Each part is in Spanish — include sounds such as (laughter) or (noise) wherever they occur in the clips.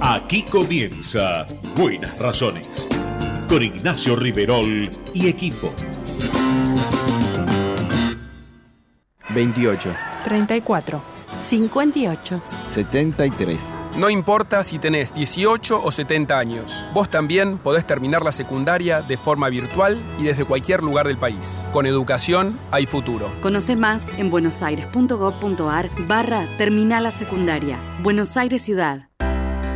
Aquí comienza Buenas Razones. Con Ignacio Riverol y equipo. 28, 34, 58. 73. No importa si tenés 18 o 70 años, vos también podés terminar la secundaria de forma virtual y desde cualquier lugar del país. Con educación hay futuro. Conoce más en buenosaires.gov.ar barra Terminal la Secundaria. Buenos Aires Ciudad.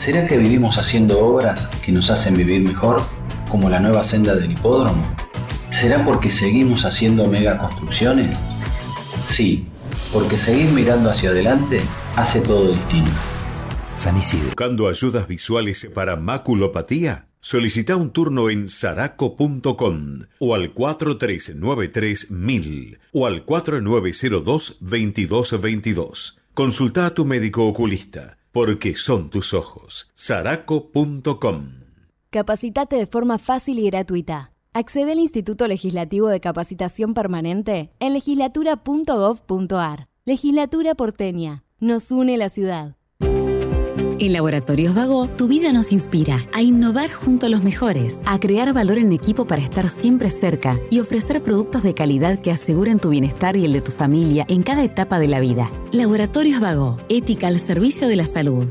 ¿Será que vivimos haciendo obras que nos hacen vivir mejor, como la nueva senda del hipódromo? ¿Será porque seguimos haciendo megaconstrucciones? Sí, porque seguir mirando hacia adelante hace todo distinto. San Isidro. Buscando ayudas visuales para maculopatía. Solicita un turno en saraco.com o al 4393-1000 o al 4902-2222. Consulta a tu médico oculista, porque son tus ojos. saraco.com Capacitate de forma fácil y gratuita. Accede al Instituto Legislativo de Capacitación Permanente en legislatura.gov.ar. Legislatura porteña. Nos une la ciudad. En Laboratorios Vago, tu vida nos inspira a innovar junto a los mejores, a crear valor en equipo para estar siempre cerca y ofrecer productos de calidad que aseguren tu bienestar y el de tu familia en cada etapa de la vida. Laboratorios Vago, ética al servicio de la salud.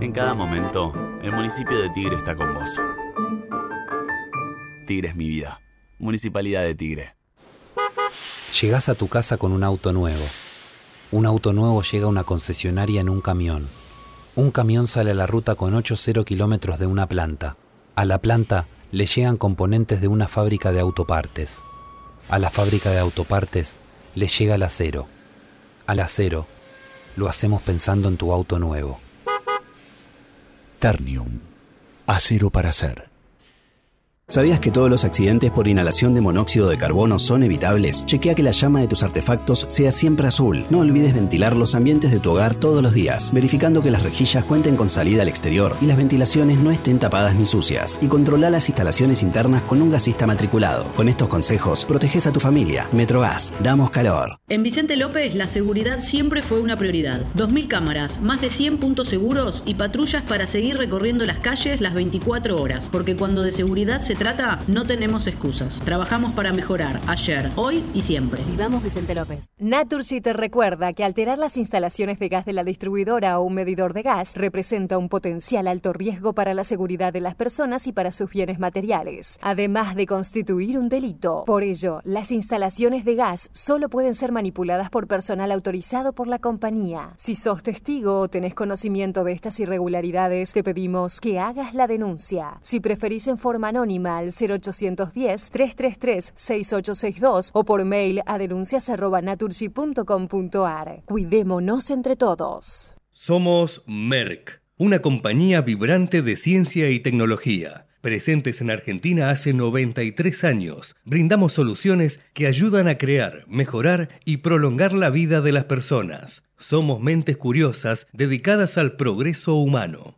En cada momento, el municipio de Tigre está con vos. Tigre es mi vida. Municipalidad de Tigre. Llegás a tu casa con un auto nuevo. Un auto nuevo llega a una concesionaria en un camión. Un camión sale a la ruta con 8-0 kilómetros de una planta. A la planta le llegan componentes de una fábrica de autopartes. A la fábrica de autopartes le llega el acero. Al acero lo hacemos pensando en tu auto nuevo. Ternium. Acero para hacer. ¿Sabías que todos los accidentes por inhalación de monóxido de carbono son evitables? Chequea que la llama de tus artefactos sea siempre azul. No olvides ventilar los ambientes de tu hogar todos los días, verificando que las rejillas cuenten con salida al exterior y las ventilaciones no estén tapadas ni sucias. Y controla las instalaciones internas con un gasista matriculado. Con estos consejos, proteges a tu familia. Metrogas, damos calor. En Vicente López, la seguridad siempre fue una prioridad. 2.000 cámaras, más de 100 puntos seguros y patrullas para seguir recorriendo las calles las 24 horas. Porque cuando de seguridad se trata, no tenemos excusas. Trabajamos para mejorar ayer, hoy y siempre. Vivamos Vicente López. Naturgy te recuerda que alterar las instalaciones de gas de la distribuidora o un medidor de gas representa un potencial alto riesgo para la seguridad de las personas y para sus bienes materiales, además de constituir un delito. Por ello, las instalaciones de gas solo pueden ser manipuladas por personal autorizado por la compañía. Si sos testigo o tenés conocimiento de estas irregularidades, te pedimos que hagas la denuncia. Si preferís en forma anónima al 0810-333-6862 o por mail a denuncias.naturgy.com.ar. Cuidémonos entre todos. Somos Merck, una compañía vibrante de ciencia y tecnología. Presentes en Argentina hace 93 años, brindamos soluciones que ayudan a crear, mejorar y prolongar la vida de las personas. Somos mentes curiosas dedicadas al progreso humano.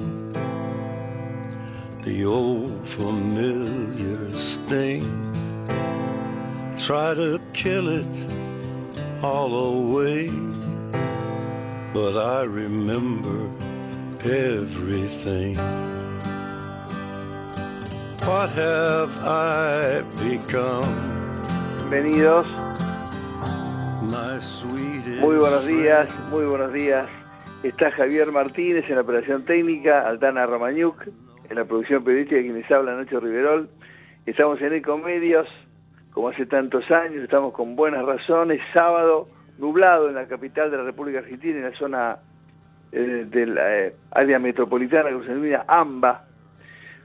The old familiar sting. Try to kill it all away. But I remember everything. What have I become? Bienvenidos. Muy buenos días, muy buenos días. Está Javier Martínez en la operación técnica, Altana Romañuc en la producción periodística, quienes habla Nacho Riverol. Estamos en Ecomedios, como hace tantos años, estamos con buenas razones. Sábado, nublado en la capital de la República Argentina, en la zona eh, de la eh, área metropolitana que se denomina AMBA.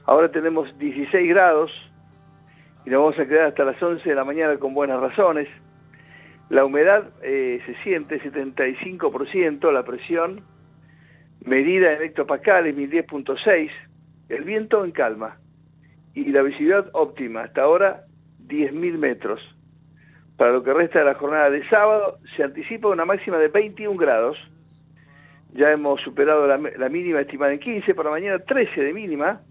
Ahora tenemos 16 grados y nos vamos a quedar hasta las 11 de la mañana con buenas razones. La humedad eh, se siente 75%, la presión medida en hectopascales 1010.6, el viento en calma y la visibilidad óptima, hasta ahora 10.000 metros. Para lo que resta de la jornada de sábado se anticipa una máxima de 21 grados, ya hemos superado la, la mínima estimada en 15, para mañana 13 de mínima,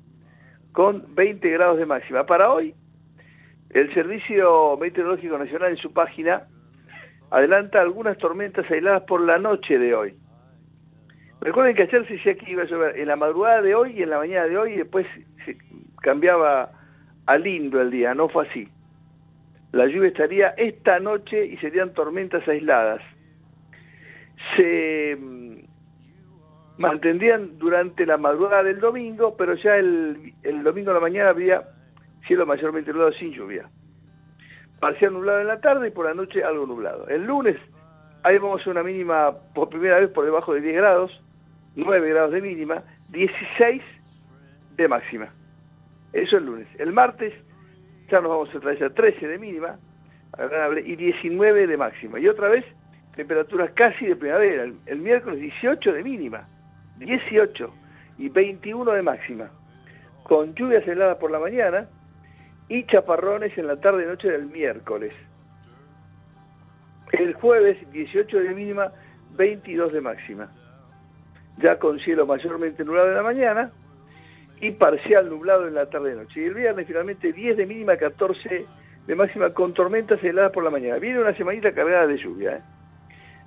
con 20 grados de máxima. Para hoy, el Servicio Meteorológico Nacional en su página adelanta algunas tormentas aisladas por la noche de hoy. Recuerden que ayer se decía que iba a llover en la madrugada de hoy y en la mañana de hoy y después cambiaba a lindo el día, no fue así. La lluvia estaría esta noche y serían tormentas aisladas. Se mm, mantendrían durante la madrugada del domingo, pero ya el, domingo a la mañana habría cielo mayormente nublado sin lluvia parcial nublado en la tarde y por la noche algo nublado. El lunes, ahí vamos a una mínima por primera vez por debajo de 10 grados, 9 grados de mínima, 16 de máxima. Eso el lunes. El martes ya nos vamos a traer a 13 de mínima, agradable, y 19 de máxima. Y otra vez, temperaturas casi de primavera. El, el miércoles 18 de mínima, 18 y 21 de máxima. Con lluvias heladas por la mañana, y chaparrones en la tarde y noche del miércoles. El jueves 18 de mínima, 22 de máxima. Ya con cielo mayormente nublado en la mañana y parcial nublado en la tarde y noche. Y el viernes finalmente 10 de mínima, 14 de máxima con tormentas heladas por la mañana. Viene una semanita cargada de lluvia, ¿eh?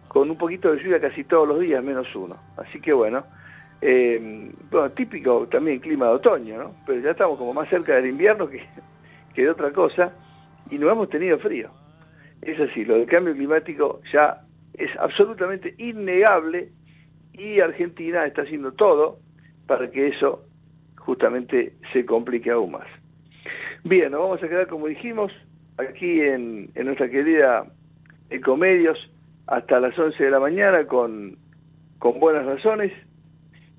con un poquito de lluvia casi todos los días, menos uno. Así que bueno, eh, bueno, típico también clima de otoño, ¿no? Pero ya estamos como más cerca del invierno que que de otra cosa, y no hemos tenido frío. Es así, lo del cambio climático ya es absolutamente innegable y Argentina está haciendo todo para que eso justamente se complique aún más. Bien, nos vamos a quedar, como dijimos, aquí en, nuestra querida Ecomedios hasta las 11 de la mañana con, con buenas razones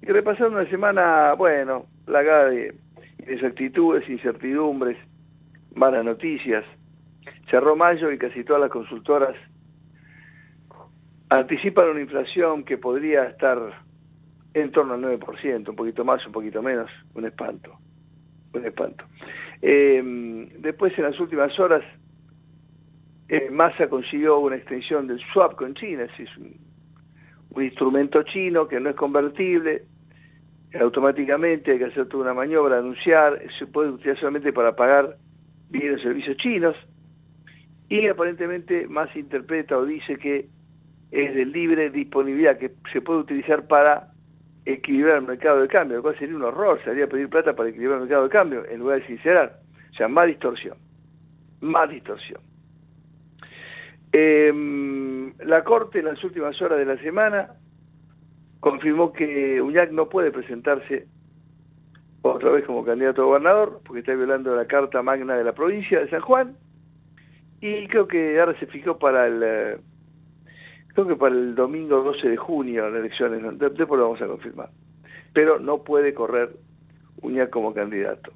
y repasando una semana, bueno, plagada de inexactitudes, incertidumbres, malas noticias. Cerró mayo y casi todas las consultoras anticipan una inflación que podría estar en torno al 9%, un poquito más, un poquito menos, un espanto, un espanto. Eh, después, en las últimas horas, eh, Massa consiguió una extensión del swap con China, es un, instrumento chino que no es convertible, automáticamente hay que hacer toda una maniobra, anunciar, se puede utilizar solamente para pagar los servicios chinos y aparentemente más interpreta o dice que es de libre disponibilidad, que se puede utilizar para equilibrar el mercado de cambio, lo cual sería un horror, sería pedir plata para equilibrar el mercado de cambio en lugar de sincerar. O sea, más distorsión, más distorsión. Em, la Corte en las últimas horas de la semana confirmó que Uñac no puede presentarse otra vez como candidato a gobernador, porque está violando la Carta Magna de la provincia de San Juan, y creo que ahora se fijó para el, eh, creo que para el domingo 12 de junio las elecciones, después lo vamos a confirmar, pero no puede correr Uña como candidato.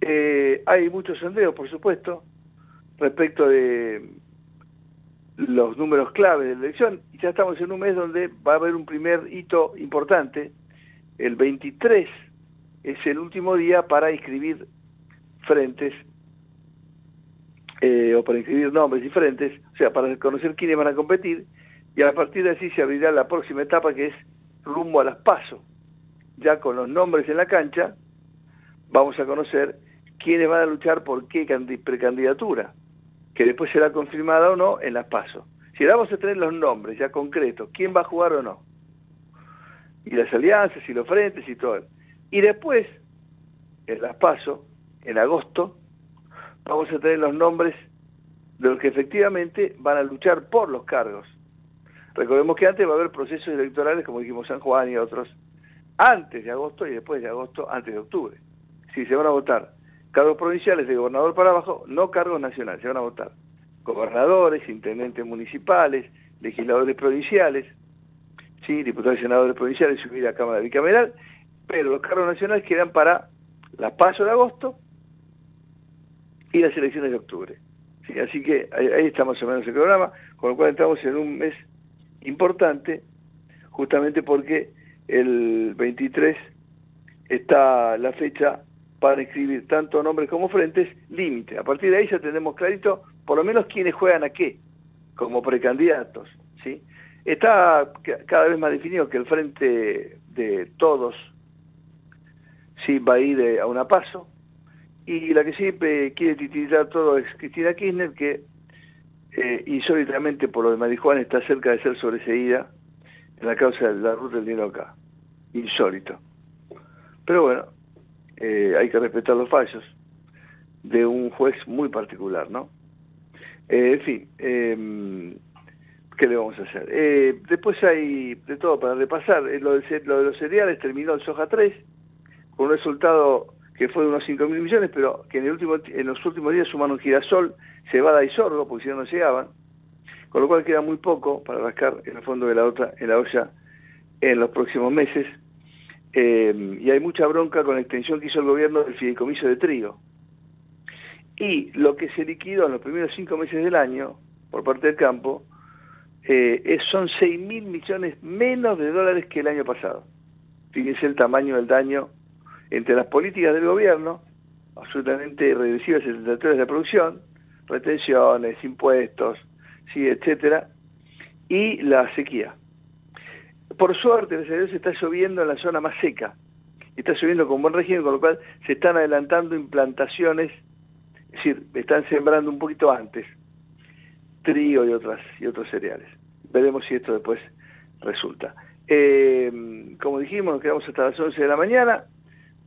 Eh, hay muchos sondeos, por supuesto, respecto de los números clave de la elección, y ya estamos en un mes donde va a haber un primer hito importante, el 23 es el último día para inscribir frentes eh, o para inscribir nombres diferentes, o sea, para conocer quiénes van a competir, Y a partir de allí se abrirá la próxima etapa que es rumbo a las PASO. Ya con los nombres en la cancha, vamos a conocer quiénes van a luchar por qué precandidatura, que después será confirmada o no en las PASO. Si vamos a tener los nombres ya concretos, quién va a jugar o no, y las alianzas y los frentes y todo. Y después, en las PASO, en agosto, vamos a tener los nombres de los que efectivamente van a luchar por los cargos. Recordemos que antes va a haber procesos electorales, como dijimos San Juan y otros, antes de agosto y después de agosto, antes de octubre. Si se van a votar cargos provinciales de gobernador para abajo, no cargos nacionales, se van a votar gobernadores, intendentes municipales, legisladores provinciales, ¿sí? diputados y senadores provinciales, subir a Cámara Bicameral, pero los cargos nacionales quedan para las pasos de agosto y las elecciones de octubre. ¿sí? Así que ahí, está más o menos el programa, con lo cual estamos en un mes importante, justamente porque el 23 está la fecha para escribir tanto nombres como frentes, límite. A partir de ahí ya tenemos clarito por lo menos quiénes juegan a qué, como precandidatos. ¿sí? Está cada vez más definido que el frente de todos sí va a ir a una paso, y la que siempre quiere titular todo es Cristina Kirchner, que eh, insólitamente por lo de Marijuana está cerca de ser sobreseída en la causa de la ruta del dinero acá. Insólito. Pero bueno, eh, hay que respetar los fallos de un juez muy particular, ¿no? Eh, en fin, em, ¿qué le vamos a hacer? Eh, después hay de todo para repasar. Lo de, lo de, los cereales terminó el Soja 3, con un resultado que fue de unos 5 mil millones, pero que en, los últimos días sumaron girasol, cebada y sorgo, porque si no, no llegaban. Con lo cual queda muy poco para rascar en el fondo de la, otra, en la olla en los próximos meses. Eh, y hay mucha bronca con la extensión que hizo el gobierno del fideicomiso de trigo. Y lo que se liquidó en los primeros cinco meses del año, por parte del campo, eh, son 6 mil millones menos de dólares que el año pasado. Fíjense el tamaño del daño entre las políticas del gobierno, absolutamente regresivas en de la producción, retenciones, impuestos, sí, etcétera, y la sequía. Por suerte, gracias a Dios, está lloviendo en la zona más seca. Está lloviendo con buen régimen, con lo cual se están adelantando implantaciones, es decir, están sembrando un poquito antes trigo y, otras, y otros cereales. Veremos si esto después resulta. Eh, como dijimos, nos quedamos hasta las 11 de la mañana,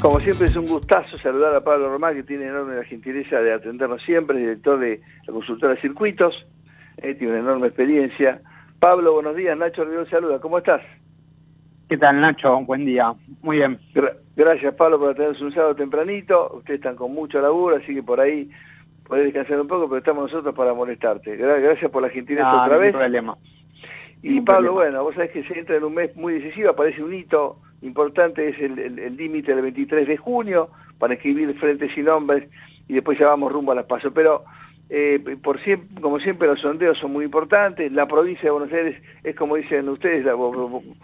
Como siempre es un gustazo saludar a Pablo Román, que tiene enorme la gentileza de atendernos siempre, director de la consultora Circuitos, eh, tiene una enorme experiencia Pablo, buenos días. Nacho Río saluda. ¿Cómo estás? ¿Qué tal, Nacho? Buen día. Muy bien. gracias, Pablo, por tenerse un sábado tempranito. Ustedes están con mucho laburo, así que por ahí podés descansar un poco, pero estamos nosotros para molestarte. Gracias por la gentileza otra vez. problema. Y Pablo, bueno, vos sabés que se entra en un mes muy decisivo, aparece un hito importante, es el límite del 23 de junio, para escribir frentes y nombres, y después ya vamos rumbo a las pasos. Pero eh, por siempre, como siempre los sondeos son muy importantes, la provincia de Buenos Aires es como dicen ustedes,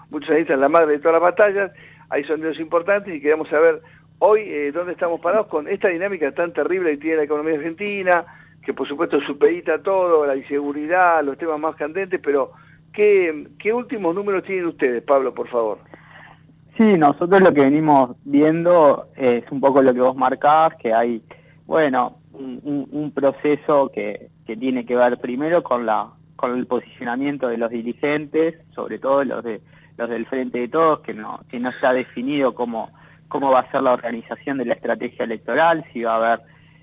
muchos analistas, la madre de todas las batallas, hay sondeos importantes y queremos saber hoy eh, dónde estamos parados con esta dinámica tan terrible que tiene la economía argentina, que por supuesto supedita todo, la inseguridad, los temas más candentes, pero ¿qué, qué últimos números tienen ustedes, Pablo, por favor? Sí, nosotros lo que venimos viendo es un poco lo que vos marcás, que hay, bueno, un, proceso que, tiene que ver primero con la con el posicionamiento de los dirigentes, sobre todo los de los del Frente de Todos, que no que no se ha definido cómo cómo va a ser la organización de la estrategia electoral, si va a haber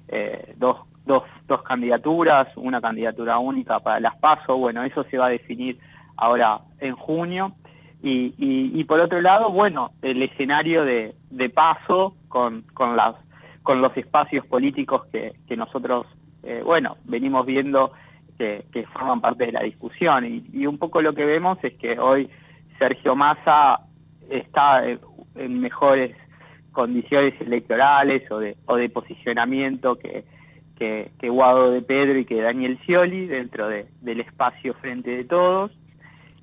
eh, dos, dos, dos candidaturas, una candidatura única para las PASO, bueno, eso se va a definir ahora en junio. Y, y, por otro lado, bueno, el escenario de, de PASO con, con las con los espacios políticos que, que nosotros, eh, bueno, venimos viendo que, que, forman parte de la discusión. Y, y, un poco lo que vemos es que hoy Sergio Massa está en mejores condiciones electorales o de, o de posicionamiento que, que, que, Guado de Pedro y que Daniel Scioli dentro de, del espacio frente de todos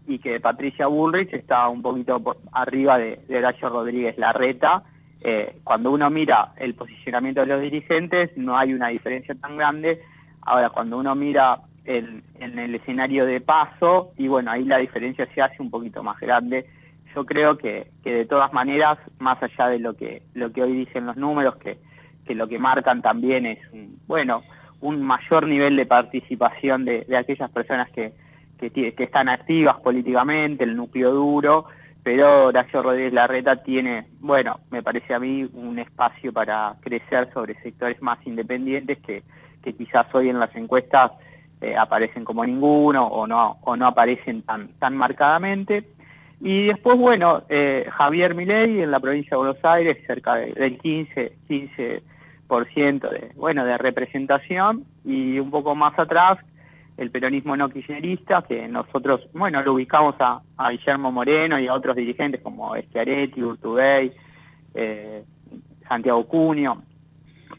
y que Patricia Bullrich está un poquito por arriba de, de Horacio Rodríguez Larreta eh, cuando uno mira el posicionamiento de los dirigentes no hay una diferencia tan grande. Ahora, cuando uno mira el, en el escenario de paso, y bueno, ahí la diferencia se hace un poquito más grande. Yo creo que, que de todas maneras, más allá de lo que, lo que hoy dicen los números, que, que lo que marcan también es, un, bueno, un mayor nivel de participación de, de aquellas personas que, que, que están activas políticamente, el núcleo duro, pero Horacio Rodríguez Larreta tiene, bueno, me parece a mí un espacio para crecer sobre sectores más independientes que, que quizás hoy en las encuestas eh, aparecen como ninguno o no, o no aparecen tan, tan marcadamente. Y después, bueno, eh, Javier Milei en la provincia de Buenos Aires, cerca de, del 15, 15% de, bueno, de representación, y un poco más atrás, el peronismo no kirchnerista, que nosotros, bueno, lo ubicamos a, a Guillermo Moreno y a otros dirigentes como Schiaretti, Urtubey, eh, Santiago Cunio,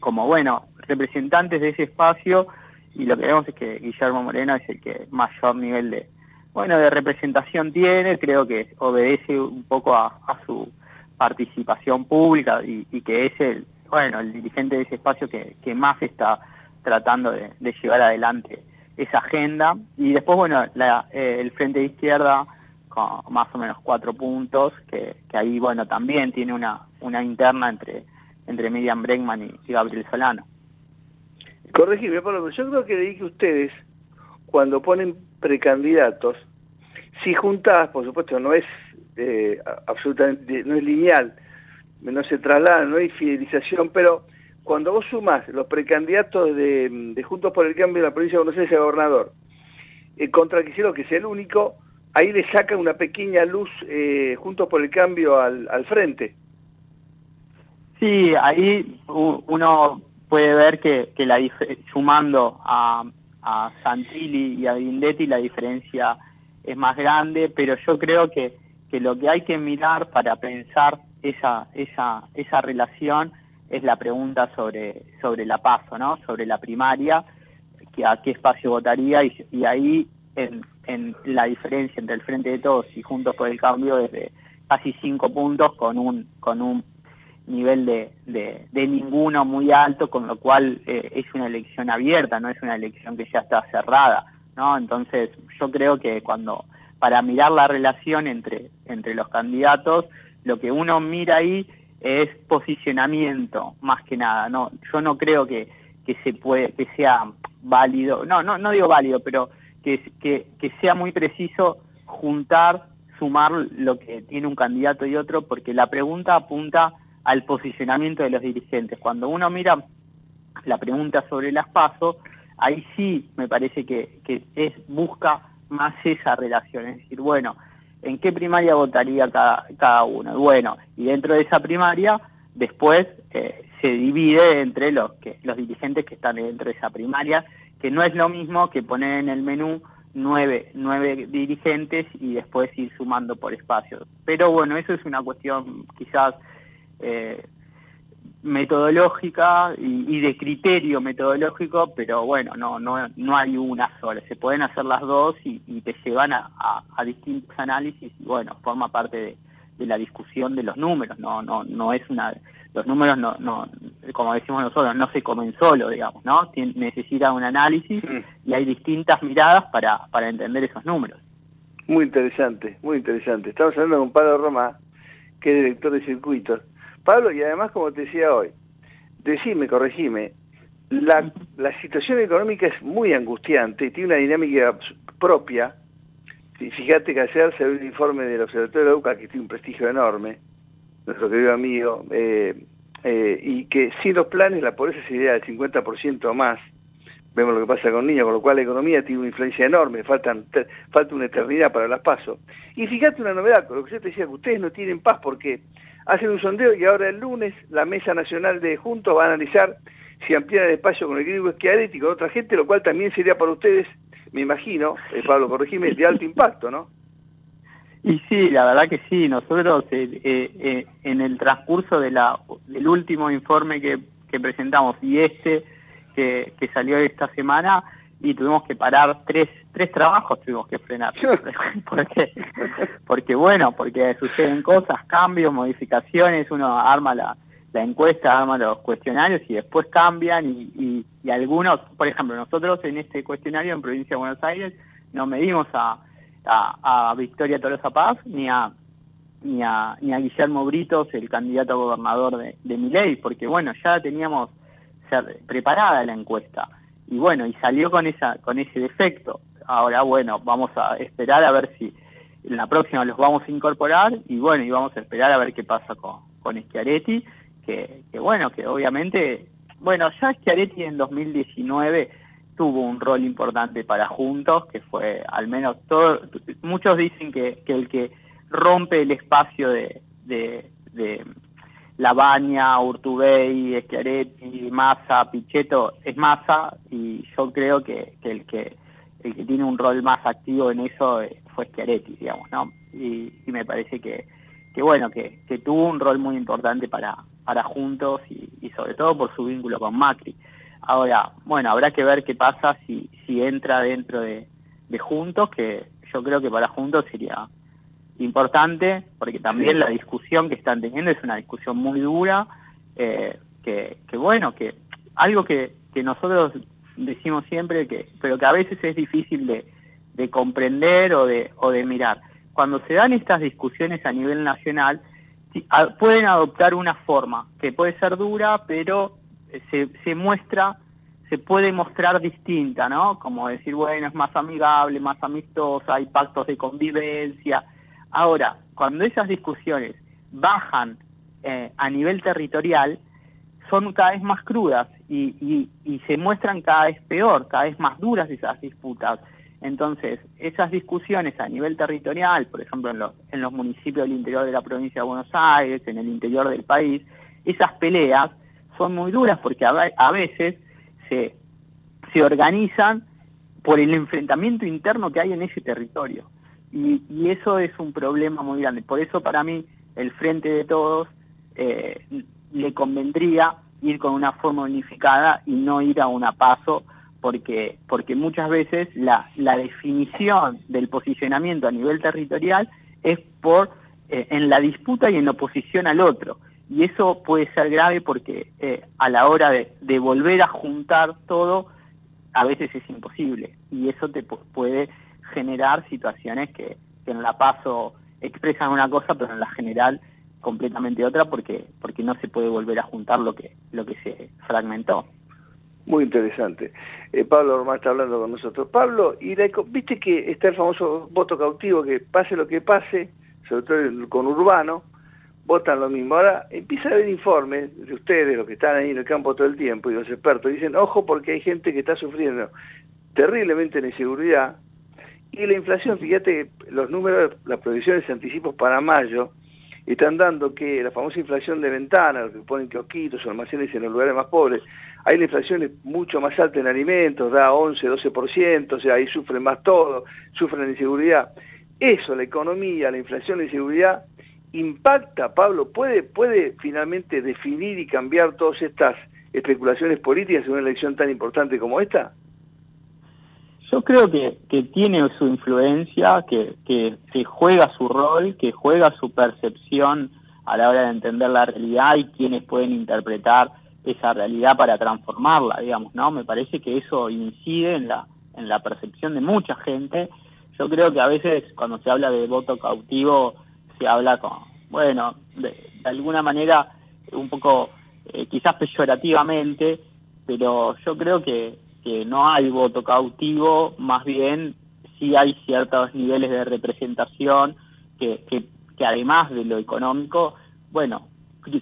como, bueno, representantes de ese espacio, y lo que vemos es que Guillermo Moreno es el que mayor nivel de, bueno, de representación tiene, creo que obedece un poco a, su participación pública y, y, que es el, bueno, el dirigente de ese espacio que, que más está tratando de llevar adelante esa agenda. Y después, bueno, la, eh, el Frente de Izquierda con más o menos cuatro puntos, que, ahí, bueno, también tiene una, una interna entre, entre Miriam Bregman y, y Gabriel Solano. Corregime, Pablo, yo creo que leí que ustedes, cuando ponen precandidatos, si juntadas, por supuesto, no es eh, absolutamente, no es lineal, no se traslada, no hay fidelización, pero cuando vos sumás los precandidatos de, de, Juntos por el Cambio de la provincia de Buenos Aires gobernador, eh, contra Quisero, que es el único, ahí le saca una pequeña luz eh, Juntos por el Cambio al, al, frente. Sí, ahí uno puede ver que, que la sumando a, a Santilli y a Guindetti la diferencia es más grande, pero yo creo que, que lo que hay que mirar para pensar esa, esa, esa relación es la pregunta sobre, sobre la paso, ¿no? Sobre la primaria, que a qué espacio votaría y, y ahí en, en, la diferencia entre el Frente de Todos y Juntos por el Cambio desde casi cinco puntos con un, con un nivel de, de, de ninguno muy alto, con lo cual eh, es una elección abierta, no es una elección que ya está cerrada, ¿no? Entonces yo creo que cuando, para mirar la relación entre, entre los candidatos, lo que uno mira ahí es posicionamiento más que nada no yo no creo que, que se puede que sea válido no no no digo válido pero que, que, que sea muy preciso juntar sumar lo que tiene un candidato y otro porque la pregunta apunta al posicionamiento de los dirigentes. Cuando uno mira la pregunta sobre las pasos ahí sí me parece que, que es busca más esa relación. Es decir bueno en qué primaria votaría cada, cada uno. Bueno, y dentro de esa primaria, después eh, se divide entre los, que, los dirigentes que están dentro de esa primaria, que no es lo mismo que poner en el menú nueve, nueve dirigentes y después ir sumando por espacios. Pero bueno, eso es una cuestión quizás eh, metodológica y, y, de criterio metodológico, pero bueno, no, no, no hay una sola, se pueden hacer las dos y, y te llevan a, a, a, distintos análisis y bueno, forma parte de, de, la discusión de los números, no, no, no es una, los números no, no, como decimos nosotros, no se comen solo, digamos, ¿no? Tien, necesita un análisis y hay distintas miradas para, para entender esos números. Muy interesante, muy interesante. Estamos hablando con Pablo Roma, que es director de circuitos Pablo, y además, como te decía hoy, decime, corregime, la, situación económica es muy angustiante y tiene una dinámica propia. Fíjate que ayer se ve un informe del Observatorio de la UCA que tiene un prestigio enorme, nuestro querido amigo, eh, eh, y que sin los planes la pobreza sería del 50% más. Vemos lo que pasa con niños, con lo cual la economía tiene una influencia enorme, faltan, falta una eternidad para las pasos. Y fíjate una novedad, con lo que yo te decía, que ustedes no tienen paz porque hacen un sondeo y ahora el lunes la Mesa Nacional de Juntos va a analizar si amplían el espacio con el griego Schiaretti y con otra gente, lo cual también sería para ustedes, me imagino, eh, Pablo, corregime, de alto impacto, ¿no? Y sí, la verdad que sí, nosotros eh, eh, en el transcurso de la, del último informe que, que presentamos y este que, que salió esta semana, y tuvimos que parar tres, tres trabajos, tuvimos que frenar. (laughs) (laughs) porque, porque bueno, porque suceden cosas, cambios, modificaciones, uno arma la, la encuesta, arma los cuestionarios y después cambian y, y, algunos, por ejemplo, nosotros en este cuestionario en Provincia de Buenos Aires no medimos a, a, Victoria Tolosa Paz ni a ni a, ni a Guillermo Britos, el candidato a gobernador de, de Miley, porque bueno, ya teníamos preparada la encuesta y bueno, y salió con esa con ese defecto. Ahora bueno, vamos a esperar a ver si en la próxima los vamos a incorporar y bueno, y vamos a esperar a ver qué pasa con, con Schiaretti, que, que bueno, que obviamente, bueno, ya Schiaretti en 2019 tuvo un rol importante para Juntos, que fue al menos todo, muchos dicen que, que el que rompe el espacio de, de, de Labaña, Urtubey, Schiaretti, Massa, Pichetto es Massa y yo creo que, el que el que tiene un rol más activo en eso eh, fue Schiaretti, digamos, ¿no? Y, me parece que, que bueno, que, que, tuvo un rol muy importante para, para Juntos y, sobre todo por su vínculo con Macri. Ahora, bueno, habrá que ver qué pasa si, si entra dentro de, de Juntos, que yo creo que para Juntos sería importante, porque también la discusión que están teniendo es una discusión muy dura, eh, que, que, bueno, que algo que, que nosotros decimos siempre, que pero que a veces es difícil de, de comprender o de, o de mirar. Cuando se dan estas discusiones a nivel nacional, pueden adoptar una forma que puede ser dura, pero se, se muestra, se puede mostrar distinta, ¿no? Como decir, bueno, es más amigable, más amistosa, hay pactos de convivencia, Ahora, cuando esas discusiones bajan eh, a nivel territorial, son cada vez más crudas y, se muestran cada vez peor, cada vez más duras esas disputas. Entonces, esas discusiones a nivel territorial, por ejemplo, en los, en los municipios del interior de la provincia de Buenos Aires, en el interior del país, esas peleas son muy duras porque a, veces se, organizan por el enfrentamiento interno que hay en ese territorio. Y, eso es un problema muy grande. Por eso para mí el frente de todos eh, le convendría ir con una forma unificada y no ir a una paso porque, porque muchas veces la, la definición del posicionamiento a nivel territorial es por eh, en la disputa y en oposición al otro. Y eso puede ser grave porque eh, a la hora de, de volver a juntar todo, a veces es imposible. Y eso te puede generar situaciones que, en la paso expresan una cosa, pero en la general completamente otra, porque porque no se puede volver a juntar lo que lo que se fragmentó. Muy interesante. Eh, Pablo Román está hablando con nosotros. Pablo, y viste que está el famoso voto cautivo, que pase lo que pase, sobre todo con Urbano, votan lo mismo. Ahora empieza a haber informes de ustedes, los que están ahí en el campo todo el tiempo, y los expertos dicen, ojo porque hay gente que está sufriendo terriblemente la inseguridad, y la inflación, fíjate, los números, las provisiones anticipos para mayo, están dando que la famosa inflación de ventana, lo que ponen kiosquitos almacenes en los lugares más pobres, ahí la inflación es mucho más alta en alimentos, da 11, 12%, o sea, ahí sufren más todo, sufren inseguridad. Eso, la economía, la inflación, la inseguridad, impacta, Pablo, puede, puede finalmente definir y cambiar todas estas especulaciones políticas en una elección tan importante como esta? Yo creo que, que tiene su influencia, que, que, juega su rol, que juega su percepción a la hora de entender la realidad y quienes pueden interpretar esa realidad para transformarla, digamos, ¿no? Me parece que eso incide en la, en la percepción de mucha gente. Yo creo que a veces cuando se habla de voto cautivo se habla con, bueno, de, alguna manera un poco eh, quizás peyorativamente, pero yo creo que, que no hay voto cautivo, más bien sí hay ciertos niveles de representación que, que, además de lo económico, bueno,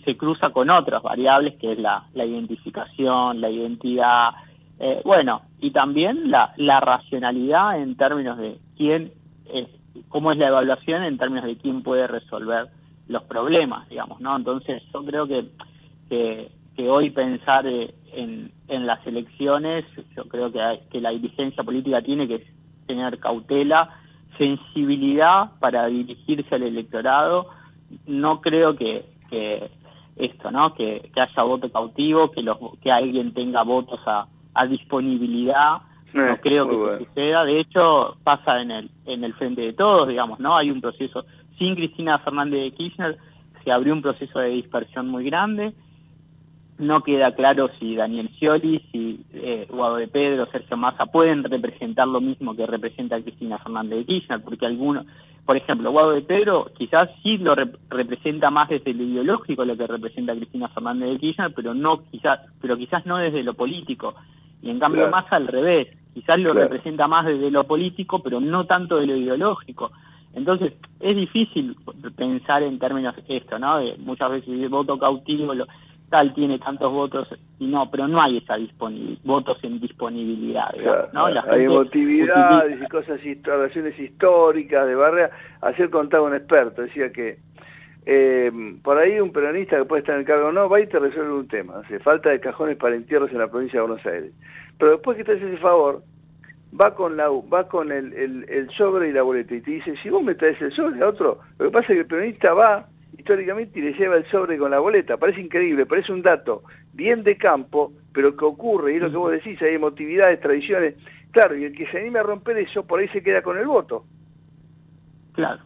se cruza con otras variables que es la, la identificación, la identidad, eh, bueno, y también la, la racionalidad en términos de quién, cómo es la evaluación en términos de quién puede resolver los problemas, digamos, ¿no? Entonces yo creo que, que, hoy pensar eh, en, en las elecciones, yo creo que, que la dirigencia política tiene que tener cautela, sensibilidad para dirigirse al electorado. No creo que, que esto, ¿no? Que, haya voto cautivo, que los que alguien tenga votos a, a disponibilidad. no eh, creo que suceda. De hecho, pasa en el en el frente de todos, digamos, ¿no? Hay un proceso sin Cristina Fernández de Kirchner se abrió un proceso de dispersión muy grande no queda claro si Daniel Scioli, si eh, Guado de Pedro, Sergio Massa pueden representar lo mismo que representa Cristina Fernández de Kirchner, porque algunos, por ejemplo, Guado de Pedro quizás sí lo representa más desde lo ideológico lo que representa Cristina Fernández de Kirchner, pero no quizás, pero quizás no desde lo político. Y en cambio Massa al revés, quizás lo representa más desde lo político, pero no tanto de lo ideológico. Entonces, es difícil pensar en términos de esto, ¿no? De muchas veces el voto cautivo, lo, tal tiene tantos votos y no, pero no hay esa votos en disponibilidad. ¿no? hay emotividades y cosas, relaciones históricas de barrera. Ayer contaba un experto, decía que eh, por ahí un peronista que puede estar en el cargo o no, va y te resuelve un tema. hace falta de cajones para entierros en la provincia de Buenos Aires. Pero después que te hace ese favor, va con la va con el, el, sobre y la boleta y te dice, si vos me traes el sobre a otro, lo que pasa es que el peronista va históricamente y le lleva el sobre con la boleta. Parece increíble, parece un dato bien de campo, pero que ocurre, y es lo que vos decís, hay emotividades, tradiciones. Claro, y el que se anime a romper eso, por ahí se queda con el voto. Claro,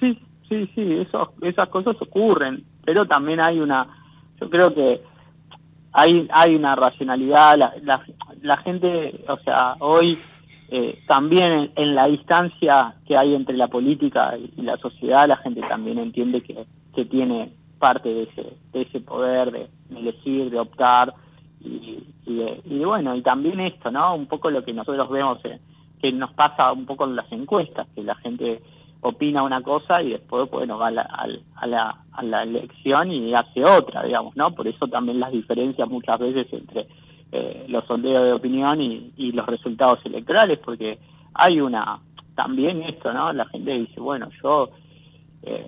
sí, sí, sí, eso, esas cosas ocurren, pero también hay una, yo creo que hay, hay una racionalidad, la, la, gente, o sea, hoy eh, también en, la distancia que hay entre la política y la sociedad, la gente también entiende que que tiene parte de ese, de ese poder de, elegir, de optar, y, y, bueno, y también esto, ¿no? Un poco lo que nosotros vemos, eh, que nos pasa un poco en las encuestas, que la gente opina una cosa y después, bueno, va a la, a la, a la elección y hace otra, digamos, ¿no? Por eso también las diferencias muchas veces entre eh, los sondeos de opinión y, y los resultados electorales, porque hay una, también esto, ¿no? La gente dice, bueno, yo... Eh,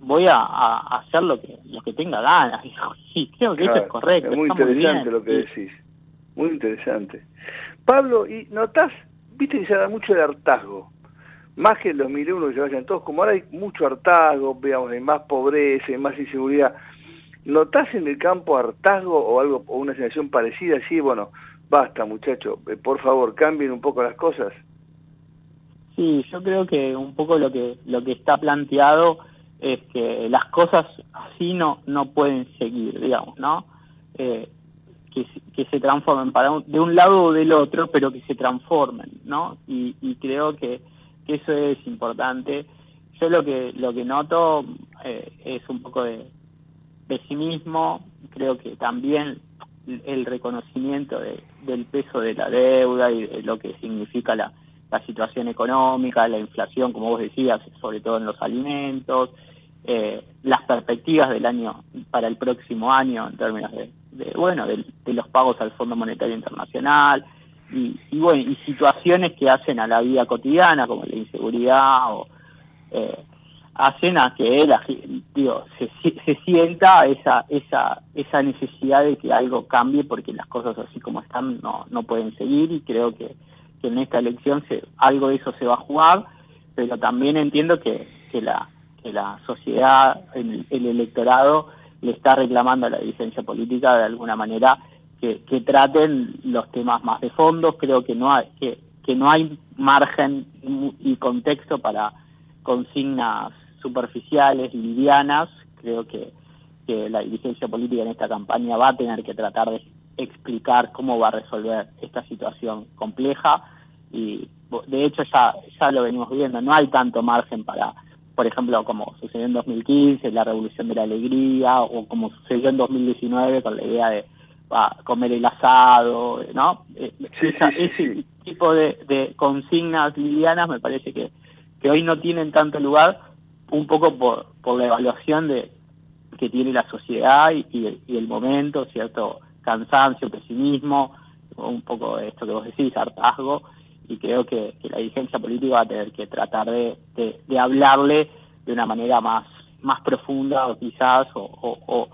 voy a, hacer lo que lo que tenga ganas. (laughs) sí, creo que eso es correcto. Es muy interesante lo que decís. Muy interesante. Pablo, ¿y notás? Viste que se da mucho de hartazgo. Más que en 2001 que se vayan todos, como ahora hay mucho hartazgo, veamos, hay más pobreza, hay más inseguridad. ¿Notás en el campo hartazgo o algo o una sensación parecida? Así, bueno, basta muchachos, eh, por favor, cambien un poco las cosas. Sí, yo creo que un poco lo que lo que está planteado es que las cosas así no, no pueden seguir, digamos, ¿no? Eh, que, que, se transformen para de un lado o del otro, pero que se transformen, ¿no? Y, y creo que, que, eso es importante. Yo lo que lo que noto eh, es un poco de pesimismo, creo que también el reconocimiento de, del peso de la deuda y de lo que significa la, la situación económica, la inflación, como vos decías, sobre todo en los alimentos, eh, las perspectivas del año para el próximo año en términos de, bueno de, los pagos al Fondo Monetario Internacional y, bueno y situaciones que hacen a la vida cotidiana como la inseguridad o eh, hacen a que la, digo, se, se sienta esa esa esa necesidad de que algo cambie porque las cosas así como están no no pueden seguir y creo que, que en esta elección se, algo de eso se va a jugar pero también entiendo que, que la que la sociedad, el, electorado, le está reclamando a la dirigencia política de alguna manera que, traten los temas más de fondo. Creo que no hay, que, que no hay margen y contexto para consignas superficiales, livianas. Creo que, que la dirigencia política en esta campaña va a tener que tratar de explicar cómo va a resolver esta situación compleja y de hecho ya, ya lo venimos viendo, no hay tanto margen para por ejemplo, como sucedió en 2015, la revolución de la alegría, o como sucedió en 2019 con la idea de comer el asado, ¿no? Eh, ese tipo de, consignas livianas me parece que, que hoy no tienen tanto lugar, un poco por, por la evaluación de que tiene la sociedad y, el, momento, cierto cansancio, pesimismo, un poco esto que vos decís, hartazgo, y creo que, la dirigencia política va a tener que tratar de, de, hablarle de una manera más más profunda o quizás o,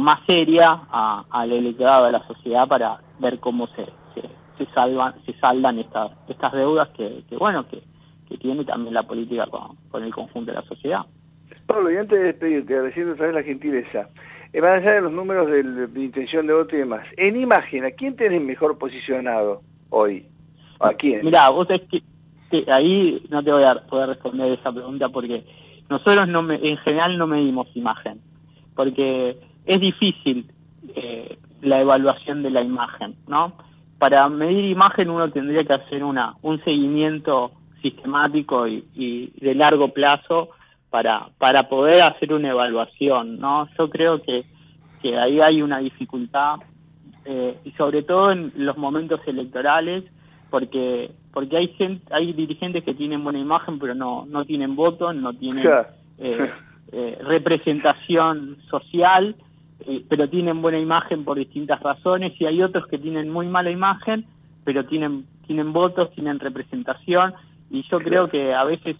más seria al electorado de la sociedad para ver cómo se, se, salvan, se saldan estas, estas deudas que, bueno, que, tiene también la política con, el conjunto de la sociedad. Pablo, y antes de despedirte, recién otra vez la gentileza, eh, van allá de los números de, de intención de voto y demás, en imagen, ¿a quién tenés mejor posicionado hoy? ¿A quién? Mirá, vos es que, ahí no te voy a poder responder esa pregunta porque nosotros no en general no medimos imagen, porque es difícil eh, la evaluación de la imagen, ¿no? Para medir imagen uno tendría que hacer una un seguimiento sistemático y, de largo plazo para, para poder hacer una evaluación, ¿no? Yo creo que, que ahí hay una dificultad, eh, y sobre todo en los momentos electorales, porque porque hay gente, hay dirigentes que tienen buena imagen pero no no tienen votos, no tienen eh, eh, representación social, eh, pero tienen buena imagen por distintas razones y hay otros que tienen muy mala imagen pero tienen tienen votos, tienen representación y yo creo que a veces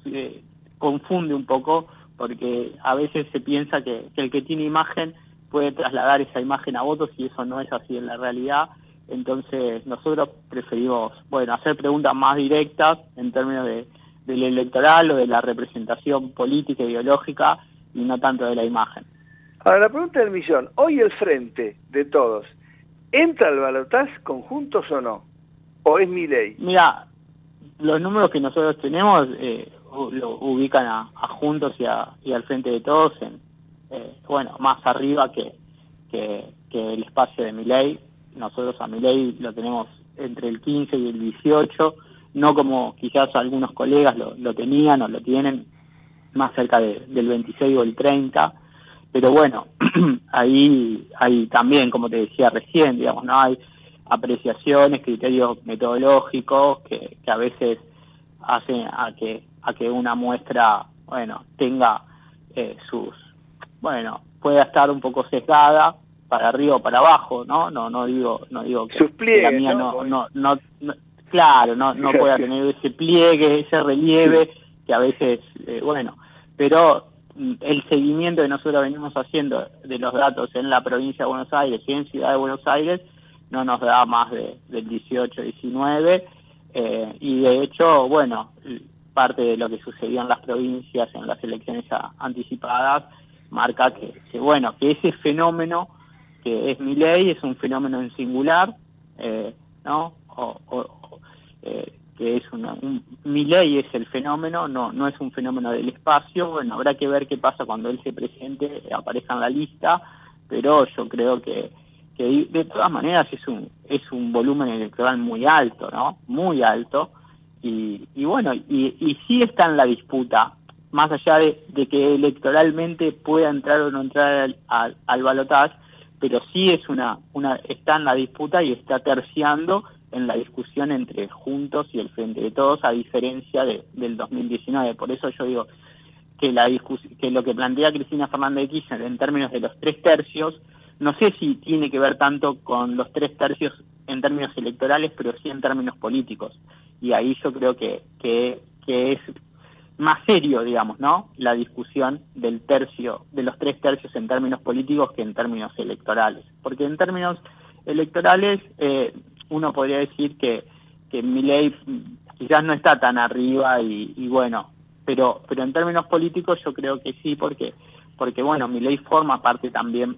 confunde un poco porque a veces se piensa que el que tiene imagen puede trasladar esa imagen a votos y eso no es así en la realidad entonces nosotros preferimos, bueno, hacer preguntas más directas en términos de, del electoral o de la representación política, ideológica y no tanto de la imagen. Ahora la pregunta del millón, hoy el frente de todos, ¿entra al balotaz conjuntos o no? ¿O es mi ley? Mira, los números que nosotros tenemos eh, lo ubican a, Juntos y, a, y, al frente de todos en, eh, bueno, más arriba que, que, que el espacio de mi ley nosotros a mi ley lo tenemos entre el 15 y el 18, no como quizás algunos colegas lo, tenían o lo tienen más cerca del 26 o el 30, pero bueno, (clears throat) ahí hay también, como te decía recién, digamos, no hay apreciaciones, criterios metodológicos que, a veces hacen a que a que una muestra, bueno, tenga eh, sus, bueno, pueda estar un poco sesgada para arriba o para abajo, ¿no? No no digo no digo que, la mía no no, no, claro, no no pueda (laughs) tener ese pliegue, ese relieve que a veces eh, bueno, pero mm, el seguimiento que nosotros venimos haciendo de los datos en la provincia de Buenos Aires y en Ciudad de Buenos Aires no nos da más de, del 18, 19 eh, y de hecho, bueno, parte de lo que sucedió en las provincias en las elecciones anticipadas marca que, que bueno, que ese fenómeno que es mi ley, es un fenómeno en singular, eh, ¿no? O, eh, que es una, mi ley es el fenómeno, no, no es un fenómeno del espacio, bueno, habrá que ver qué pasa cuando él se presente, aparezca en la lista, pero yo creo que, que de todas maneras es un, es un volumen electoral muy alto, ¿no? Muy alto, y, y bueno, y, y sí está en la disputa, más allá de, de que electoralmente pueda entrar o no entrar al, al, al balotaje, pero sí es una, una, está en la disputa y está terciando en la discusión entre Juntos y el Frente de Todos, a diferencia de, del 2019. Por eso yo digo que, la que lo que plantea Cristina Fernández de Kirchner en términos de los tres tercios, no sé si tiene que ver tanto con los tres tercios en términos electorales, pero sí en términos políticos. Y ahí yo creo que, que, que es más serio, digamos, ¿no? La discusión del tercio, de los tres tercios en términos políticos que en términos electorales. Porque en términos electorales eh, uno podría decir que, que mi ley quizás no está tan arriba y, bueno, pero, pero en términos políticos yo creo que sí, porque, porque bueno, mi ley forma parte también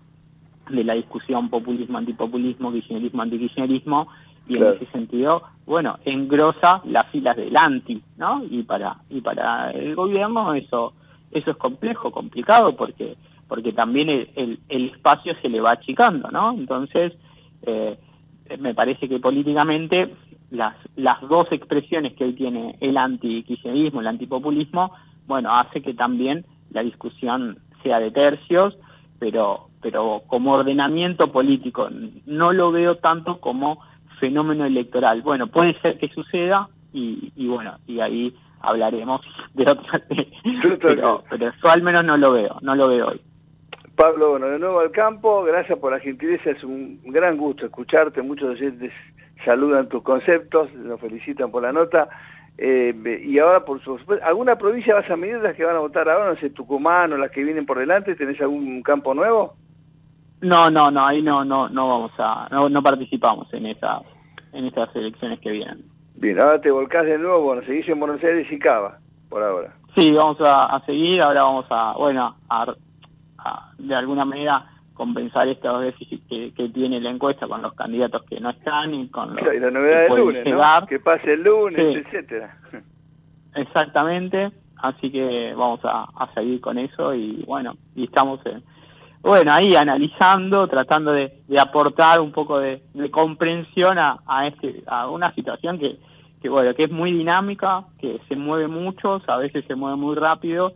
de la discusión populismo-antipopulismo, kirchnerismo y en ese sentido, bueno, engrosa las filas del anti, ¿no? Y para y para el gobierno eso eso es complejo, complicado porque porque también el, el, espacio se le va achicando, ¿no? Entonces, eh, me parece que políticamente las, las dos expresiones que hoy tiene el anti-kirchnerismo, el antipopulismo, bueno, hace que también la discusión sea de tercios, pero, pero como ordenamiento político no lo veo tanto como fenómeno electoral. Bueno, puede ser que suceda y, bueno, y ahí hablaremos (laughs) de otra pero, pero yo al menos no lo veo, no lo veo hoy. Pablo, bueno, de nuevo al campo, gracias por la gentileza, es un gran gusto escucharte, muchos oyentes saludan tus conceptos, nos felicitan por la nota, Eh, y ahora, por supuesto, ¿alguna provincia vas a medir las que van a votar ahora? No sé, Tucumán o las que vienen por delante, ¿tenés algún campo nuevo? No, no, no, ahí no, no, no vamos a, no, no participamos en esas, en esas elecciones que vienen. Bien, ahora te volcás de nuevo, bueno, seguís en Buenos Aires y Cava, por ahora. Sí, vamos a, seguir, ahora vamos a, bueno, a, de alguna manera compensar estos déficits que, que, tiene la encuesta con los candidatos que no están y con los y la novedad del lunes, ¿no? que pase el lunes, etcétera. Exactamente, así que vamos a, a, seguir con eso y bueno, y estamos en, bueno, ahí analizando, tratando de, de aportar un poco de, comprensión a, a, este, a una situación que, que, bueno, que es muy dinámica, que se mueve mucho, a veces se mueve muy rápido,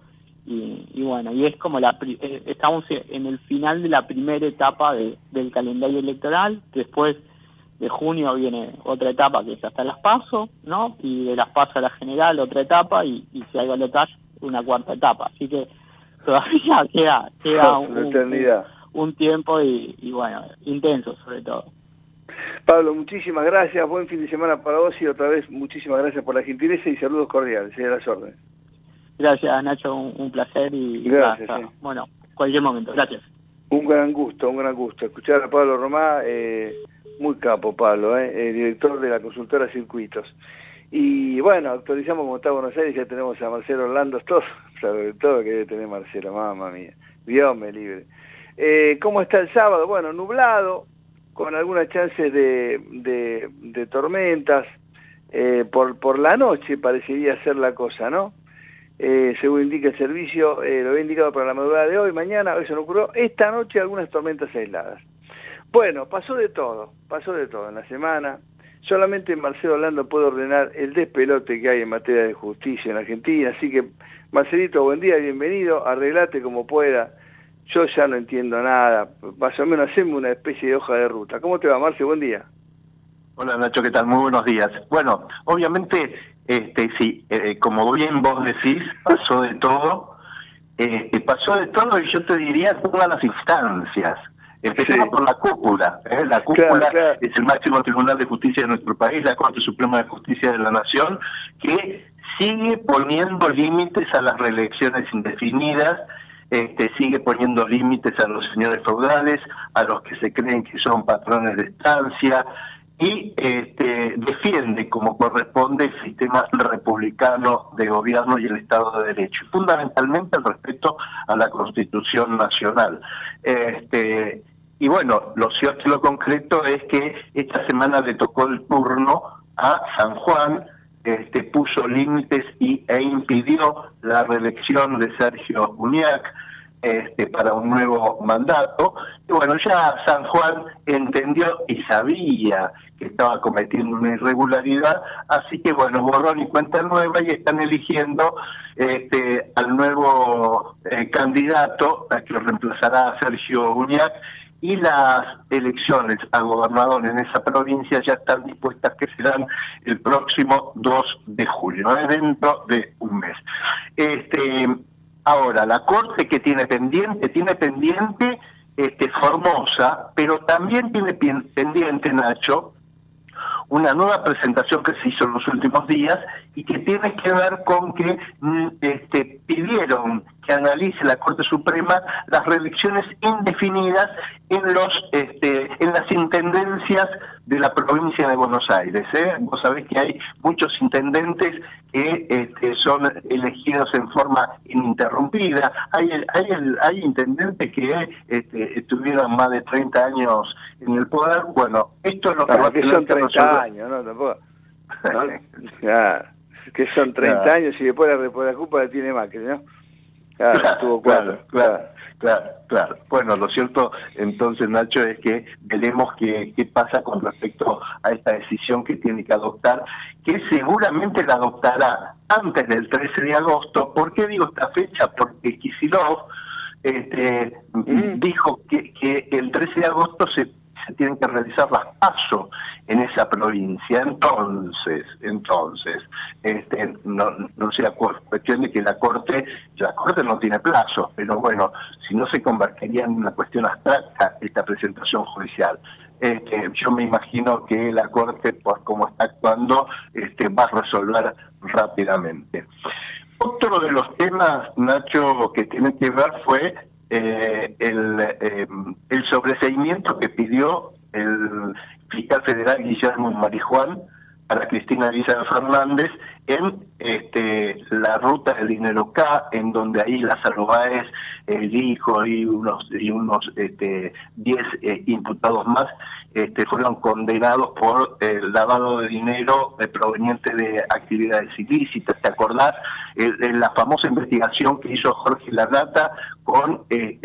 y, y bueno, y es como la, eh, estamos en el final de la primera etapa de, del calendario electoral, después de junio viene otra etapa que es hasta las PASO, ¿no? Y de las PASO a la general otra etapa, y, y si hay balotaje, una cuarta etapa, así que todavía (laughs) queda, queda un, tiempo y, bueno, intenso sobre todo. Pablo, muchísimas gracias, buen fin de semana para vos y otra vez muchísimas gracias por la gentileza y saludos cordiales, de las órdenes. Gracias Nacho, un, placer y gracias, bueno, cualquier momento, gracias. Un gran gusto, un gran gusto. Escuchar a Pablo Romá, eh, muy capo Pablo, eh, director de la consultora Circuitos. Y bueno, actualizamos como está Buenos Aires, ya tenemos a Marcelo Orlando, todo, sobre todo que debe tener Marcelo, mamá mía, Dios me libre. Eh, ¿Cómo está el sábado? Bueno, nublado, con algunas chances de, de, tormentas, eh, por, por la noche parecería ser la cosa, ¿no? Eh, según indica el servicio, lo había indicado para la madrugada de hoy, mañana, eso no ocurrió, esta noche algunas tormentas aisladas. Bueno, pasó de todo, pasó de todo en la semana, Solamente Marcelo Orlando puede ordenar el despelote que hay en materia de justicia en Argentina, así que Marcelito, buen día, bienvenido, arreglate como pueda. Yo ya no entiendo nada, más o menos hacemos una especie de hoja de ruta. ¿Cómo te va, Marce? Buen día. Hola Nacho, ¿qué tal? Muy buenos días. Bueno, obviamente, este, sí, eh, como bien vos decís, pasó de todo, eh, pasó de todo y yo te diría todas las instancias. Empezamos por la cúpula. ¿eh? La cúpula es el máximo tribunal de justicia de nuestro país, la Corte Suprema de Justicia de la Nación, que sigue poniendo límites a las reelecciones indefinidas, este, sigue poniendo límites a los señores feudales, a los que se creen que son patrones de estancia, y este, defiende como corresponde el sistema republicano de gobierno y el Estado de Derecho, fundamentalmente el respeto a la Constitución Nacional. Este, y bueno, lo cierto y lo concreto es que esta semana le tocó el turno a San Juan, este, puso límites y, e impidió la reelección de Sergio Uñac este, para un nuevo mandato. Y bueno, ya San Juan entendió y sabía que estaba cometiendo una irregularidad, así que bueno, borrón y cuenta nueva y están eligiendo este, al nuevo eh, candidato que reemplazará a Sergio Uñac y las elecciones a gobernador en esa provincia ya están dispuestas que serán el próximo 2 de julio, dentro de un mes. Este, ahora, la Corte que tiene pendiente, tiene pendiente este, Formosa, pero también tiene pendiente, Nacho, una nueva presentación que se hizo en los últimos días y que tiene que ver con que mm, este, pidieron que analice la Corte Suprema las reelecciones indefinidas en los este, en las intendencias de la provincia de Buenos Aires. ¿eh? Vos sabés que hay muchos intendentes que este, son elegidos en forma ininterrumpida. Hay, hay, hay intendentes que este, estuvieron más de 30 años en el poder. Bueno, esto es lo que, va que son 30 años, ¿no? Tampoco. (laughs) que son 30 años y después la, la culpa la tiene Macri, ¿no? Claro, claro, claro, claro, claro, claro, Bueno, lo cierto entonces, Nacho, es que veremos qué, qué pasa con respecto a esta decisión que tiene que adoptar, que seguramente la adoptará antes del 13 de agosto. ¿Por qué digo esta fecha? Porque Kisilov este, mm. dijo que, que el 13 de agosto se se tienen que realizar las pasos en esa provincia. Entonces, entonces, este, no, no sea cuestión de que la Corte, la Corte no tiene plazo, pero bueno, si no se convertiría en una cuestión abstracta esta presentación judicial. este, yo me imagino que la Corte, por cómo está actuando, este, va a resolver rápidamente. Otro de los temas, Nacho, que tiene que ver fue eh, el, eh, el sobreseimiento que pidió el fiscal federal Guillermo Marijuán para Cristina Elizabeth Fernández en este, la ruta del dinero K, en donde ahí Lázaro Báez, el hijo y unos y unos este, 10 eh, imputados más este, fueron condenados por el lavado de dinero eh, proveniente de actividades ilícitas. ¿Te acordás? la famosa investigación que hizo Jorge Larrata con eh,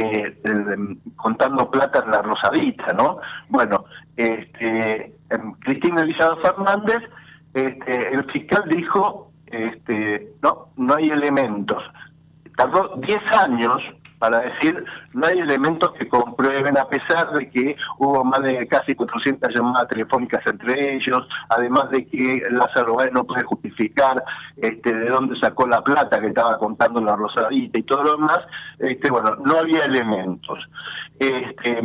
contando plata en la Rosadita, ¿no? Bueno, este, em, Cristina Elizabeth Fernández este, el fiscal dijo, este, no, no hay elementos. Tardó 10 años para decir, no hay elementos que comprueben, a pesar de que hubo más de casi 400 llamadas telefónicas entre ellos, además de que Lázaro Báez no puede justificar este, de dónde sacó la plata que estaba contando la Rosadita y todo lo demás, este, bueno, no había elementos. Este,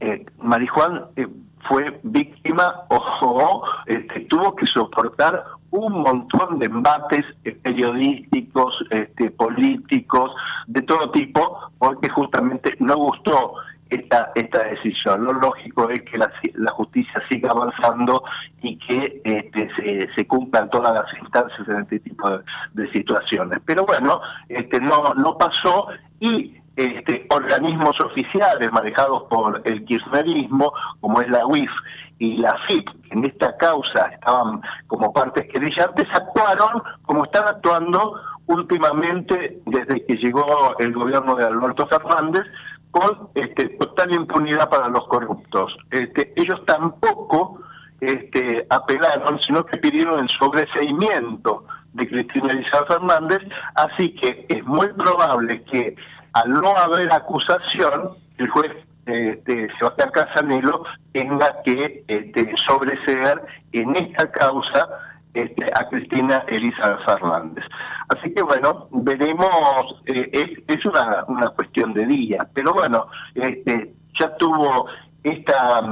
eh, Marijuán eh, fue víctima o, este, tuvo que soportar un montón de embates eh, periodísticos, este, políticos, de todo tipo, porque justamente no gustó esta, esta decisión. Lo lógico es que la, justicia siga avanzando y que este, se, cumplan todas las instancias en este tipo de, de, situaciones. Pero bueno, este, no, no pasó y este, organismos oficiales manejados por el kirchnerismo, como es la UIF y la FIP, que en esta causa estaban como partes querellantes, actuaron como están actuando últimamente desde que llegó el gobierno de Alberto Fernández, con este, total impunidad para los corruptos. Este, ellos tampoco este, apelaron, sino que pidieron el sobreseimiento de Cristina Elizabeth Fernández, así que es muy probable que al no haber acusación, el juez este, Sebastián Casanelo tenga que este, sobreseer en esta causa este, a Cristina Elizabeth Fernández. Así que bueno, veremos, eh, es, una, una cuestión de día, pero bueno, este, ya tuvo esta,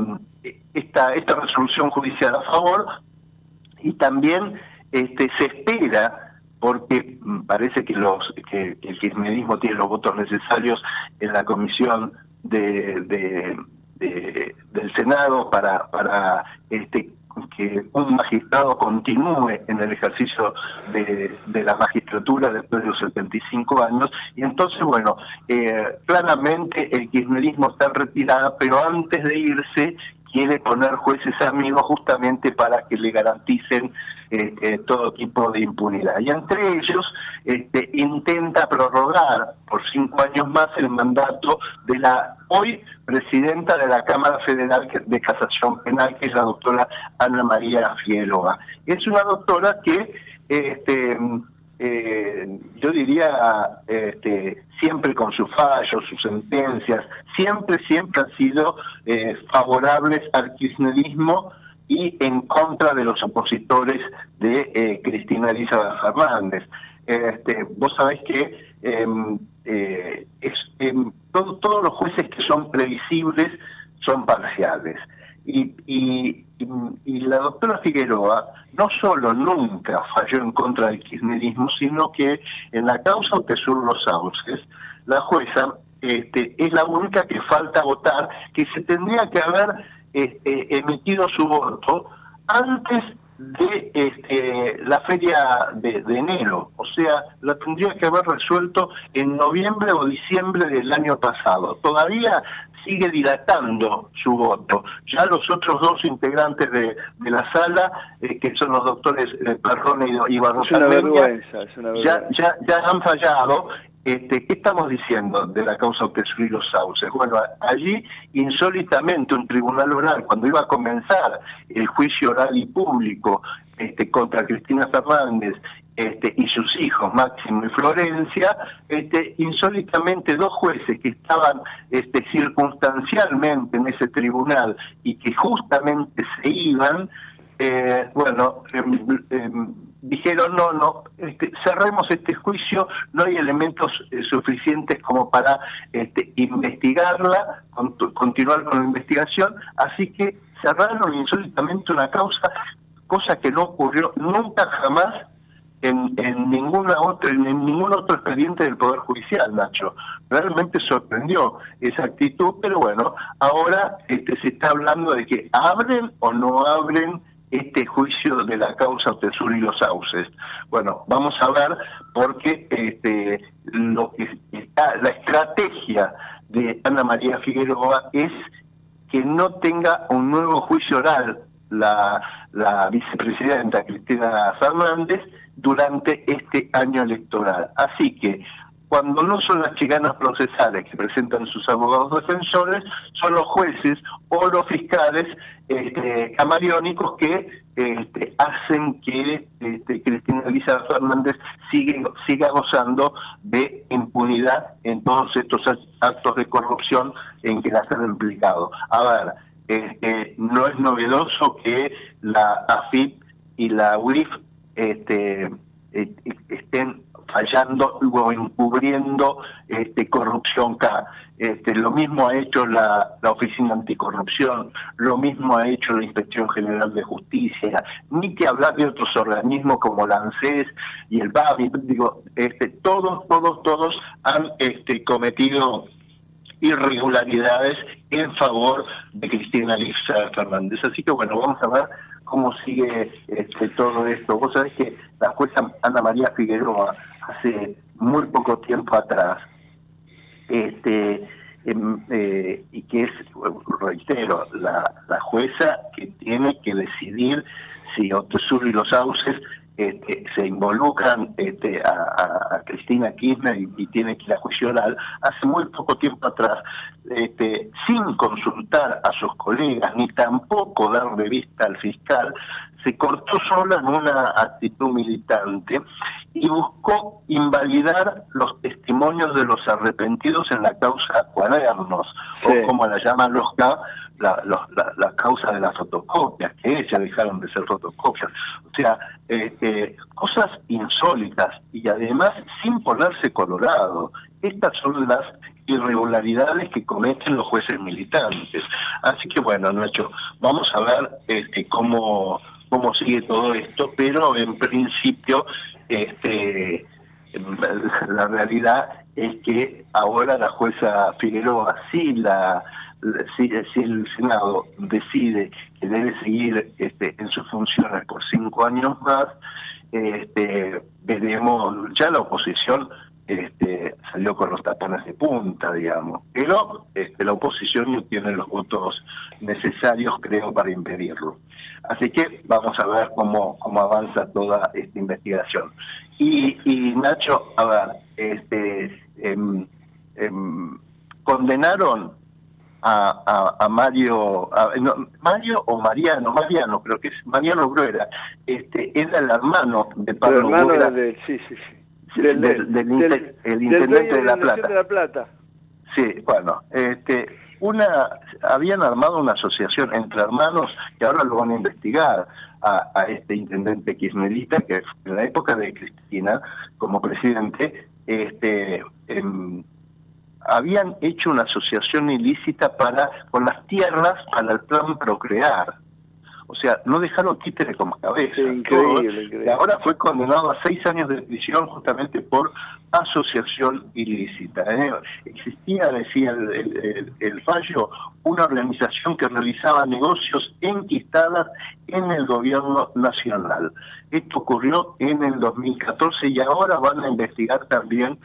esta, esta resolución judicial a favor y también este, se espera porque parece que los que, el kirchnerismo tiene los votos necesarios en la comisión de, del Senado para para este que un magistrado continúe en el ejercicio de, la magistratura después de los 75 años. Y entonces bueno eh, claramente el kirchnerismo está en retirada pero antes de irse quiere poner jueces amigos justamente para que le garanticen este, todo tipo de impunidad. Y entre ellos este, intenta prorrogar por cinco años más el mandato de la hoy presidenta de la Cámara Federal de Casación Penal, que es la doctora Ana María Figueroa. Es una doctora que este, eh, yo diría, este, siempre con sus fallos, sus sentencias, siempre, siempre han sido eh, favorables al kirchnerismo y en contra de los opositores de eh, Cristina Elizabeth Fernández. Este, vos sabés que em, es, em, todos los jueces que son previsibles son parciales. Y, y, y, la doctora Figueroa no solo nunca falló en contra del kirchnerismo, sino que en la causa sur los sauces, la jueza este, es la única que falta votar, que se tendría que haber este, emitido su voto antes de este, la feria de, enero, o sea, la tendría que haber resuelto en noviembre o diciembre del año pasado. Todavía sigue dilatando su voto. Ya los otros dos integrantes de, la sala, eh, que son los doctores eh, Perrone y Barroso, ya, ya, ya han fallado este, ¿Qué estamos diciendo de la causa Otesur y los sauces? Bueno, allí insólitamente un tribunal oral, cuando iba a comenzar el juicio oral y público este, contra Cristina Fernández este, y sus hijos, Máximo y Florencia, este, insólitamente dos jueces que estaban este, circunstancialmente en ese tribunal y que justamente se iban, eh, bueno, em, dijeron no, no, este, cerremos este juicio, no hay elementos eh, suficientes como para este, investigarla, continuar con la investigación, así que cerraron insólitamente una causa, cosa que no ocurrió nunca jamás en, en ninguna otra, en ningún otro expediente del Poder Judicial, Nacho. Realmente sorprendió esa actitud, pero bueno, ahora este, se está hablando de que abren o no abren este juicio de la causa Tesur y los sauces. Bueno, vamos a ver porque este, lo que está, la estrategia de Ana María Figueroa es que no tenga un nuevo juicio oral la, la vicepresidenta Cristina Fernández durante este año electoral. Así que cuando no son las chicanas procesales que presentan sus abogados defensores, son los jueces o los fiscales este, que este, hacen que este, Cristina Elisa Fernández siga gozando de impunidad en todos estos actos de corrupción en que la han implicado. A ver, este, no es novedoso que la AFIP y la UIF este, estén fallando o encubriendo este, corrupción acá. Este, lo mismo ha hecho la, la, Oficina Anticorrupción, lo mismo ha hecho la Inspección General de Justicia, ni que hablar de otros organismos como la ANSES y el BABI, digo, este, todos, todos, todos han este, cometido irregularidades en favor de Cristina Alicia Fernández. Así que bueno, vamos a ver cómo sigue este, todo esto. Vos sabés que la jueza Ana María Figueroa hace muy poco tiempo atrás, este, em, eh, y que es, reitero, la, la jueza que tiene que decidir si Otesur y los Sauces este, se involucran este, a, Cristina Kirchner y, tiene que ir a juicio oral, hace muy poco tiempo atrás, este, sin consultar a sus colegas ni tampoco darle vista al fiscal, se cortó sola en una actitud militante y buscó invalidar los testimonios de los arrepentidos en la causa cuadernos, o como la llaman los K, la, la, causa de las fotocopias, que ellas dejaron de ser fotocopias. O sea, eh, cosas insólitas y además sin ponerse colorado. Estas son las irregularidades que cometen los jueces militantes. Así que bueno, Nacho, vamos a ver este, cómo, cómo sigue todo esto, pero en principio este, la realidad es que ahora la jueza Figueroa sí la si, el Senado decide que debe seguir este, en sus funciones por cinco años más, este, veremos, ya la oposición este, salió con los tapones de punta, digamos, pero este, la oposición no tiene los votos necesarios, creo, para impedirlo. Así que vamos a ver cómo, cómo avanza toda esta investigación. Y, y Nacho, a ver, este, em, em, condenaron a, a, Mario, Mario o Mariano, Mariano, creo que es Mariano Bruera, este, era el hermano de Pablo Bruera, sí, sí, sí. Del, el intendente de, la Plata. de la Plata. Sí, bueno, este, una, habían armado una asociación entre hermanos que ahora lo van a investigar a, a este intendente kirchnerista que en la época de Cristina como presidente este em, habían hecho una asociación ilícita para con las tierras para el plan Procrear. O sea, no dejaron títere como cabeza. increíble, increíble. ahora fue condenado a seis años de prisión justamente por asociación ilícita. ¿eh? Existía, decía el, fallo, una organización que realizaba negocios enquistadas en el gobierno nacional. Esto ocurrió en el 2014 y ahora van a investigar también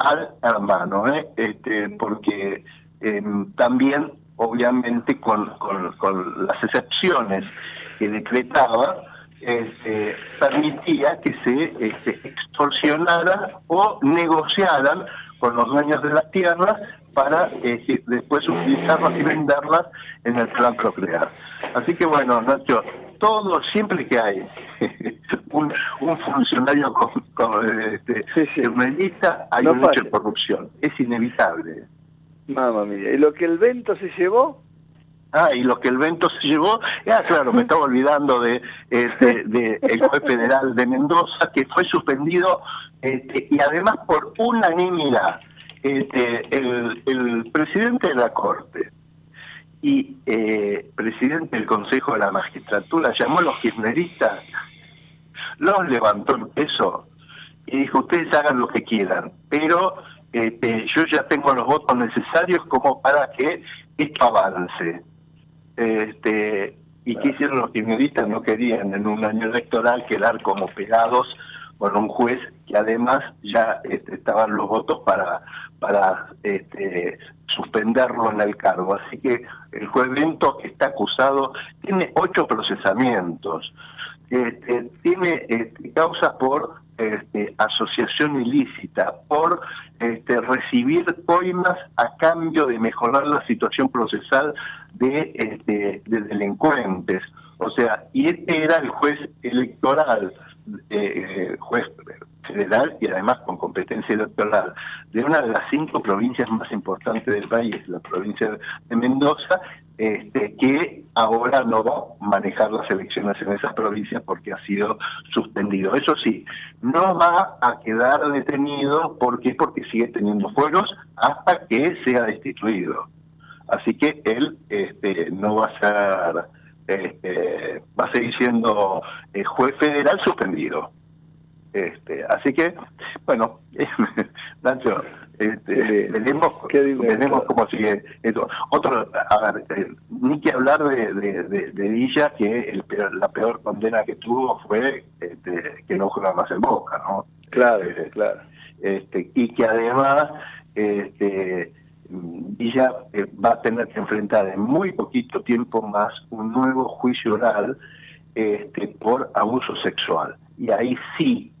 al hermano, ¿eh? este, porque em, también, obviamente, con, con, las excepciones que decretaba, este, permitía que se este, extorsionaran o negociaran con los dueños de las tierras para este, después utilizarlas y venderlas en el plan procrear. Así que bueno, Nacho, todo, siempre que hay (laughs) un, funcionario con, con este, hay un hecho de corrupción. Es inevitable. Mamma mía. ¿Y lo que el vento se llevó? Ah, y lo que el vento se llevó, ah, claro, me estaba olvidando de, este, de el juez federal de Mendoza, que fue suspendido este, y además por unanimidad. Este, el, el presidente de la Corte y eh, presidente del Consejo de la Magistratura llamó a los kirchneristas, los levantó en peso y dijo, ustedes hagan lo que quieran, pero este, yo ya tengo los votos necesarios como para que esto avance. Este, ¿Y qué hicieron los kirchneristas? No querían en un año electoral quedar como pegados con un juez que además ya este, estaban los votos para para este, suspenderlo en el cargo. Así que el juez Bento está acusado, tiene ocho procesamientos, este, tiene este, causas por este, asociación ilícita, por este, recibir coimas a cambio de mejorar la situación procesal de, este, de delincuentes. O sea, y este era el juez electoral, eh, juez federal y además con competencia electoral de una de las cinco provincias más importantes del país, la provincia de Mendoza, este, que ahora no va a manejar las elecciones en esas provincias porque ha sido suspendido. Eso sí, no va a quedar detenido porque porque sigue teniendo fueros hasta que sea destituido. Así que él este, no va a ser, este, va a seguir siendo eh, juez federal suspendido. Este, así que, bueno, (laughs) Nacho, este, tenemos, tenemos como sigue eso. Otro, a ver, eh, ni que hablar de, de, de, Villa, que el la peor condena que tuvo fue este, que no juega más en Boca, ¿no? Claro, eh, claro. Este, y que además este, Villa eh, va a tener que enfrentar en muy poquito tiempo más un nuevo juicio oral este, por abuso sexual. Y ahí sí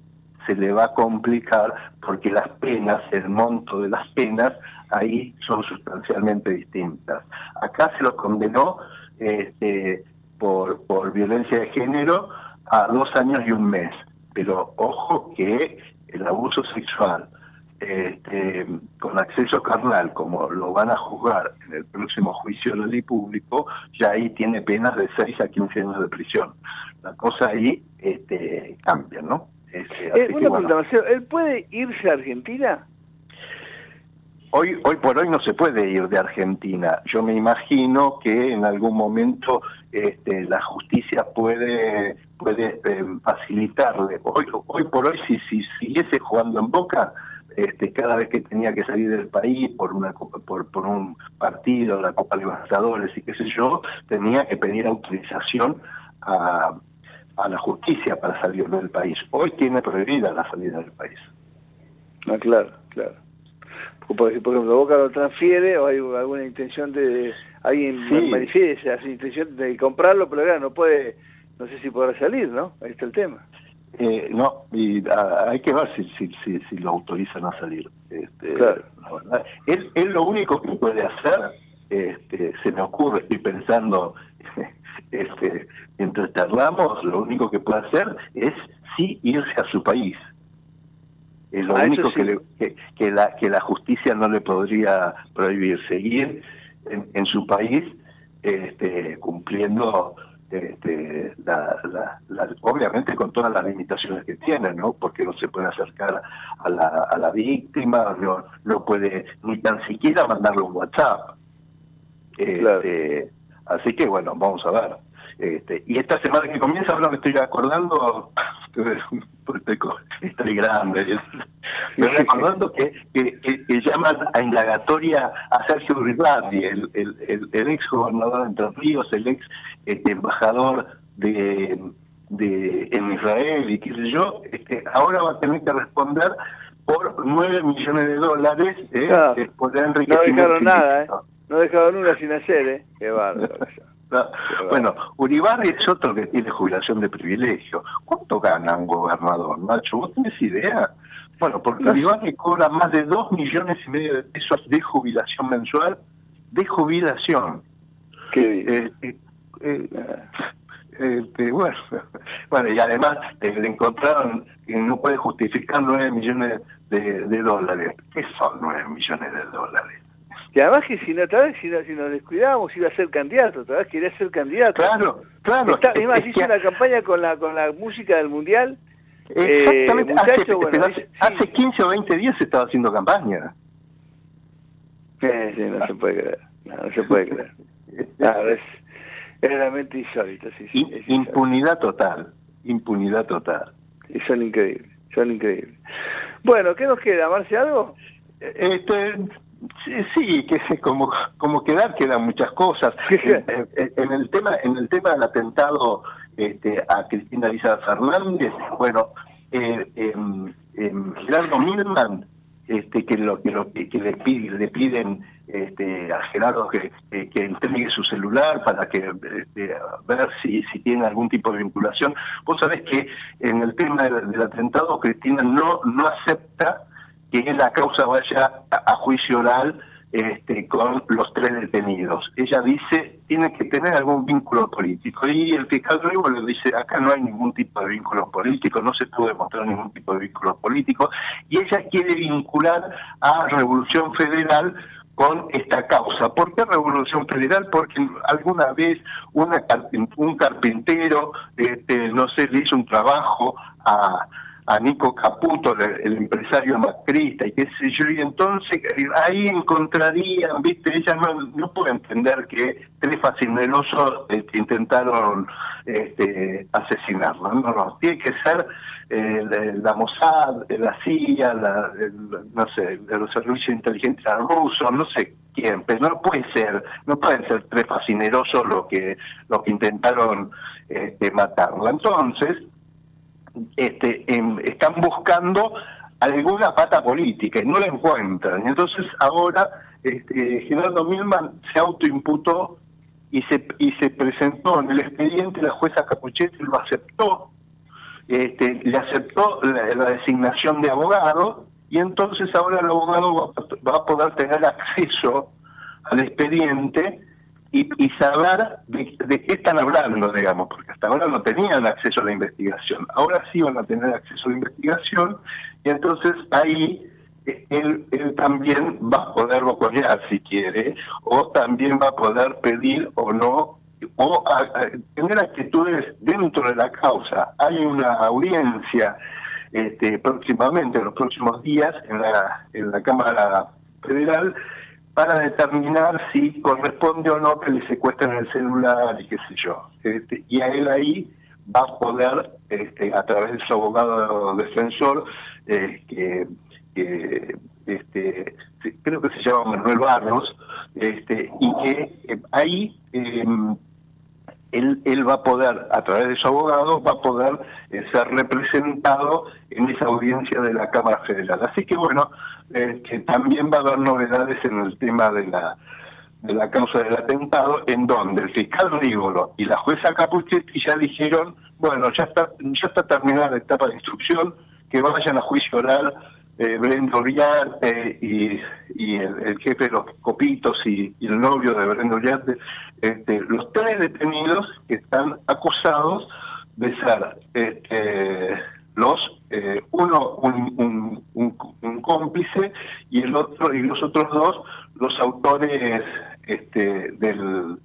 se le va a complicar porque las penas, el monto de las penas, ahí son sustancialmente distintas. Acá se lo condenó este, por, por violencia de género a dos años y un mes, pero ojo que el abuso sexual este, con acceso carnal, como lo van a juzgar en el próximo juicio de ley público, ya ahí tiene penas de 6 a 15 años de prisión. La cosa ahí este, cambia, ¿no? Este, eh, una pregunta, ¿él puede irse a Argentina? Hoy, hoy por hoy no se puede ir de Argentina. Yo me imagino que en algún momento este, la justicia puede puede eh, facilitarle. Hoy, hoy por hoy, si, si siguiese jugando en Boca, este, cada vez que tenía que salir del país por una por, por un partido, la Copa Libertadores y qué sé yo, tenía que pedir autorización a, a la justicia para salir del país. Hoy tiene prohibida la salida del país. Ah, claro, claro. Por, ejemplo, Boca lo transfiere o hay alguna intención de... Alguien sí. manifiesta esa intención de comprarlo, pero claro, no puede, no sé si podrá salir, ¿no? Ahí está el tema. Eh, no, y hay que ver si, si, si, lo autorizan a salir. Este, claro. la verdad. Él, él lo único que puede hacer, este, se me ocurre, estoy pensando (laughs) este, mientras charlamos, lo único que puede hacer es sí irse a su país. Es lo Ah, único sí. que, le- que, que la, que la justicia no le podría prohibir, seguir en, en su país este, cumpliendo este, la, la- la- obviamente con todas las limitaciones que tiene, ¿no? Porque no se puede acercar a la, a la víctima, no, no puede ni tan siquiera mandarle un WhatsApp. Este, Así que bueno, vamos a ver. Este, y esta semana que comienza, ahora me estoy acordando, (laughs) estoy, grande, me estoy acordando que, que, que- que llaman a indagatoria a Sergio Uribarri, el, el, el, el ex gobernador de Entre Ríos, el ex este, embajador de, de en Israel y qué sé yo, este, ahora va a tener que responder por 9 millones de dólares eh, Claro. eh, por No enriquecimiento dejaron nada, ¿eh? No dejaron una sin hacer, ¿eh? Qué bárbaro. (laughs) No, Bueno, Uribarri es otro que tiene jubilación de privilegio. ¿Cuánto gana un gobernador, Nacho? ¿Vos tenés idea? Bueno, porque Uribarri cobra más de 2 millones y medio de pesos de jubilación mensual, de jubilación. Qué Eh, eh, este, bueno, (laughs) bueno, y además eh, le encontraron que no puede justificar 9 millones de, de dólares. ¿Qué son 9 millones de dólares? Y además que si, no, vez, si, si, nos descuidábamos iba a ser candidato, otra vez quería ser candidato. Claro, claro. Está, es más, hizo una campaña con la, con la música del Mundial. Exactamente, eh, hace, bueno, hace, 15 o 20 días se estaba haciendo campaña. Sí, sí, no se puede creer, no, se puede creer. (laughs) es, realmente insólito, sí, sí Impunidad total, impunidad total. Y son increíbles, son increíbles. Bueno, ¿qué nos queda, Marce, algo? Este, Sí, que es como, como quedar quedan muchas cosas. en, el tema en el tema del atentado este, a Cristina Lisa Fernández, bueno, eh, eh, Gerardo Milman, este, que lo que, lo, que le, piden, le piden este, a Gerardo que, que, entregue su celular para que este, ver si, si tiene algún tipo de vinculación. Vos sabés que en el tema del, del atentado Cristina no, no acepta que la causa vaya a, juicio oral este, con los tres detenidos. Ella dice, tiene que tener algún vínculo político. Y el fiscal luego le dice, acá no hay ningún tipo de vínculo político, no se puede mostrar ningún tipo de vínculo político. Y ella quiere vincular a Revolución Federal con esta causa. ¿Por qué Revolución Federal? Porque alguna vez una, un carpintero, este, no sé, le hizo un trabajo a a Nico Caputo, el, empresario macrista, y qué sé yo, y entonces ahí encontrarían, viste, ella no, no puede entender que tres fascinerosos este, intentaron este, asesinarla, no, no, tiene que ser eh, la, Mossad, la CIA, la, no sé, los servicios inteligentes rusos, no sé quién, pero no puede ser, no pueden ser tres fascinerosos los que, los que intentaron este, matarla. Entonces, este, están buscando alguna pata política y no la encuentran. Entonces ahora este, Gerardo Milman se autoimputó y se, y se presentó en el expediente, la jueza Capuchetti lo aceptó, este, le aceptó la, designación de abogado y entonces ahora el abogado va a poder tener acceso al expediente y, saber de, qué están hablando, digamos, porque hasta ahora no tenían acceso a la investigación. Ahora sí van a tener acceso a la investigación y entonces ahí él, él también va a poder boconear si quiere, o también va a poder pedir o no, o tener actitudes dentro de la causa. Hay una audiencia este, próximamente, en los próximos días, en la, en la Cámara Federal, para determinar si corresponde o no que le secuestren el celular y qué sé yo. Este, y a él ahí va a poder, este, a través de su abogado defensor, eh, que, este, creo que se llama Manuel Barros, este, y que eh, ahí em, él, él va a poder, a través de su abogado, va a poder eh, ser representado en esa audiencia de la Cámara Federal. Así que bueno, eh, que también va a haber novedades en el tema de la de la causa del atentado, en donde el fiscal Rígolo y la jueza Capuchetti ya dijeron, bueno, ya está, ya está terminada la etapa de instrucción, que vayan a juicio oral eh, Brendo y, y el, jefe de los copitos y, el novio de Brendo Uriarte, este, los tres detenidos que están acusados de ser este, los eh, uno un, cómplice y el otro y los otros dos los autores este, del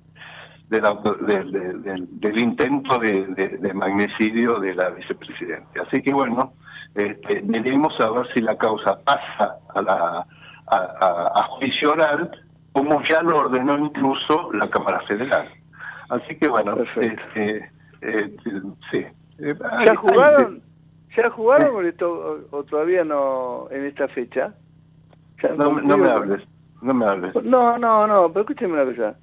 del, del, intento de, de, magnicidio de la vicepresidenta. Así que bueno, este, veremos a ver si la causa pasa a, la, a, juicio oral, como ya lo ordenó incluso la Cámara Federal. Así que bueno, este, este, sí. ¿Ya jugaron? ¿Ya jugaron o, todavía no en esta fecha? No, me hables, no me hables. No, no, no, pero escúcheme una cosa.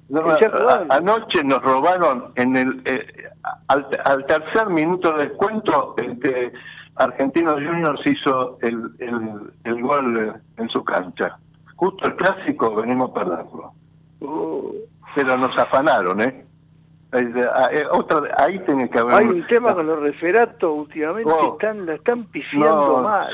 anoche nos robaron en el eh, al, al, tercer minuto del cuento, este, Argentinos Juniors hizo el, el, el gol en su cancha. Justo el clásico venimos a perderlo. Uh. Pero nos afanaron, ¿eh? Ah, eh ahí tiene que haber... Hay un tema con los referatos últimamente, oh. están, la están pifiando mal,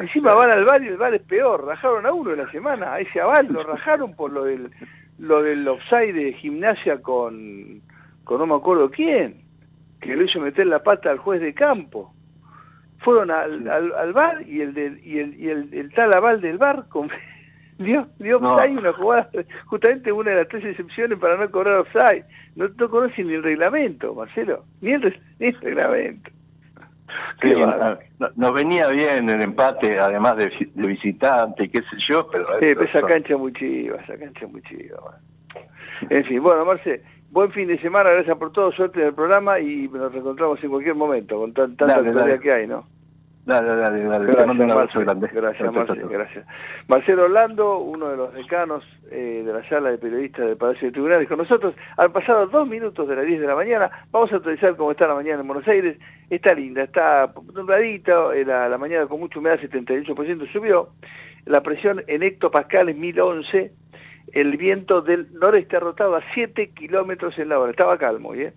Encima van al bar y el bar es peor, rajaron a uno de la semana, a ese aval lo rajaron por lo del lo del offside de gimnasia con, con no me acuerdo quién, que le hizo meter la pata al juez de campo fueron al, al, bar y el, del, y el, y el, tal aval del bar (laughs) dio, dio offside una jugada, justamente una de las tres excepciones para no cobrar offside. No, no conoce ni el reglamento, Marcelo, ni el, ni el reglamento. Sí, nos venía bien el empate, además de, de visitante, qué sé yo, pero... Sí, pero esa cancha muy chiva, esa cancha muy chiva. En fin, bueno, Marce, buen fin de semana, gracias por todo, suerte en el programa y nos reencontramos en cualquier momento, con tanta dale, que hay, ¿no? Dale, dale, dale. Gracias, un abrazo grande. Gracias, Marcelo, gracias. Marcelo Orlando, uno de los decanos eh, de la sala de periodistas del Palacio de Tribunales, con nosotros. Han pasado dos minutos de las 10 de la mañana. Vamos a actualizar cómo está la mañana en Buenos Aires. Está linda, está nubladita, eh, la, la mañana con mucha humedad, 78% subió. La presión en hectopascales, 1011. El viento del noreste ha rotado a 7 kilómetros en la hora. Estaba calmo, ¿eh?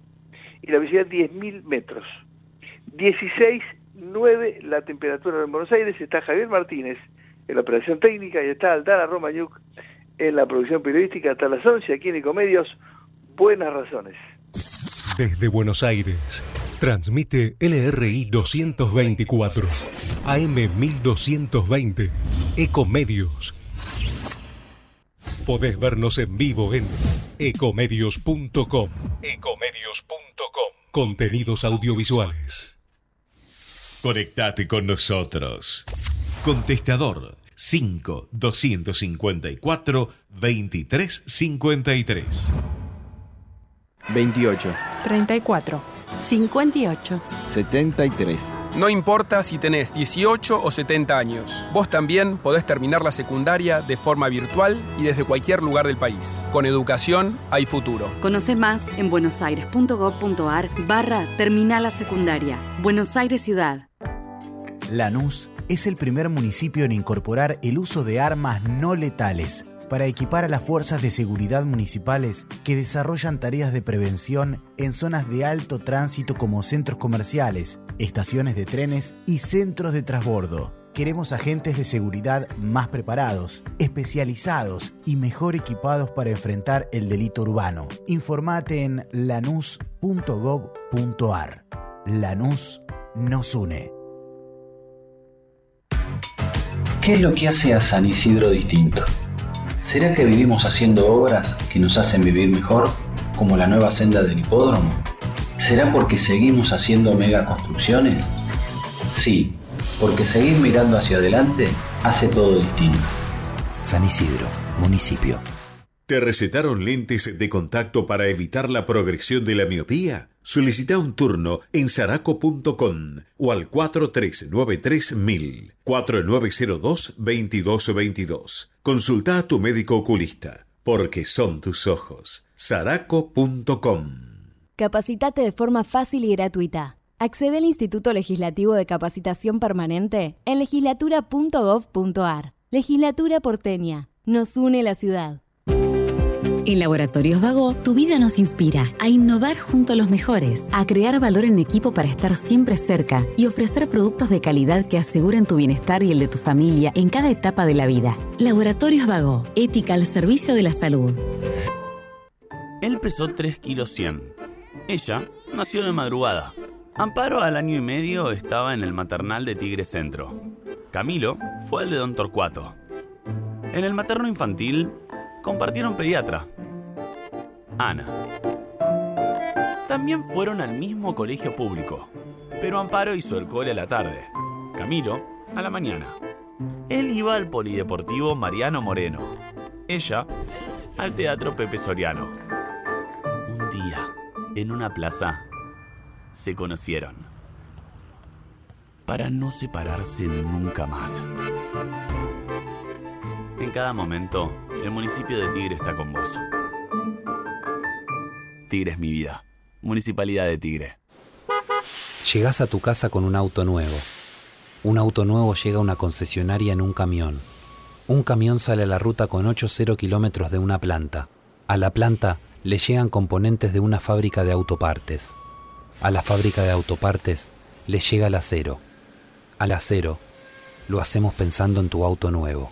Y la visibilidad 10.000 metros. 16 9 la temperatura en Buenos Aires, está Javier Martínez en la operación técnica y está Aldana Romañuc en la producción periodística hasta las 11 aquí en Ecomedios. Buenas razones. Desde Buenos Aires, transmite LRI 224, AM 1220, Ecomedios. Podés vernos en vivo en ecomedios.com. Ecomedios.com. Contenidos audiovisuales. Conectate con nosotros. Contestador 5 254 2353. 28. 34. 58. 73. No importa si tenés 18 o 70 años, vos también podés terminar la secundaria de forma virtual y desde cualquier lugar del país. Con educación hay futuro. Conoce más en buenosaires.gov.ar barra Terminal la Secundaria. Buenos Aires Ciudad. Lanús es el primer municipio en incorporar el uso de armas no letales para equipar a las fuerzas de seguridad municipales que desarrollan tareas de prevención en zonas de alto tránsito como centros comerciales, estaciones de trenes y centros de transbordo. Queremos agentes de seguridad más preparados, especializados y mejor equipados para enfrentar el delito urbano. Informate en lanús.gov.ar. Lanús nos une. ¿Qué es lo que hace a San Isidro distinto? ¿Será que vivimos haciendo obras que nos hacen vivir mejor, como la nueva senda del hipódromo? ¿Será porque seguimos haciendo megaconstrucciones? Sí, porque seguir mirando hacia adelante hace todo distinto. San Isidro, municipio. ¿Te recetaron lentes de contacto para evitar la progresión de la miopía? Solicita un turno en saraco.com o al 4393 4902-2222. Consulta a tu médico oculista, porque son tus ojos. saraco.com Capacitate de forma fácil y gratuita. Accede al Instituto Legislativo de Capacitación Permanente en legislatura.gov.ar. Legislatura porteña. Nos une la ciudad. En Laboratorios Vago, tu vida nos inspira a innovar junto a los mejores, a crear valor en equipo para estar siempre cerca y ofrecer productos de calidad que aseguren tu bienestar y el de tu familia en cada etapa de la vida. Laboratorios Vago, ética al servicio de la salud. Él pesó 3 kilos 100. Ella nació de madrugada. Amparo al año y medio estaba en el maternal de Tigre Centro. Camilo fue el de Don Torcuato. En el materno infantil compartieron pediatra. Ana. También fueron al mismo colegio público, pero Amparo hizo el cole a la tarde, Camilo a la mañana. Él iba al polideportivo Mariano Moreno, ella al teatro Pepe Soriano. Un día, en una plaza, se conocieron. Para no separarse nunca más. En cada momento, el municipio de Tigre está con vos. Tigre es mi vida. Municipalidad de Tigre. Llegás a tu casa con un auto nuevo. Un auto nuevo llega a una concesionaria en un camión. Un camión sale a la ruta con 8-0 kilómetros de una planta. A la planta le llegan componentes de una fábrica de autopartes. A la fábrica de autopartes le llega el acero. Al acero lo hacemos pensando en tu auto nuevo.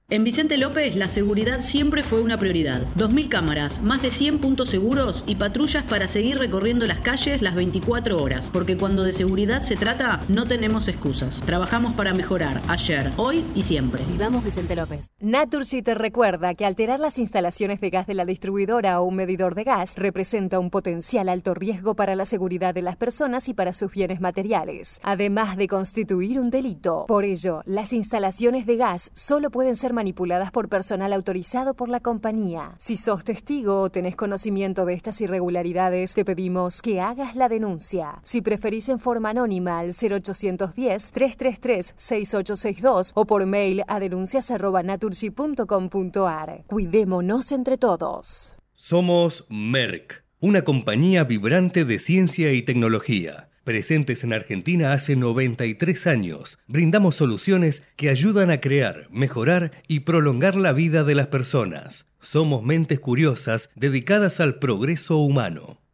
En Vicente López, la seguridad siempre fue una prioridad. 2.000 cámaras, más de 100 puntos seguros y patrullas para seguir recorriendo las calles las 24 horas. Porque cuando de seguridad se trata, no tenemos excusas. Trabajamos para mejorar ayer, hoy y siempre. Vivamos Vicente López. Naturgy te recuerda que alterar las instalaciones de gas de la distribuidora o un medidor de gas representa un potencial alto riesgo para la seguridad de las personas y para sus bienes materiales, además de constituir un delito. Por ello, las instalaciones de gas solo pueden ser manipuladas por personal autorizado por la compañía. Si sos testigo o tenés conocimiento de estas irregularidades, te pedimos que hagas la denuncia. Si preferís en forma anónima al 0810-333-6862 o por mail a denuncias.naturgy.com.ar. Cuidémonos entre todos. Somos Merck, una compañía vibrante de ciencia y tecnología. Presentes en Argentina hace 93 años, brindamos soluciones que ayudan a crear, mejorar y prolongar la vida de las personas. Somos mentes curiosas dedicadas al progreso humano.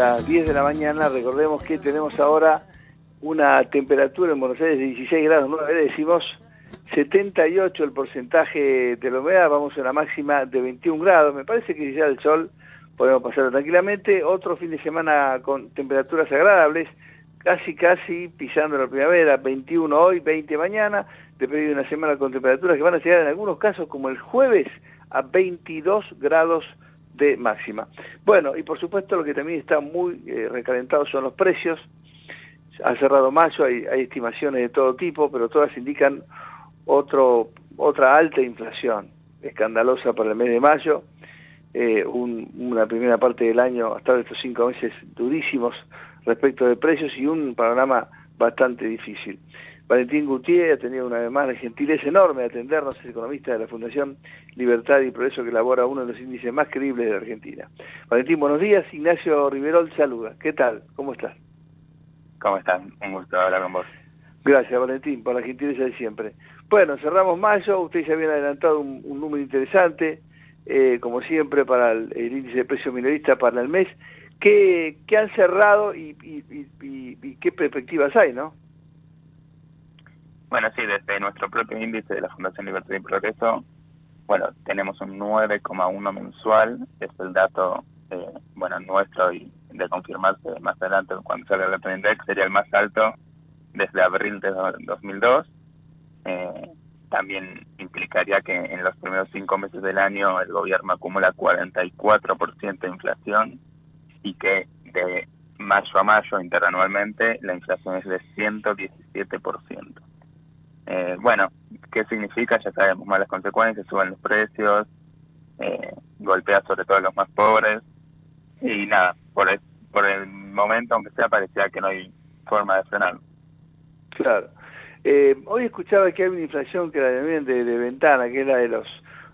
Las 10 de la mañana, recordemos que tenemos ahora una temperatura en Buenos Aires de 16 grados 9 decimos 78 el porcentaje de la humedad, vamos a una máxima de 21 grados, me parece que si ya el sol podemos pasarlo tranquilamente, otro fin de semana con temperaturas agradables, casi casi pisando la primavera, 21 hoy, 20 mañana, después de una semana con temperaturas que van a llegar en algunos casos como el jueves a 22 grados máxima. Bueno, y por supuesto lo que también está muy eh, recalentado son los precios. Ha cerrado mayo, hay, hay, estimaciones de todo tipo, pero todas indican otro, otra alta inflación, escandalosa para el mes de mayo, eh, un, una primera parte del año, hasta estos cinco meses durísimos respecto de precios y un panorama bastante difícil. Valentín Gutiérrez ha tenido una vez más la gentileza enorme de atendernos, es economista de la Fundación Libertad y Progreso que elabora uno de los índices más creíbles de Argentina. Valentín, buenos días. Ignacio Riverol saluda. ¿Qué tal? ¿Cómo estás? ¿Cómo están? Un gusto hablar con vos. Gracias, Valentín, por la gentileza de siempre. Bueno, cerramos mayo, ustedes ya habían adelantado un, un número interesante, eh, como siempre, para el, el, índice de precio minorista para el mes. ¿Qué, qué han cerrado y, y, y, y qué perspectivas hay, no? Bueno, sí, desde nuestro propio índice de la Fundación Libertad y Progreso, bueno, tenemos un 9,1 mensual, es el dato, eh, bueno, nuestro y de confirmarse más adelante cuando salga el dato index, sería el más alto desde abril de 2002. Eh, también implicaría que en los primeros cinco meses del año el gobierno acumula 44% de inflación y que de mayo a mayo interanualmente la inflación es de 117%. Eh, bueno, ¿qué significa? Ya sabemos malas consecuencias, suben los precios, eh, golpea sobre todo a los más pobres y nada, por el, por el momento, aunque sea, parecía que no hay forma de frenarlo. Claro. Eh, hoy escuchaba que hay una inflación que era de, de, de ventana, que es la de los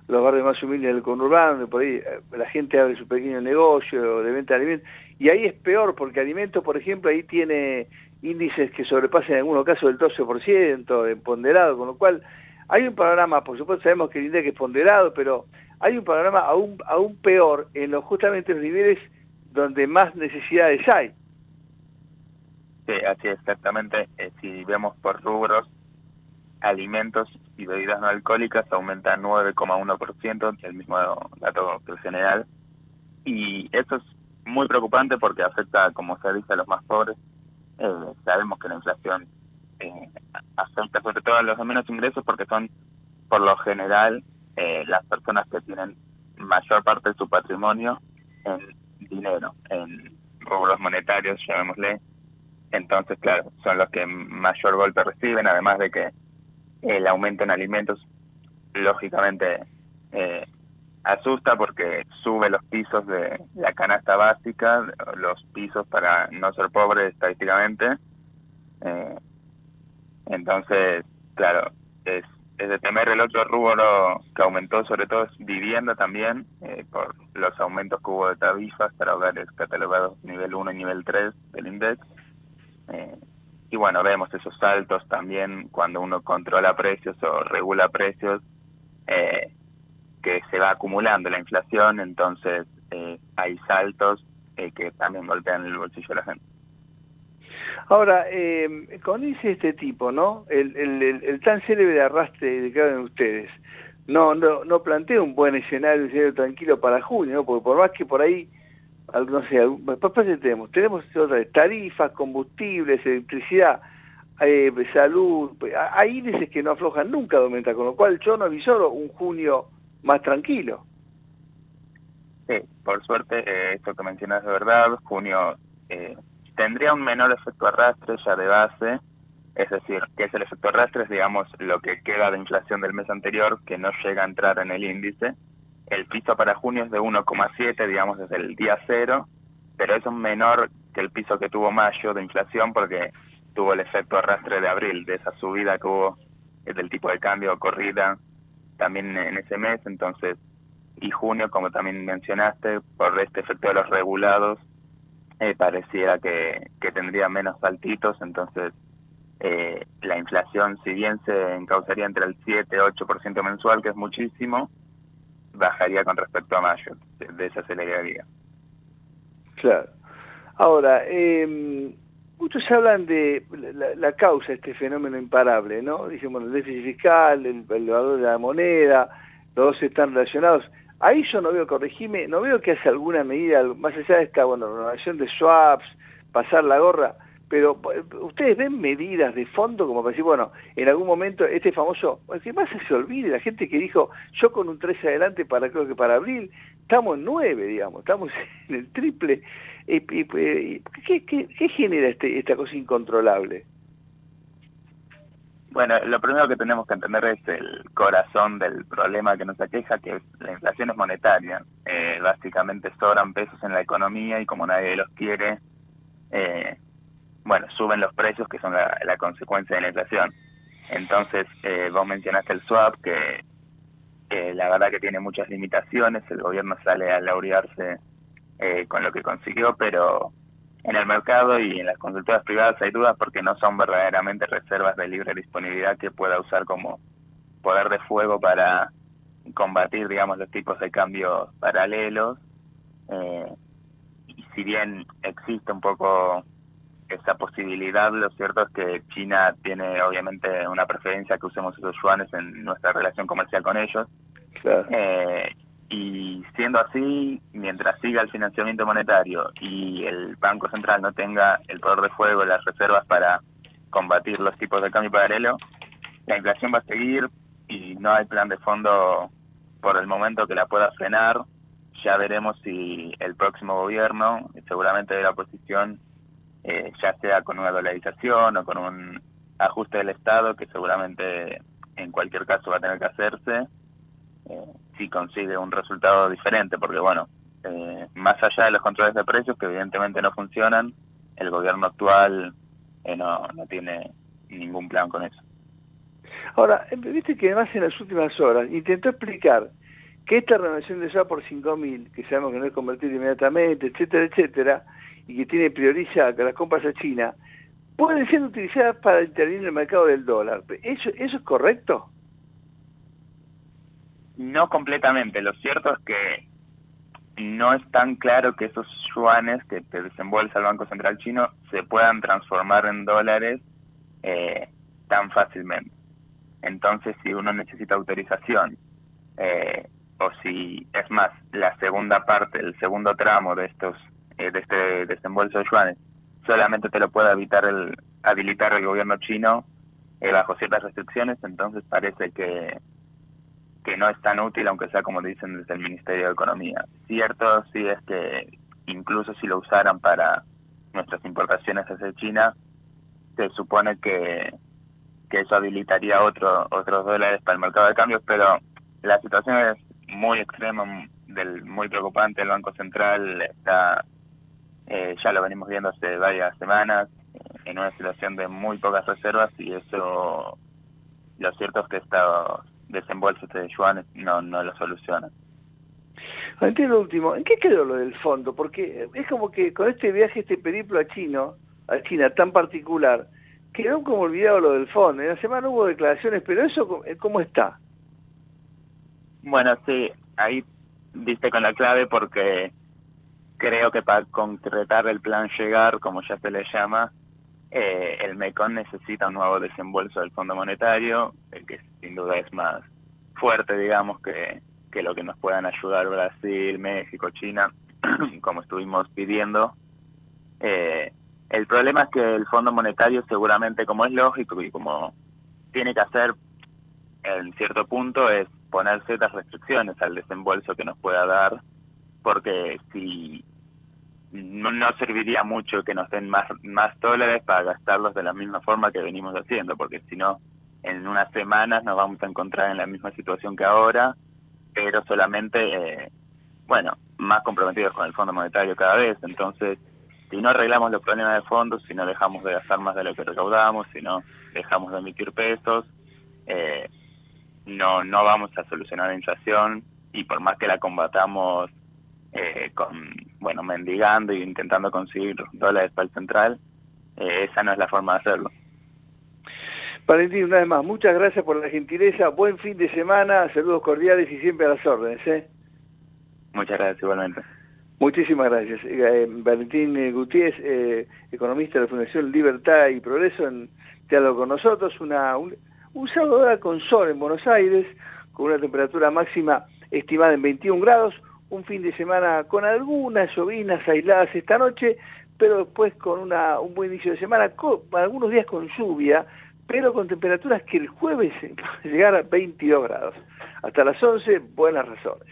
los barrios más humildes del conurbano, por ahí la gente abre su pequeño negocio de venta de alimentos, y ahí es peor, porque alimentos, por ejemplo, ahí tiene índices que sobrepasan en algunos casos el 12% de ponderado, con lo cual hay un panorama, por supuesto sabemos que el índice es ponderado, pero hay un panorama aún, aún peor en los justamente los niveles donde más necesidades hay. Sí, así exactamente. Eh, si vemos por rubros, alimentos y bebidas no alcohólicas aumentan 9,1%, el mismo dato general, y eso es muy preocupante porque afecta, como se dice, a los más pobres. Eh, sabemos que la inflación eh, afecta sobre todo a los de menos ingresos porque son, por lo general, eh, las personas que tienen mayor parte de su patrimonio en dinero, en rubros monetarios, llamémosle. Entonces, claro, son los que mayor golpe reciben, además de que el aumento en alimentos, lógicamente, eh, asusta porque sube los pisos de la canasta básica, los pisos para no ser pobre estadísticamente. Eh, entonces, claro, es, es de temer el otro rubro que aumentó, sobre todo es vivienda también, eh, por los aumentos que hubo de tarifas para hogares catalogados nivel 1 y nivel 3 del index. Eh, y bueno, vemos esos saltos también cuando uno controla precios o regula precios. Eh, que se va acumulando la inflación, entonces eh, hay saltos eh, que también golpean el bolsillo de la gente. Ahora, eh, con ese este tipo, ¿no? El, el, el, tan célebre arrastre de que hablan ustedes, no, no, no plantea un buen escenario, tranquilo para junio. Porque por más que por ahí, no sé, después tenemos, tenemos otras tarifas, combustibles, electricidad, eh, salud, hay índices que no aflojan nunca de aumentar, con lo cual yo no avisoro un junio más tranquilo. Sí, por suerte, eh, esto que mencionas de verdad, junio eh, tendría un menor efecto arrastre ya de base, es decir, que es el efecto arrastre, es digamos lo que queda de inflación del mes anterior que no llega a entrar en el índice. El piso para junio es de 1,7, digamos, desde el día cero, pero es un menor que el piso que tuvo mayo de inflación porque tuvo el efecto arrastre de abril, de esa subida que hubo del tipo de cambio corrida también en ese mes, entonces, y junio, como también mencionaste, por este efecto de los regulados, eh, pareciera que, que tendría menos saltitos, entonces eh, la inflación, si bien se encauzaría entre el 7 y 8% mensual, que es muchísimo, bajaría con respecto a mayo, de esa aceleraría. Claro. Ahora, eh, muchos hablan de la, causa de este fenómeno imparable, ¿no? Dicen, bueno, el déficit fiscal, el, valor de la moneda, los dos están relacionados. Ahí yo no veo, corregime, no veo que hace alguna medida, más allá de esta, bueno, renovación de swaps, pasar la gorra, pero ustedes ven medidas de fondo como para decir, bueno, en algún momento este famoso, que más se olvide, la gente que dijo, yo con un 13 adelante para creo que para abril, estamos 9, digamos, estamos (laughs) en el triple. ¿Qué, qué, genera este, esta cosa incontrolable? Bueno, lo primero que tenemos que entender es el corazón del problema que nos aqueja, que es la inflación es monetaria. Eh, básicamente sobran pesos en la economía y como nadie los quiere, eh, bueno, suben los precios que son la, consecuencia de la inflación. Entonces, eh, vos mencionaste el swap, que, la verdad que tiene muchas limitaciones, el gobierno sale a laurearse eh, con lo que consiguió, pero en el mercado y en las consultoras privadas hay dudas porque no son verdaderamente reservas de libre disponibilidad que pueda usar como poder de fuego para combatir, digamos, los tipos de cambio paralelos. Eh, y si bien existe un poco esa posibilidad, lo cierto es que China tiene obviamente una preferencia que usemos esos yuanes en nuestra relación comercial con ellos. Eh, y siendo así, mientras siga el financiamiento monetario y el Banco Central no tenga el poder de fuego, las reservas para combatir los tipos de cambio paralelo, la inflación va a seguir y no hay plan de fondo por el momento que la pueda frenar. Ya veremos si el próximo gobierno, seguramente de la oposición, eh, ya sea con una dolarización o con un ajuste del Estado, que seguramente en cualquier caso va a tener que hacerse, eh, si consigue un resultado diferente, porque bueno, eh, más allá de los controles de precios, que evidentemente no funcionan, el gobierno actual no, no tiene ningún plan con eso. Ahora, viste que además en las últimas horas intentó explicar que esta renovación de ya por 5.000, que sabemos que no es convertir inmediatamente, etcétera, etcétera, y que tiene prioriza las compras a China, pueden ser utilizadas para intervenir en el mercado del dólar. ¿Eso, eso es correcto? No completamente. Lo cierto es que no es tan claro que esos yuanes que te desembolsa el Banco Central chino se puedan transformar en dólares eh, tan fácilmente. Entonces, si uno necesita autorización eh, o si es más la segunda parte, el segundo tramo de estos eh, de este desembolso de yuanes solamente te lo puede evitar el habilitar el gobierno chino eh, bajo ciertas restricciones, entonces parece que que no es tan útil, aunque sea como dicen desde el Ministerio de Economía. Cierto sí es que incluso si lo usaran para nuestras importaciones hacia China, se supone que, que eso habilitaría otro, otros dólares para el mercado de cambios, pero la situación es muy extrema, del, muy preocupante. El Banco Central está, eh, ya lo venimos viendo hace varias semanas, en una situación de muy pocas reservas y eso, lo cierto es que estos desembolsos de yuan no, no lo solucionan. Entiendo lo último, ¿en qué quedó lo del fondo? Porque es como que con este viaje, este periplo a Chino, a China tan particular, quedó como olvidado lo del fondo. En la semana hubo declaraciones, pero eso, ¿cómo está? Bueno, sí, ahí viste con la clave porque creo que para concretar el plan llegar, como ya se le llama, eh, el MECON necesita un nuevo desembolso del Fondo Monetario, el que sin duda es más fuerte, digamos, que, que lo que nos puedan ayudar Brasil, México, China, (clears throat) como estuvimos pidiendo. Eh, el problema es que el Fondo Monetario seguramente, como es lógico y como tiene que hacer en cierto punto, es poner ciertas restricciones al desembolso que nos pueda dar, porque si no, serviría mucho que nos den más, más dólares para gastarlos de la misma forma que venimos haciendo, porque si no, en unas semanas nos vamos a encontrar en la misma situación que ahora, pero solamente, eh, bueno, más comprometidos con el Fondo Monetario cada vez. Entonces, si no arreglamos los problemas de fondos, si no dejamos de gastar más de lo que recaudamos, si no dejamos de emitir pesos, eh, no, no vamos a solucionar la inflación y por más que la combatamos eh, con, bueno, mendigando e intentando conseguir dólares para el central, eh, esa no es la forma de hacerlo. Valentín, una vez más, muchas gracias por la gentileza, buen fin de semana, saludos cordiales y siempre a las órdenes. ¿eh? Muchas gracias igualmente. Muchísimas gracias. Eh, Valentín Gutiérrez, economista de la Fundación Libertad y Progreso, en diálogo con nosotros, una, un, un sábado con sol en Buenos Aires, con una temperatura máxima estimada en 21 grados, un fin de semana con algunas llovinas aisladas esta noche, pero después con una, un buen inicio de semana, algunos días con lluvia, pero con temperaturas que el jueves (laughs) van a llegar a 22 grados. Hasta las 11, buenas razones.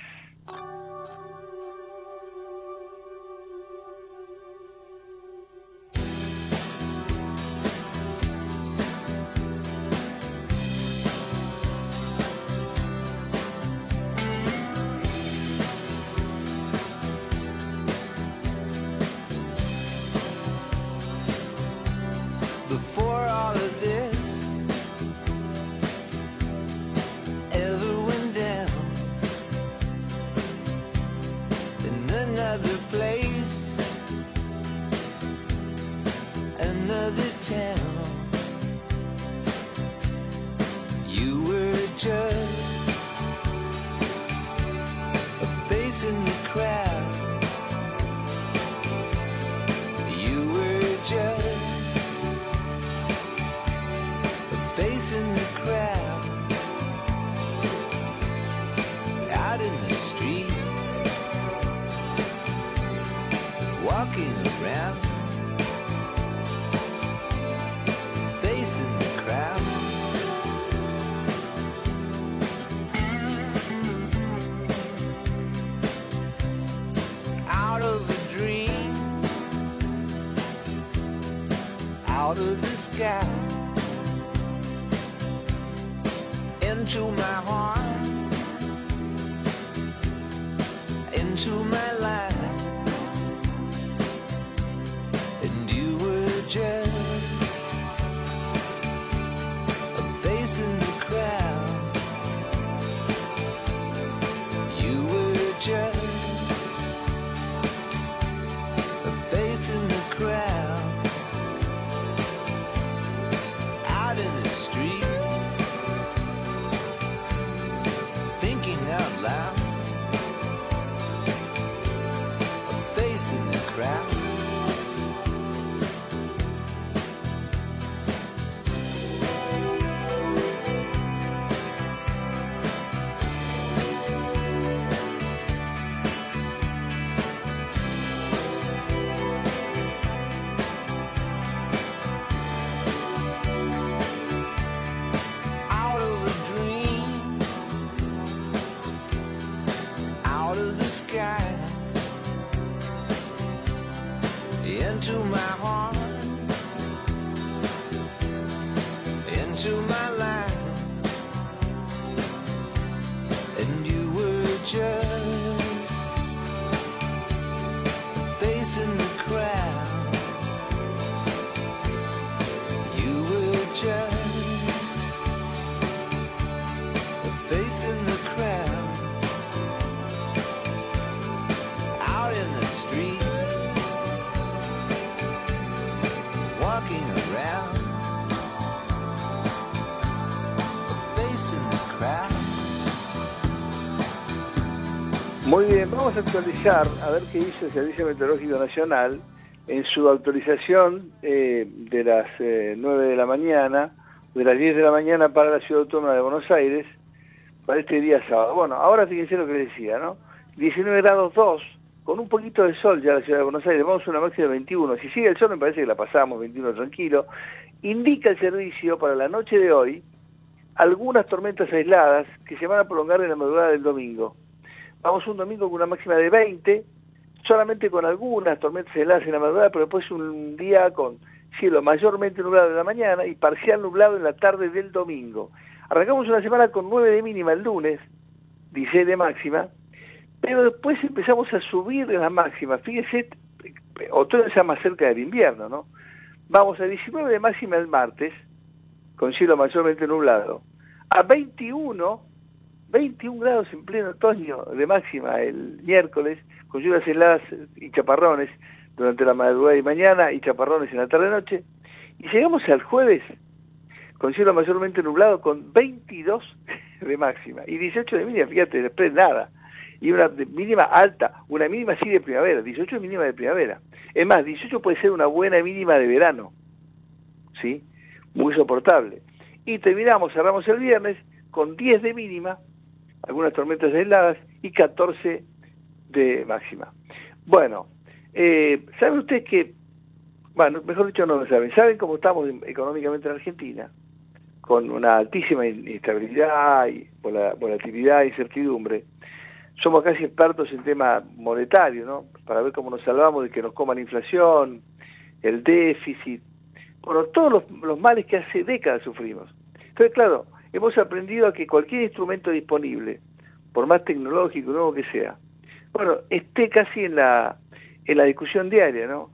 Vamos a actualizar, a ver qué hizo el Servicio Meteorológico Nacional en su actualización eh, de las eh, 9 de la mañana, de las 10 de la mañana para la Ciudad Autónoma de Buenos Aires, para este día sábado. Bueno, ahora fíjense lo que decía, ¿no? 19 grados 2, con un poquito de sol ya la Ciudad de Buenos Aires, vamos a una máxima de 21. Si sigue el sol me parece que la pasamos, 21 tranquilo. Indica el servicio para la noche de hoy algunas tormentas aisladas que se van a prolongar en la madrugada del domingo. Vamos un domingo con una máxima de 20, solamente con algunas tormentas heladas en la madrugada, pero después un día con cielo mayormente nublado en la mañana y parcial nublado en la tarde del domingo. Arrancamos una semana con 9 de mínima el lunes, 16 de máxima, pero después empezamos a subir en las máximas. Fíjese, otoño ya más cerca del invierno, ¿no? Vamos a 19 de máxima el martes, con cielo mayormente nublado, a 21 21 grados en pleno otoño de máxima el miércoles, con lluvias heladas y chaparrones durante la madrugada y mañana y chaparrones en la tarde-noche. Y llegamos al jueves con cielo mayormente nublado con 22 (laughs) de máxima y 18 de mínima, fíjate, después nada. Y una mínima alta, una mínima sí de primavera, 18 de mínima de primavera. Es más, 18 puede ser una buena mínima de verano, ¿sí? Muy soportable. Y terminamos, cerramos el viernes con 10 de mínima algunas tormentas aisladas y 14 de máxima. Bueno, eh, ¿sabe usted que, bueno, mejor dicho no lo saben, ¿saben cómo estamos económicamente en Argentina? Con una altísima inestabilidad y volatilidad e incertidumbre. Somos casi expertos en tema monetario, ¿no? Para ver cómo nos salvamos de que nos coma la inflación, el déficit, bueno, todos los males que hace décadas sufrimos. Entonces, claro, hemos aprendido a que cualquier instrumento disponible, por más tecnológico, nuevo que sea, bueno, esté casi en la, en la discusión diaria, ¿no?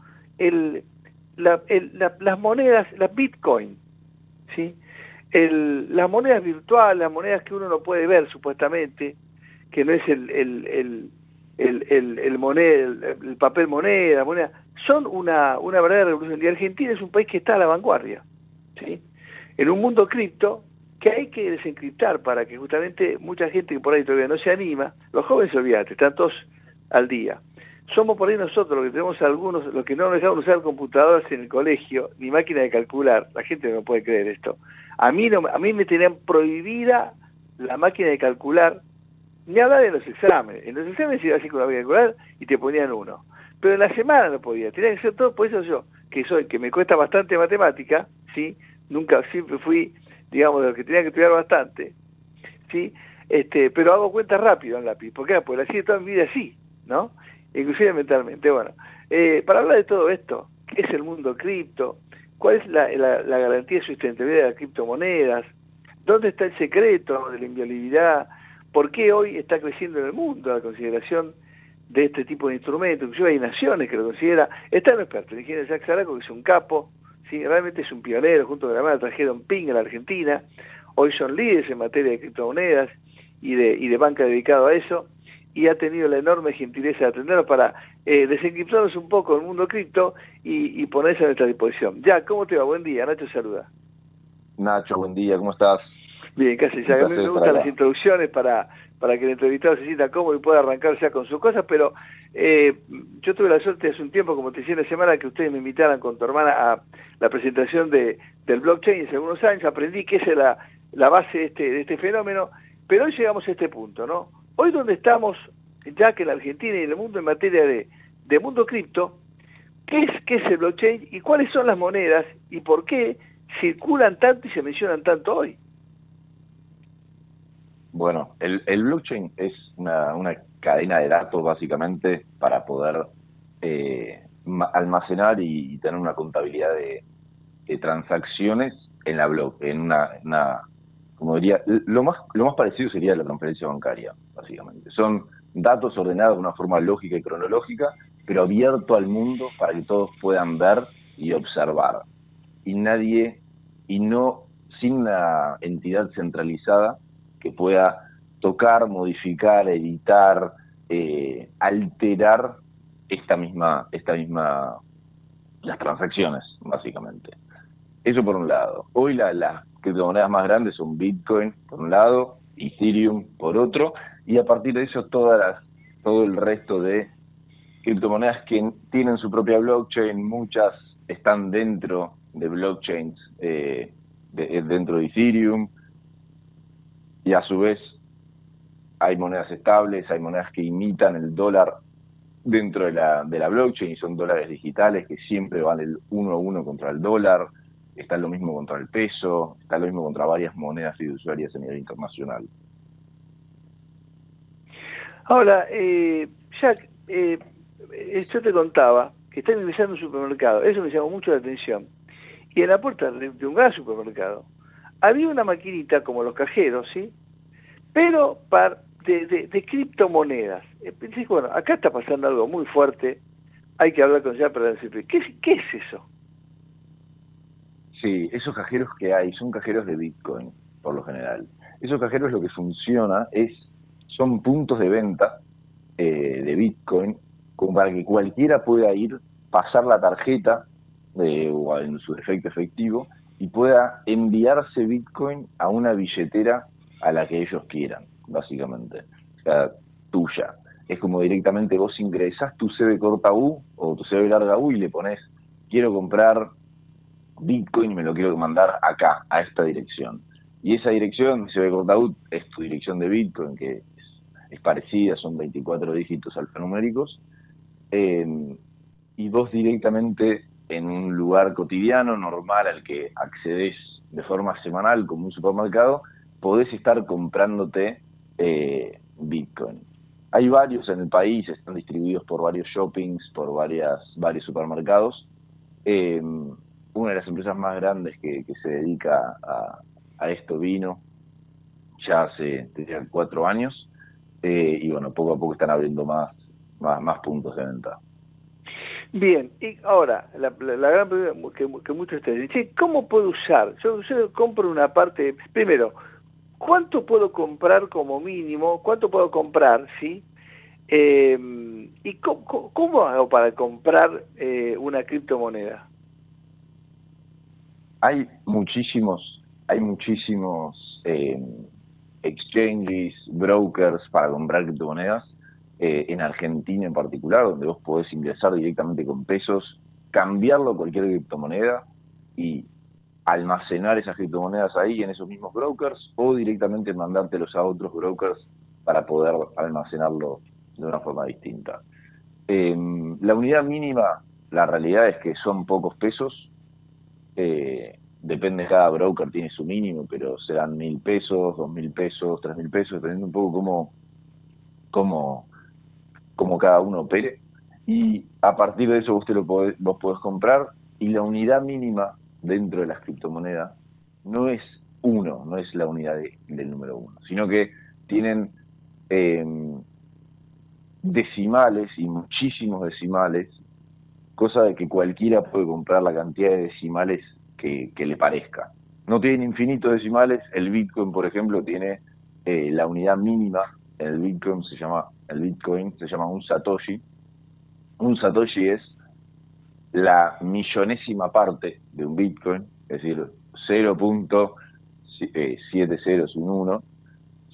La, la, las monedas, las bitcoin, ¿sí? Las monedas virtuales, las monedas que uno no puede ver supuestamente, que no es el, el, el, moneda, el, papel moneda, moneda, son una, una verdadera revolución. Y Argentina es un país que está a la vanguardia, ¿sí? En un mundo cripto, que hay que desencriptar para que justamente mucha gente que por ahí todavía no se anima, los jóvenes olvídate, están todos al día. Somos por ahí nosotros los que tenemos algunos, los que no nos dejamos usar computadoras en el colegio, ni máquina de calcular, la gente no puede creer esto. A mí, no, a mí me tenían prohibida la máquina de calcular, ni hablar de los exámenes. En los exámenes iba así con la máquina de calcular y te ponían uno. Pero en la semana no podía, tenía que ser todo, por eso yo, que soy, que me cuesta bastante matemática, ¿sí? Nunca, siempre fui digamos, de lo que tenía que estudiar bastante, ¿sí? Este, pero hago cuenta rápido en lápiz, porque pues la sigue toda mi vida así, ¿no? Inclusive mentalmente. Bueno, eh, para hablar de todo esto, ¿qué es el mundo cripto? ¿Cuál es la, la, la garantía de sustentabilidad de las criptomonedas? ¿Dónde está el secreto de la inviolabilidad? ¿Por qué hoy está creciendo en el mundo la consideración de este tipo de instrumentos? Inclusive hay naciones que lo consideran. Está un experto, el ingeniero Jacques Saraco, que es un capo, ¿sí? realmente es un pionero, junto con la mano trajeron PIN a la Argentina, hoy son líderes en materia de criptomonedas y de, y de banca dedicado a eso, y ha tenido la enorme gentileza de atendernos para eh, desencriptarnos un poco el mundo cripto y, y ponerse a nuestra disposición. Ya, ¿cómo te va? Buen día, Nacho saluda. Nacho, buen día, ¿cómo estás? Bien, casi ya. A mí me gustan las introducciones para, para que el entrevistado se sienta cómodo y pueda arrancar ya con sus cosas, pero eh, yo tuve la suerte hace un tiempo, como te decía la semana, que ustedes me invitaran con tu hermana a la presentación de, del blockchain hace algunos años, aprendí que esa es la, la base de este, de este fenómeno, pero hoy llegamos a este punto, ¿no? Hoy donde estamos, ya que en la Argentina y en el mundo en materia de, de mundo cripto, ¿qué es, ¿qué es el blockchain y cuáles son las monedas y por qué circulan tanto y se mencionan tanto hoy? Bueno, el, el blockchain es una, cadena de datos básicamente para poder eh, almacenar y, tener una contabilidad de, de, transacciones en la blog, en una, una como diría, lo más, lo más parecido sería la transferencia bancaria, básicamente. Son datos ordenados de una forma lógica y cronológica, pero abierto al mundo para que todos puedan ver y observar. Y nadie, y no sin una entidad centralizada que pueda tocar, modificar, editar, eh, alterar esta misma, esta misma, las transacciones, básicamente. Eso por un lado. Hoy la, las criptomonedas más grandes son Bitcoin por un lado, Ethereum por otro, y a partir de eso todas las, todo el resto de criptomonedas que tienen su propia blockchain, muchas están dentro de blockchains eh, de, dentro de Ethereum, y a su vez hay monedas estables, hay monedas que imitan el dólar dentro de la, de la blockchain y son dólares digitales que siempre van el uno a uno contra el dólar, está lo mismo contra el peso, está lo mismo contra varias monedas fiduciarias a nivel internacional. Ahora, eh, Jack, eh, eh, yo te contaba que están ingresando un supermercado, eso me llamó mucho la atención. Y en la puerta de un gran supermercado había una maquinita como los cajeros, ¿sí? Pero para, de, de, criptomonedas. Pensé, bueno, acá está pasando algo muy fuerte, hay que hablar con ya para decirle, ¿qué, ¿qué es eso? Sí, esos cajeros que hay son cajeros de Bitcoin, por lo general. Esos cajeros lo que funciona es, son puntos de venta eh, de Bitcoin como para que cualquiera pueda ir, pasar la tarjeta eh, o en su defecto efectivo y pueda enviarse Bitcoin a una billetera a la que ellos quieran, básicamente. O sea, tuya. Es como directamente vos ingresás tu CB corta U o tu CB larga U y le pones, quiero comprar Bitcoin y me lo quiero mandar acá, a esta dirección. Y esa dirección, CB corta U, es tu dirección de Bitcoin, que es, parecida, son 24 dígitos alfanuméricos. Eh, y vos directamente en un lugar cotidiano, normal, al que accedes de forma semanal como un supermercado, podés estar comprándote eh, Bitcoin. Hay varios en el país, están distribuidos por varios shoppings, por varias, varios supermercados. Eh, una de las empresas más grandes que, se dedica a, esto vino ya hace cuatro años eh, y bueno, poco a poco están abriendo más, más, más puntos de venta. Bien, y ahora, la, gran pregunta que, que muchos ustedes dicen, ¿cómo puedo usar? Yo, yo, compro una parte, primero, ¿cuánto puedo comprar como mínimo? ¿Cuánto puedo comprar, sí? Eh, ¿Y cómo, cómo, hago para comprar eh, una criptomoneda? Hay muchísimos, hay muchísimos eh, exchanges, brokers para comprar criptomonedas eh, en Argentina en particular, donde vos podés ingresar directamente con pesos, cambiarlo a cualquier criptomoneda y almacenar esas criptomonedas ahí en esos mismos brokers o directamente mandártelos a otros brokers para poder almacenarlo de una forma distinta. Em, la unidad mínima, la realidad es que son pocos pesos, eh, depende, cada broker tiene su mínimo, pero serán mil pesos, dos mil pesos, tres mil pesos, dependiendo un poco cómo, cómo, como cada uno opere. Y a partir de eso vos, te lo podés, vos podés comprar y la unidad mínima dentro de las criptomonedas no es uno, no es la unidad del número uno, sino que tienen em, decimales y muchísimos decimales, cosa de que cualquiera puede comprar la cantidad de decimales que, le parezca. No tienen infinitos decimales, el Bitcoin, por ejemplo, tiene eh, la unidad mínima, el Bitcoin se llama el Bitcoin, se llama un Satoshi. Un Satoshi es la millonésima parte de un Bitcoin, es decir, 0.7001,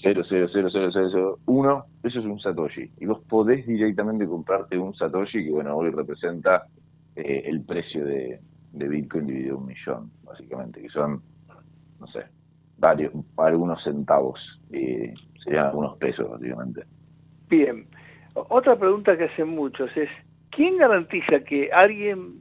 0.00001, eso es un Satoshi. Y vos podés directamente comprarte un Satoshi que, bueno, hoy representa eh, el precio de, Bitcoin dividido un millón, básicamente, que son, no sé, varios, algunos centavos, eh, serían algunos pesos, básicamente. Bien. Otra pregunta que hacen muchos es, ¿quién garantiza que alguien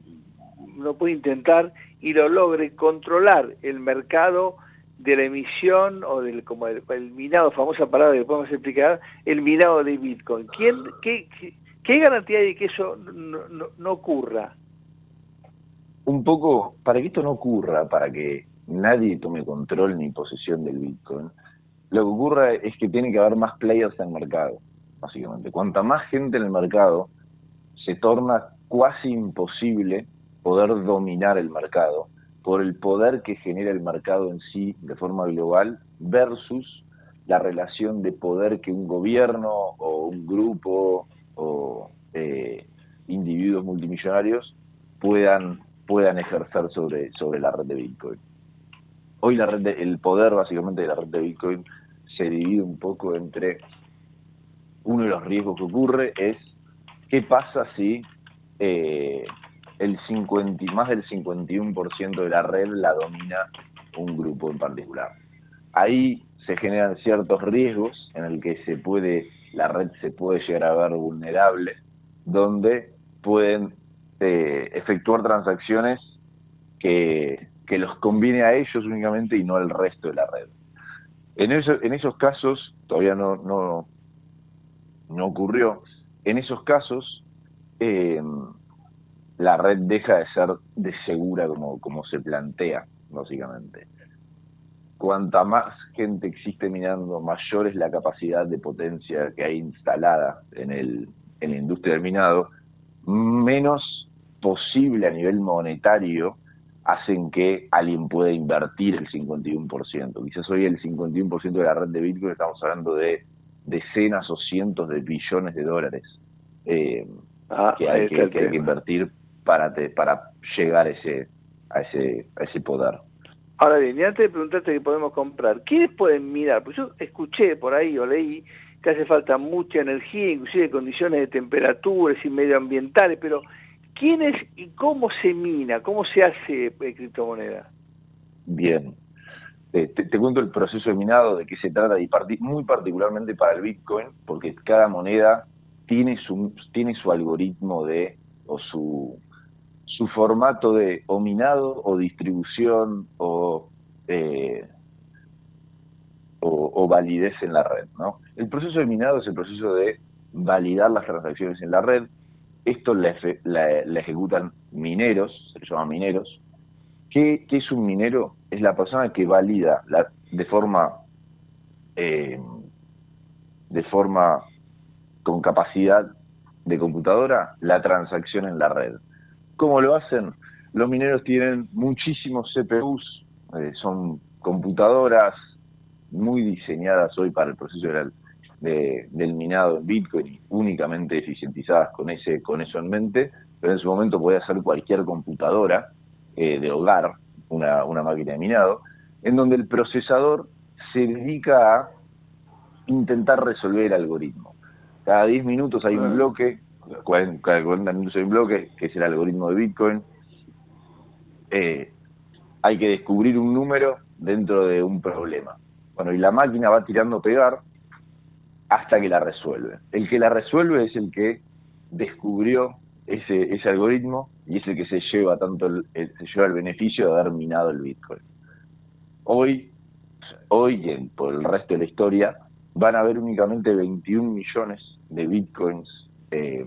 no puede intentar y lo logre controlar el mercado de la emisión o del como el, minado, famosa palabra que podemos explicar, el minado de Bitcoin? ¿Quién, qué, qué, garantía hay de que eso no, ocurra? Un poco, para que esto no ocurra, para que nadie tome control ni posesión del Bitcoin, lo que ocurre es que tiene que haber más players en el mercado, básicamente. Cuanta más gente en el mercado, se torna casi imposible poder dominar el mercado por el poder que genera el mercado en sí de forma global versus la relación de poder que un gobierno o un grupo o eh, individuos multimillonarios puedan, puedan ejercer sobre, sobre la red de Bitcoin. Hoy la red de- el poder básicamente de la red de Bitcoin se divide un poco entre uno de los riesgos que ocurre es qué pasa si eh, el 50, y- más del 51% de la red la domina un grupo en particular. Ahí se generan ciertos riesgos en el que se puede la red se puede llegar a ver vulnerable, donde pueden eh, efectuar transacciones que, los conviene a ellos únicamente y no al resto de la red. En, eso- en esos casos, todavía no, no ocurrió, en esos casos eh, la red deja de ser de segura como, como se plantea, básicamente. Cuanta más gente existe minando, mayor es la capacidad de potencia que hay instalada en, el, en la industria del minado, menos posible a nivel monetario hacen que alguien pueda invertir el 51%. Quizás hoy el 51% de la red de Bitcoin estamos hablando de decenas o cientos de billones de dólares eh, que, hay ahí que, hay que invertir para, te- para llegar a ese, a, ese, a ese poder. Ahora bien, y antes de preguntarte qué podemos comprar, ¿quiénes pueden mirar? Pues yo escuché por ahí o leí que hace falta mucha energía, inclusive condiciones de temperaturas y medioambientales, pero ¿quiénes y cómo se mina? ¿Cómo se hace eh, criptomoneda? Bien. Eh, te, cuento el proceso de minado, de qué se trata, y muy particularmente para el Bitcoin, porque cada moneda tiene su, tiene su algoritmo de, o su, su formato de o minado o distribución o, eh, o, o validez en la red. El proceso de minado es el proceso de validar las transacciones en la red. Esto la, ejecutan mineros, se les llama mineros. ¿Qué, qué es un minero? Es la persona que valida la- de forma eh, de forma con capacidad de computadora la transacción en la red. ¿Cómo lo hacen? Los mineros tienen muchísimos CPUs, eh, son computadoras muy diseñadas hoy para el proceso de- del minado en Bitcoin únicamente eficientizadas con ese con eso en mente, pero en su momento podía ser cualquier computadora eh, de hogar, una, una máquina de minado, en donde el procesador se dedica a intentar resolver el algoritmo. Cada 10 minutos hay un bloque, cada 40 minutos hay un bloque, que es el algoritmo de Bitcoin. Eh, hay que descubrir un número dentro de un problema. Bueno, y la máquina va tirando pegar hasta que la resuelve. El que la resuelve es el que descubrió ese, ese algoritmo y es el que se lleva tanto el, se lleva el beneficio de haber minado el Bitcoin. Hoy, hoy en- por el resto de la historia van a haber únicamente 21 millones de Bitcoins eh,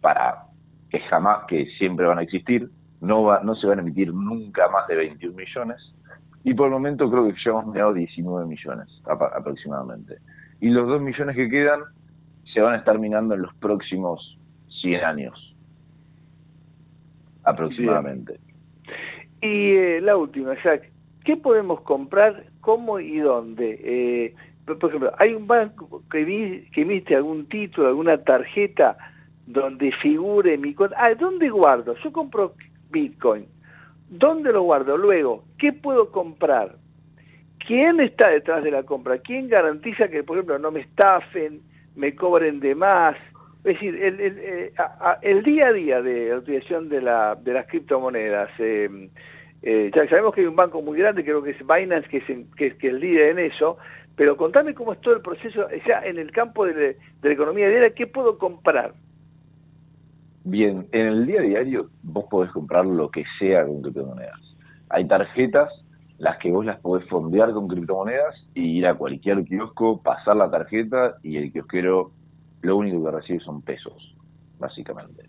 para que jamás, que siempre van a existir, no, va, no se van a emitir nunca más de 21 millones y por el momento creo que hemos minado 19 millones aproximadamente. Y los 2 millones que quedan se van a estar minando en los próximos 100 años aproximadamente. Y eh, la última, Jack, ¿qué podemos comprar, cómo y dónde? Eh, por ejemplo, ¿hay un banco que, vi- emite algún título, alguna tarjeta donde figure mi cuenta? Ah, ¿dónde guardo? Yo compro Bitcoin. ¿Dónde lo guardo? Luego, ¿qué puedo comprar? ¿Quién está detrás de la compra? ¿Quién garantiza que, por ejemplo, no me estafen, me cobren de más? Es decir, el, el, eh, el día a día de la utilización de, la, de las criptomonedas, eh, eh, ya sabemos que hay un banco muy grande, creo que es Binance, que es, que que es líder en eso, pero contame cómo es todo el proceso, ya en el campo de, de la economía diaria, ¿qué puedo comprar? Bien, en el día a diario vos podés comprar lo que sea con criptomonedas. Hay tarjetas, las que vos las podés fondear con criptomonedas y ir a cualquier kiosco, pasar la tarjeta y el kiosquero lo único que recibe son pesos, básicamente.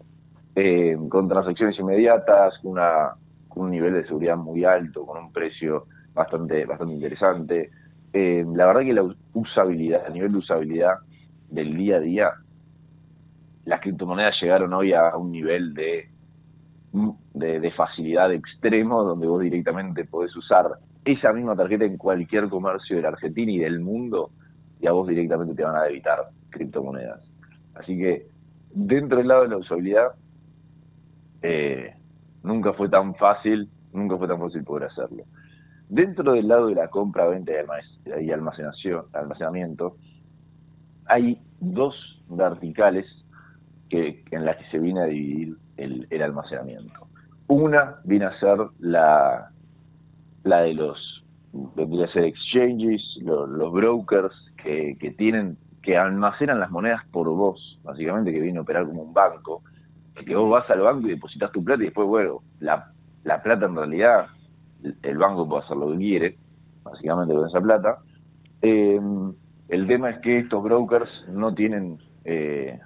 Eh, con transacciones inmediatas, una con un nivel de seguridad muy alto, con un precio bastante, bastante interesante. Eh, la verdad que la usabilidad, a nivel de usabilidad del día a día, las criptomonedas llegaron hoy a un nivel de, de, de facilidad extremo donde vos directamente podés usar esa misma tarjeta en cualquier comercio de la Argentina y del mundo y a vos directamente te van a debitar criptomonedas. Así que dentro del lado de la usabilidad, eh, nunca fue tan fácil, nunca fue tan fácil poder hacerlo. Dentro del lado de la compra, venta y almacenación, almacenamiento, hay dos verticales que, en las que se viene a dividir el, almacenamiento. Una viene a ser la, la de los, vendría a ser exchanges, los, los brokers que, que tienen, que almacenan las monedas por vos, básicamente que viene a operar como un banco, que vos vas al banco y depositas tu plata y después, bueno, la, la plata en realidad, el banco puede hacer lo que quiere, básicamente con esa plata. Eh, el tema es que estos brokers no tienen eh,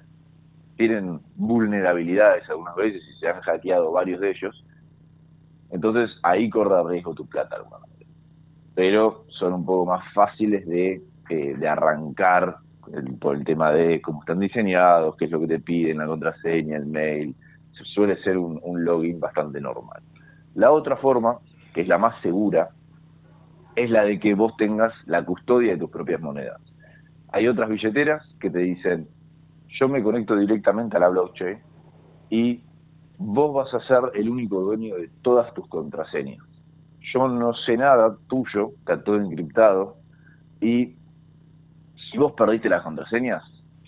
tienen vulnerabilidades algunas veces y se han hackeado varios de ellos. Entonces ahí corre riesgo tu plata alguna vez. Pero son un poco más fáciles de, eh, de arrancar el- por el tema de cómo están diseñados, qué es lo que te piden, la contraseña, el mail. Suele ser un, un login bastante normal. La otra forma, que es la más segura, es la de que vos tengas la custodia de tus propias monedas. Hay otras billeteras que te dicen, yo me conecto directamente a la blockchain y vos vas a ser el único dueño de todas tus contraseñas. Yo no sé nada tuyo, está todo encriptado, y si vos perdiste las contraseñas,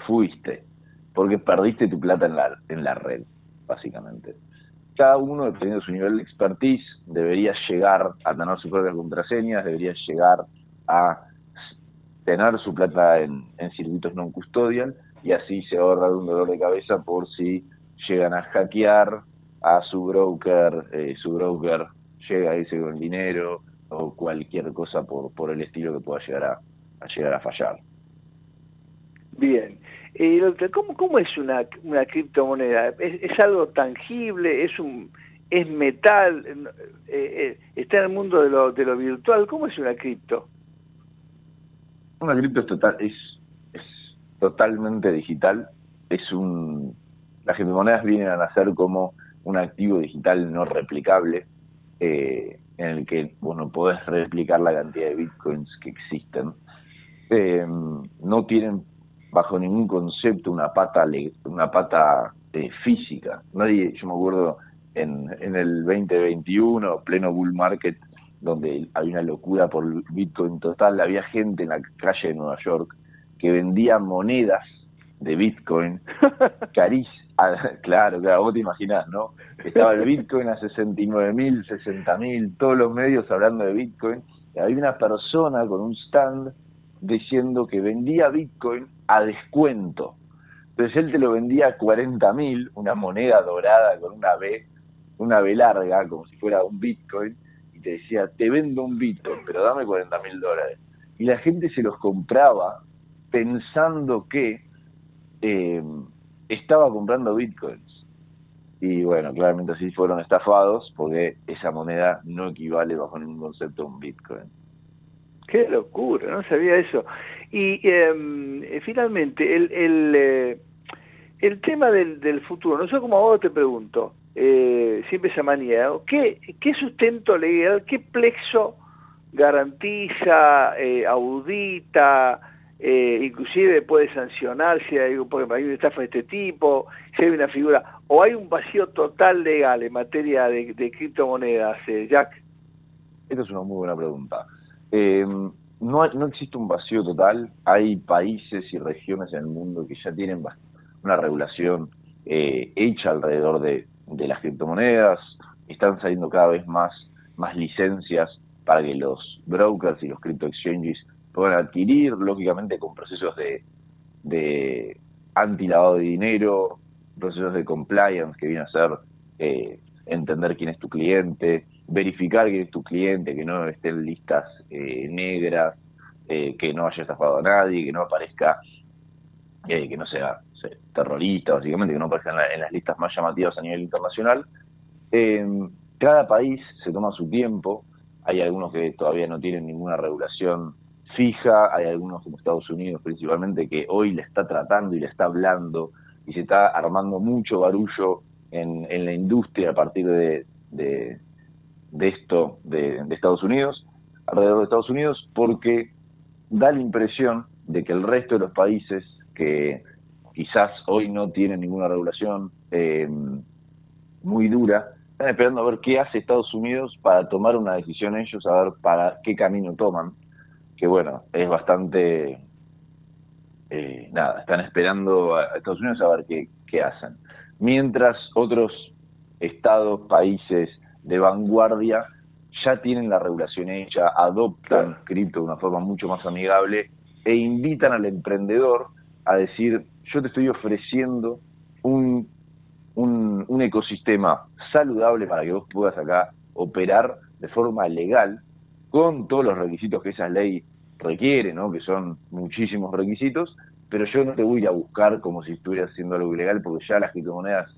fuiste, porque perdiste tu plata en la, en la red, básicamente. Cada uno, dependiendo de su nivel de expertise, debería llegar a tener sus propias contraseñas, debería llegar a tener su plata en, circuitos non custodial y así se ahorra de un dolor de cabeza por si llegan a hackear a su broker, eh, su broker llega a irse con dinero o cualquier cosa por, por el estilo que pueda llegar a llegar a fallar. Bien. Eh, ¿cómo, ¿Cómo es una, una criptomoneda? ¿Es, es algo tangible? ¿Es un es metal? Eh, eh, ¿Está en el mundo de lo, de lo virtual? ¿Cómo es una cripto? Una cripto es, total, es, es totalmente digital. Es un, las criptomonedas vienen a nacer como un activo digital no replicable, eh, en el que vos no podés replicar la cantidad de bitcoins que existen. Eh, no tienen bajo ningún concepto una pata una pata eh, física. Nadie, yo me acuerdo en, en el 2021, pleno bull market, donde había una locura por Bitcoin total, había gente en la calle de Nueva York que vendía monedas de Bitcoin (laughs) carísimas. Claro, claro, vos te imaginás, ¿no? Estaba el Bitcoin a 69 mil, 60 mil, todos los medios hablando de Bitcoin. Y había una persona con un stand diciendo que vendía Bitcoin a descuento. Entonces él te lo vendía a 40 mil, una moneda dorada con una B, una B larga, como si fuera un Bitcoin, y te decía, te vendo un Bitcoin, pero dame 40 mil dólares. Y la gente se los compraba pensando que eh, estaba comprando Bitcoins. Y bueno, claramente así fueron estafados porque esa moneda no equivale bajo ningún concepto a un Bitcoin. Qué locura, no sabía eso. Y em, eh, finalmente, el, eh, el tema del, del futuro, no sé cómo abogado te pregunto, eh, siempre esa manía. ¿qué, ¿qué sustento legal, qué plexo garantiza, audita, inclusive puede sancionar si hay, porque hay una estafa de este tipo, si hay una figura, o hay un vacío total legal en materia de, de criptomonedas, Jack? Esta es una muy buena pregunta. No, no existe un vacío total. Hay países y regiones en el mundo que ya tienen una regulación eh, hecha alrededor de, de las criptomonedas. Están saliendo cada vez más, más licencias para que los brokers y los crypto exchanges puedan adquirir, lógicamente con procesos de, de anti-lavado de dinero, procesos de compliance que viene a ser eh, entender quién es tu cliente, verificar quién es tu cliente, que no esté en listas eh, negras, eh, que no haya estafado a nadie, que no aparezca, eh, que no sea terrorista, básicamente, que no aparezca en, la- en las listas más llamativas a nivel internacional. Eh, cada país se toma su tiempo, hay algunos que todavía no tienen ninguna regulación fija, hay algunos como Estados Unidos principalmente que hoy le está tratando y le está hablando y se está armando mucho barullo en, en la industria a partir de, de, de esto de, Estados Unidos, alrededor de Estados Unidos, porque da la impresión de que el resto de los países que quizás hoy no tienen ninguna regulación eh, muy dura, están esperando a ver qué hace Estados Unidos para tomar una decisión ellos, a ver para qué camino toman, que bueno, es bastante, eh, nada, están esperando a Estados Unidos a ver qué, qué hacen. Mientras otros estados, países de vanguardia ya tienen la regulación hecha, adoptan cripto de una forma mucho más amigable e invitan al emprendedor a decir, yo te estoy ofreciendo un, un, un ecosistema saludable para que vos puedas acá operar de forma legal con todos los requisitos que esa ley requiere, ¿no? que son muchísimos requisitos, pero yo no te voy a buscar como si estuvieras haciendo algo ilegal, porque ya las criptomonedas,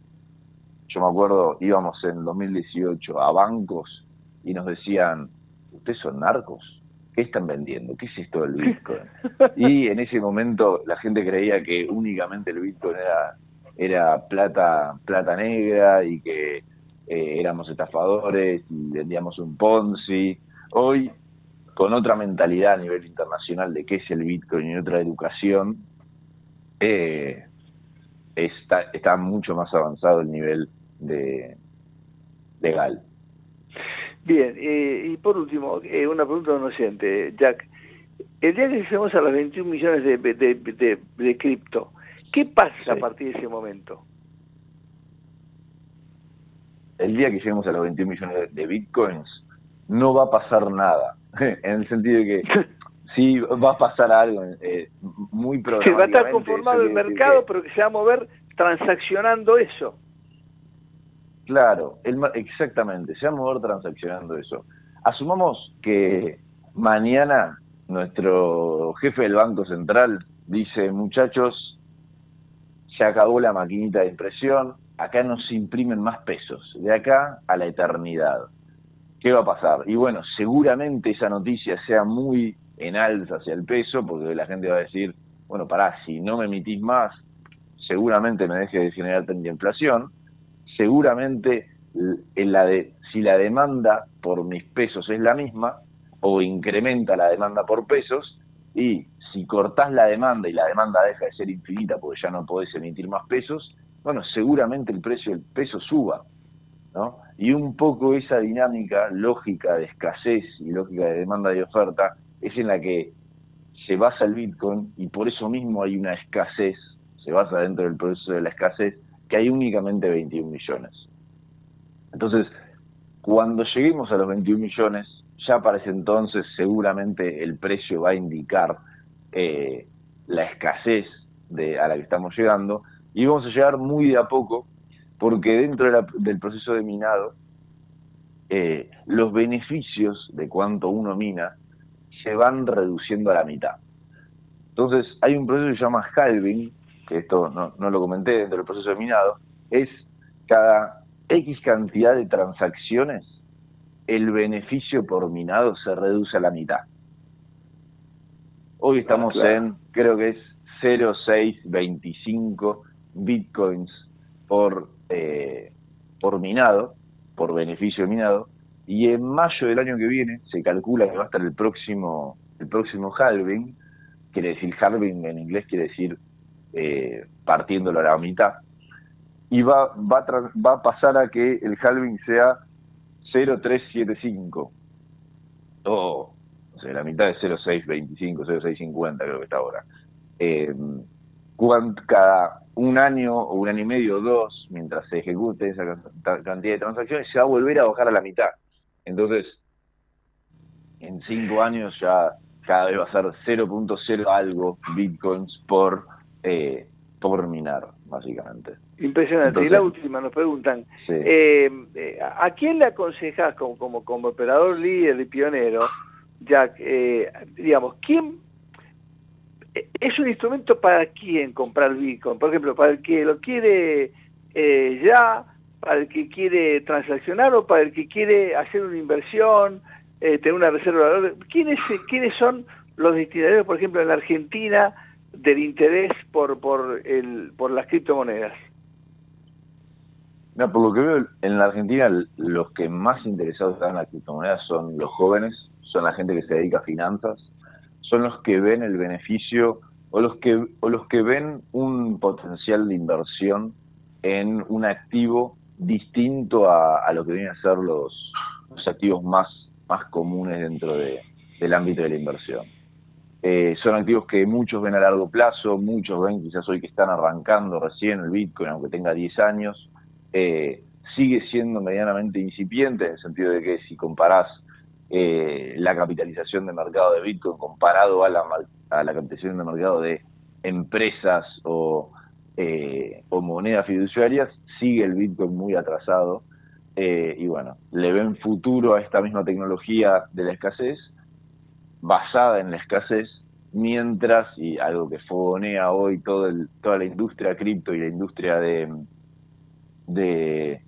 yo me acuerdo, íbamos en 2018 a bancos y nos decían, ¿ustedes son narcos? ¿Qué están vendiendo? ¿Qué es esto del Bitcoin? (laughs) Y en ese momento la gente creía que únicamente el Bitcoin era, era plata, plata negra y que eh, éramos estafadores y vendíamos un Ponzi. Hoy, con otra mentalidad a nivel internacional de qué es el Bitcoin y otra educación, eh, está, está mucho más avanzado el nivel de legal. Bien, eh, y por último, eh, una pregunta oyente, Jack. El día que lleguemos a los 21 millones de, de, de, de cripto, ¿qué pasa a partir de ese momento? El día que lleguemos a los 21 millones de, bitcoins, no va a pasar nada. (laughs) en el sentido de que (laughs) sí va a pasar algo eh, muy Se va a estar conformado el mercado, pero que se va a mover transaccionando eso. Claro, el, exactamente, se va a mover transaccionando eso. Asumamos que mañana nuestro jefe del Banco Central dice, muchachos, se acabó la maquinita de impresión, acá no se imprimen más pesos, de acá a la eternidad. ¿Qué va a pasar? Y bueno, seguramente esa noticia sea muy en alza hacia el peso, porque la gente va a decir, bueno, pará, si no me emitís más, seguramente me deje de generar tanta inflación seguramente si la demanda por mis pesos es la misma, o incrementa la demanda por pesos, y si cortás la demanda y la demanda deja de ser infinita porque ya no podés emitir más pesos, bueno, seguramente el precio del peso suba, ¿no? Y un poco esa dinámica lógica de escasez y lógica de demanda y oferta es en la que se basa el Bitcoin y por eso mismo hay una escasez, se basa dentro del proceso de la escasez, que hay únicamente 21 millones. Entonces, cuando lleguemos a los 21 millones, ya para ese entonces seguramente el precio va a indicar eh, la escasez de, a la que estamos llegando y vamos a llegar muy de a poco porque dentro del proceso de minado eh, los beneficios de cuánto uno mina se van reduciendo a la mitad. Entonces hay un proceso que se llama halving, que esto no, no lo comenté dentro del proceso de minado, es cada X cantidad de transacciones, el beneficio por minado se reduce a la mitad. Hoy estamos Ah, claro. en, creo que es 0,625 bitcoins por, eh, por minado, por beneficio de minado, y en mayo del año que viene se calcula que va a estar el próximo, el próximo halving, quiere decir halving en inglés quiere decir eh, partiéndolo a la mitad, y va, va, va a pasar a que el halving sea 0,375, o o sea, la mitad de 0,625, 0,650 creo que está ahora. Eh, cada un año o un año y medio o dos, mientras se ejecute esa ca- cantidad de transacciones, se va a volver a bajar a la mitad. Entonces, en cinco años ya cada vez va a ser 0.0 algo bitcoins por, eh, por minar, básicamente. Impresionante. y la última, nos preguntan, Sí. eh, eh, ¿a quién le aconsejas como, como, como operador líder y pionero, Jack, eh, digamos, quién es un instrumento para quién comprar Bitcoin? Por ejemplo, para el que lo quiere ya, para el que quiere transaccionar o para el que quiere hacer una inversión, tener una reserva de valor? ¿Quiénes, ¿Quiénes son los destinatarios, por ejemplo, en la Argentina, del interés por, por, el, por las criptomonedas? No, por lo que veo, en la Argentina los que más interesados están en las criptomonedas son los jóvenes, son la gente que se dedica a finanzas, son los que ven el beneficio o los que, o los que ven un potencial de inversión en un activo distinto a, lo que vienen a ser los, los activos más, más comunes dentro de, del ámbito de la inversión. Eh, son activos que muchos ven a largo plazo, muchos ven quizás hoy que están arrancando recién el Bitcoin, aunque tenga 10 años, eh, sigue siendo medianamente incipiente en el sentido de que si comparás eh, la capitalización de mercado de Bitcoin comparado a la, a la capitalización de mercado de empresas o, eh, o monedas fiduciarias, sigue el Bitcoin muy atrasado. Y bueno, le ven futuro a esta misma tecnología de la escasez, basada en la escasez, mientras, y algo que fogonea hoy todo el, toda la industria cripto y la industria de, de,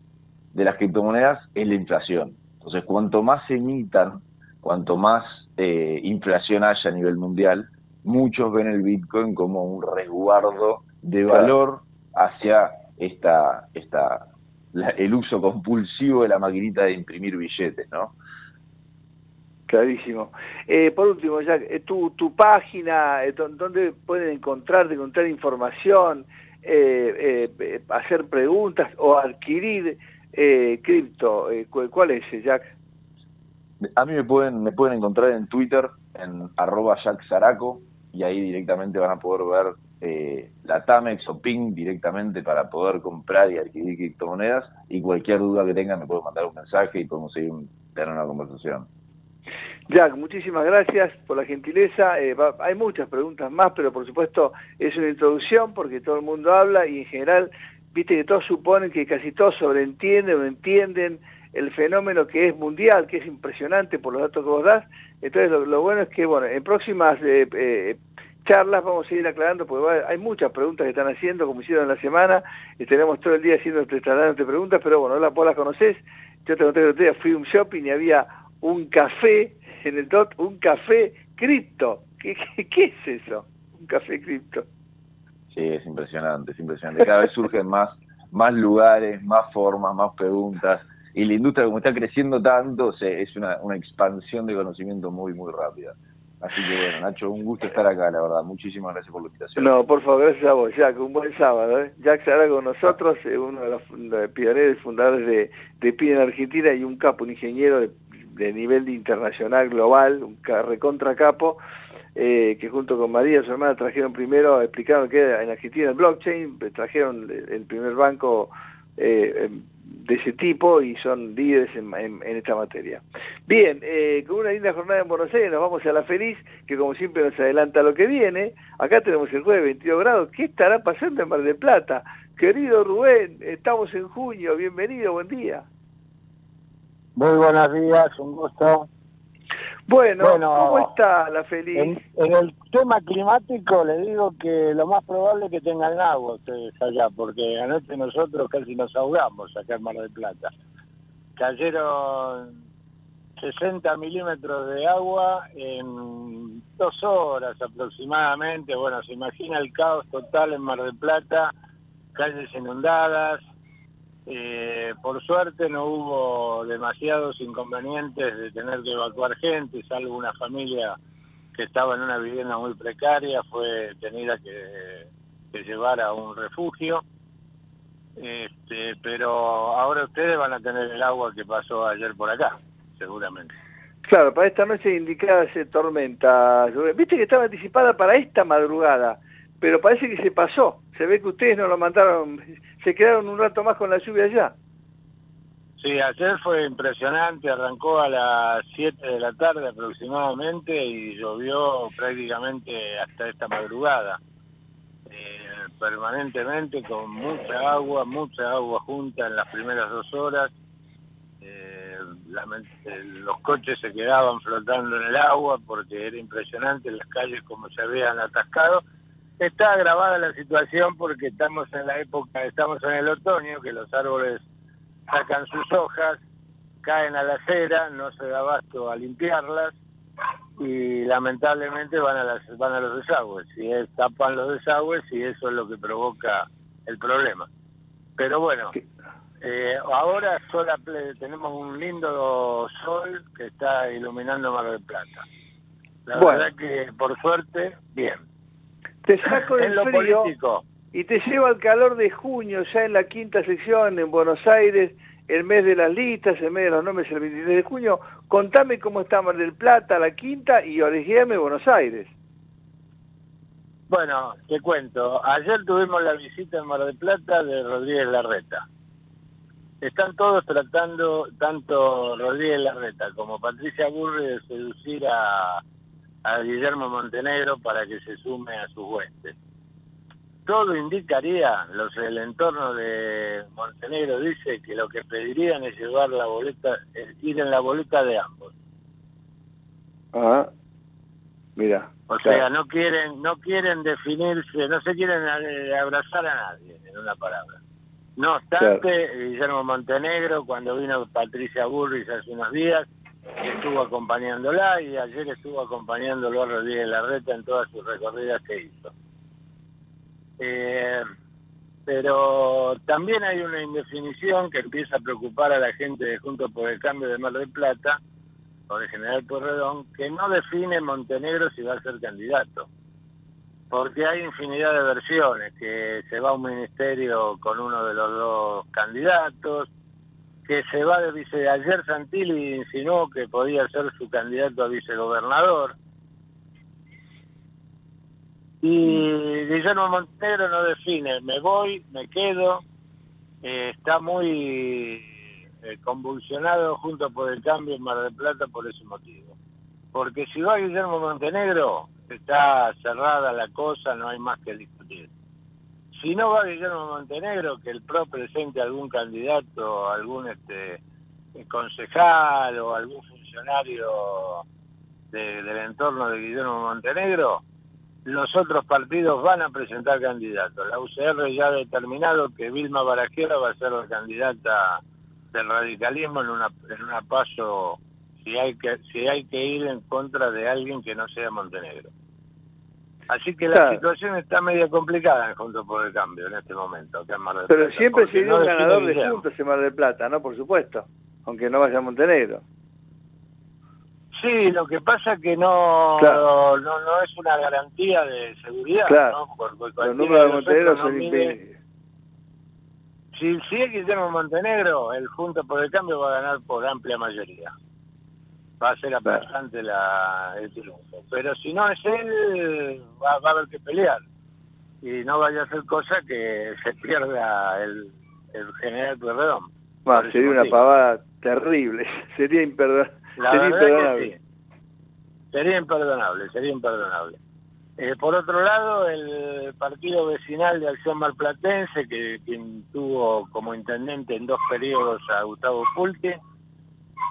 de las criptomonedas, es la inflación. Entonces, cuanto más se emitan, cuanto más eh, inflación haya a nivel mundial, muchos ven el Bitcoin como un resguardo de valor hacia esta, esta el uso compulsivo de la maquinita de imprimir billetes, ¿no? Clarísimo. Eh, por último, Jack, eh, tu, tu página, eh, ¿dónde pueden encontrarte, encontrar información, hacer preguntas o adquirir eh, cripto, eh, ¿cuál es, Jack? A mí me pueden, me pueden encontrar en Twitter, en arroba Jack Zaraco, y ahí directamente van a poder ver eh, la Tamex o PIN directamente para poder comprar y adquirir criptomonedas, y cualquier duda que tengan me pueden mandar un mensaje y podemos seguir tener una conversación. Jack, muchísimas gracias por la gentileza. Eh, hay muchas preguntas más, pero por supuesto es una introducción porque todo el mundo habla y en general viste que todos suponen que casi todos sobreentienden o entienden el fenómeno que es mundial, que es impresionante por los datos que vos das. Entonces lo, bueno es que, bueno, en próximas eh, eh, charlas vamos a ir aclarando, porque hay muchas preguntas que están haciendo, como hicieron en la semana, y tenemos todo el día haciendo trasladándote preguntas, pero bueno, vos las conocés. Yo te conté que fui a un shopping y había un café en el DOT, un café cripto. ¿Qué, qué, qué es eso? Un café cripto. Sí, es impresionante, es impresionante. Cada vez surgen más, más lugares, más formas, más preguntas. Y la industria, como está creciendo tanto, es una, una expansión de conocimiento muy, muy rápida. Así que bueno, Nacho, un gusto estar acá, la verdad. Muchísimas gracias por la invitación. No, por favor, gracias a vos, Jack. Un buen sábado. ¿eh? Jack estará con nosotros, uno de los pioneros y fundadores de, de PIN en Argentina y un capo, un ingeniero de, de nivel internacional, global, un recontra capo eh, que junto con María, su hermana, trajeron primero, explicaron que era en Argentina el blockchain, trajeron el primer banco eh, em, de ese tipo y son líderes en, esta materia. Bien, eh, con una linda jornada en Buenos Aires nos vamos a la feliz, que como siempre nos adelanta lo que viene. Acá tenemos el jueves 22 grados. ¿Qué estará pasando en Mar del Plata? Querido Rubén, estamos en junio, bienvenido, buen día. Muy buenos días, un gusto. Bueno, ¿cómo está la feliz? En, el tema climático le digo que lo más probable es que tengan agua ustedes allá, porque anoche nosotros casi nos ahogamos acá en Mar del Plata. Cayeron 60 milímetros de agua en dos horas aproximadamente. Bueno, se imagina el caos total en Mar del Plata, calles inundadas, eh, por suerte no hubo demasiados inconvenientes de tener que evacuar gente, salvo una familia que estaba en una vivienda muy precaria, fue tenida que, llevar a un refugio. Este, pero ahora ustedes van a tener el agua que pasó ayer por acá, seguramente. Claro, para esta noche indicada ese tormenta. Viste que estaba anticipada para esta madrugada pero parece que se pasó. Se ve que ustedes no lo mandaron, se quedaron un rato más con la lluvia allá. Sí, ayer fue impresionante, arrancó a las 7 de la tarde aproximadamente y llovió prácticamente hasta esta madrugada. Eh, permanentemente con mucha agua, mucha agua junta en las primeras dos horas. Eh, eh, los coches se quedaban flotando en el agua porque era impresionante las calles como se habían atascado está agravada la situación porque estamos en la época, estamos en el otoño, que los árboles sacan sus hojas, caen a la acera, no se da abasto a limpiarlas y lamentablemente van a las van a los desagües. Y es, tapan los desagües y eso es lo que provoca el problema. Pero bueno eh, ahora sola tenemos un lindo sol que está iluminando Mar del Plata. La Bueno. verdad que por suerte bien Te saco (laughs) del frío político y te llevo al calor de junio, ya en la quinta sección en Buenos Aires, el mes de las listas, el mes de los nombres, el 23 de junio. Contame cómo está Mar del Plata, la quinta, y orejeame Buenos Aires. Bueno, te cuento. Ayer tuvimos la visita en Mar del Plata de Rodríguez Larreta. Están todos tratando, tanto Rodríguez Larreta como Patricia Burri, de seducir a, a Guillermo Montenegro para que se sume a sus huestes. Todo indicaría, los, el entorno de Montenegro dice que lo que pedirían es llevar la boleta, es ir en la boleta de ambos. Ah, mira. O sea, no quieren, no quieren definirse, no se quieren eh, abrazar a nadie, en una palabra. No obstante, Guillermo Montenegro, cuando vino Patricia Burris hace unos días, estuvo acompañándola y ayer estuvo acompañándolo a Rodríguez Larreta en todas sus recorridas que hizo. Eh, pero también hay una indefinición que empieza a preocupar a la gente de Juntos por el Cambio de Mar del Plata, o de General Pueyrredón, que no define Montenegro si va a ser candidato. Porque hay infinidad de versiones, que se va a un ministerio con uno de los dos candidatos, que se va de vice... Ayer Santilli insinuó que podía ser su candidato a vicegobernador. Y Guillermo Montenegro no define, me voy, me quedo, eh, está muy eh, convulsionado junto por el cambio en Mar del Plata por ese motivo. Porque si va Guillermo Montenegro, está cerrada la cosa, no hay más que discutir. Si no va Guillermo Montenegro, que el PRO presente algún candidato, algún este concejal o algún funcionario de- del entorno de Guillermo Montenegro, los otros partidos van a presentar candidatos. La UCR ya ha determinado que Vilma Barajera va a ser la candidata del radicalismo en una en una paso si hay que si hay que ir en contra de alguien que no sea Montenegro. Así que la situación está media complicada en Juntos por el Cambio en este momento. acá en Mar del Pero Plata, siempre sería no un ganador de. Juntos en Mar del Plata, ¿no? Por supuesto. Aunque no vaya a Montenegro. Sí, lo que pasa que no, Claro. no no es una garantía de seguridad, Claro. ¿no? Los números de Montenegro son mide- impedidos. Si, si es Guillermo Montenegro, el Junto por el Cambio va a ganar por amplia mayoría. Va a ser aplastante la, el triunfo. Pero si no es él, va, va a haber que pelear. Y no vaya a ser cosa que se pierda el, el general Pueyrredón. Sería una pavada terrible. Sería (laughs) sería imperdonable. que sí. Sería imperdonable, sería imperdonable. Eh, por otro lado, el partido vecinal de Acción Marplatense, que quien tuvo como intendente en dos periodos a Gustavo Pulti,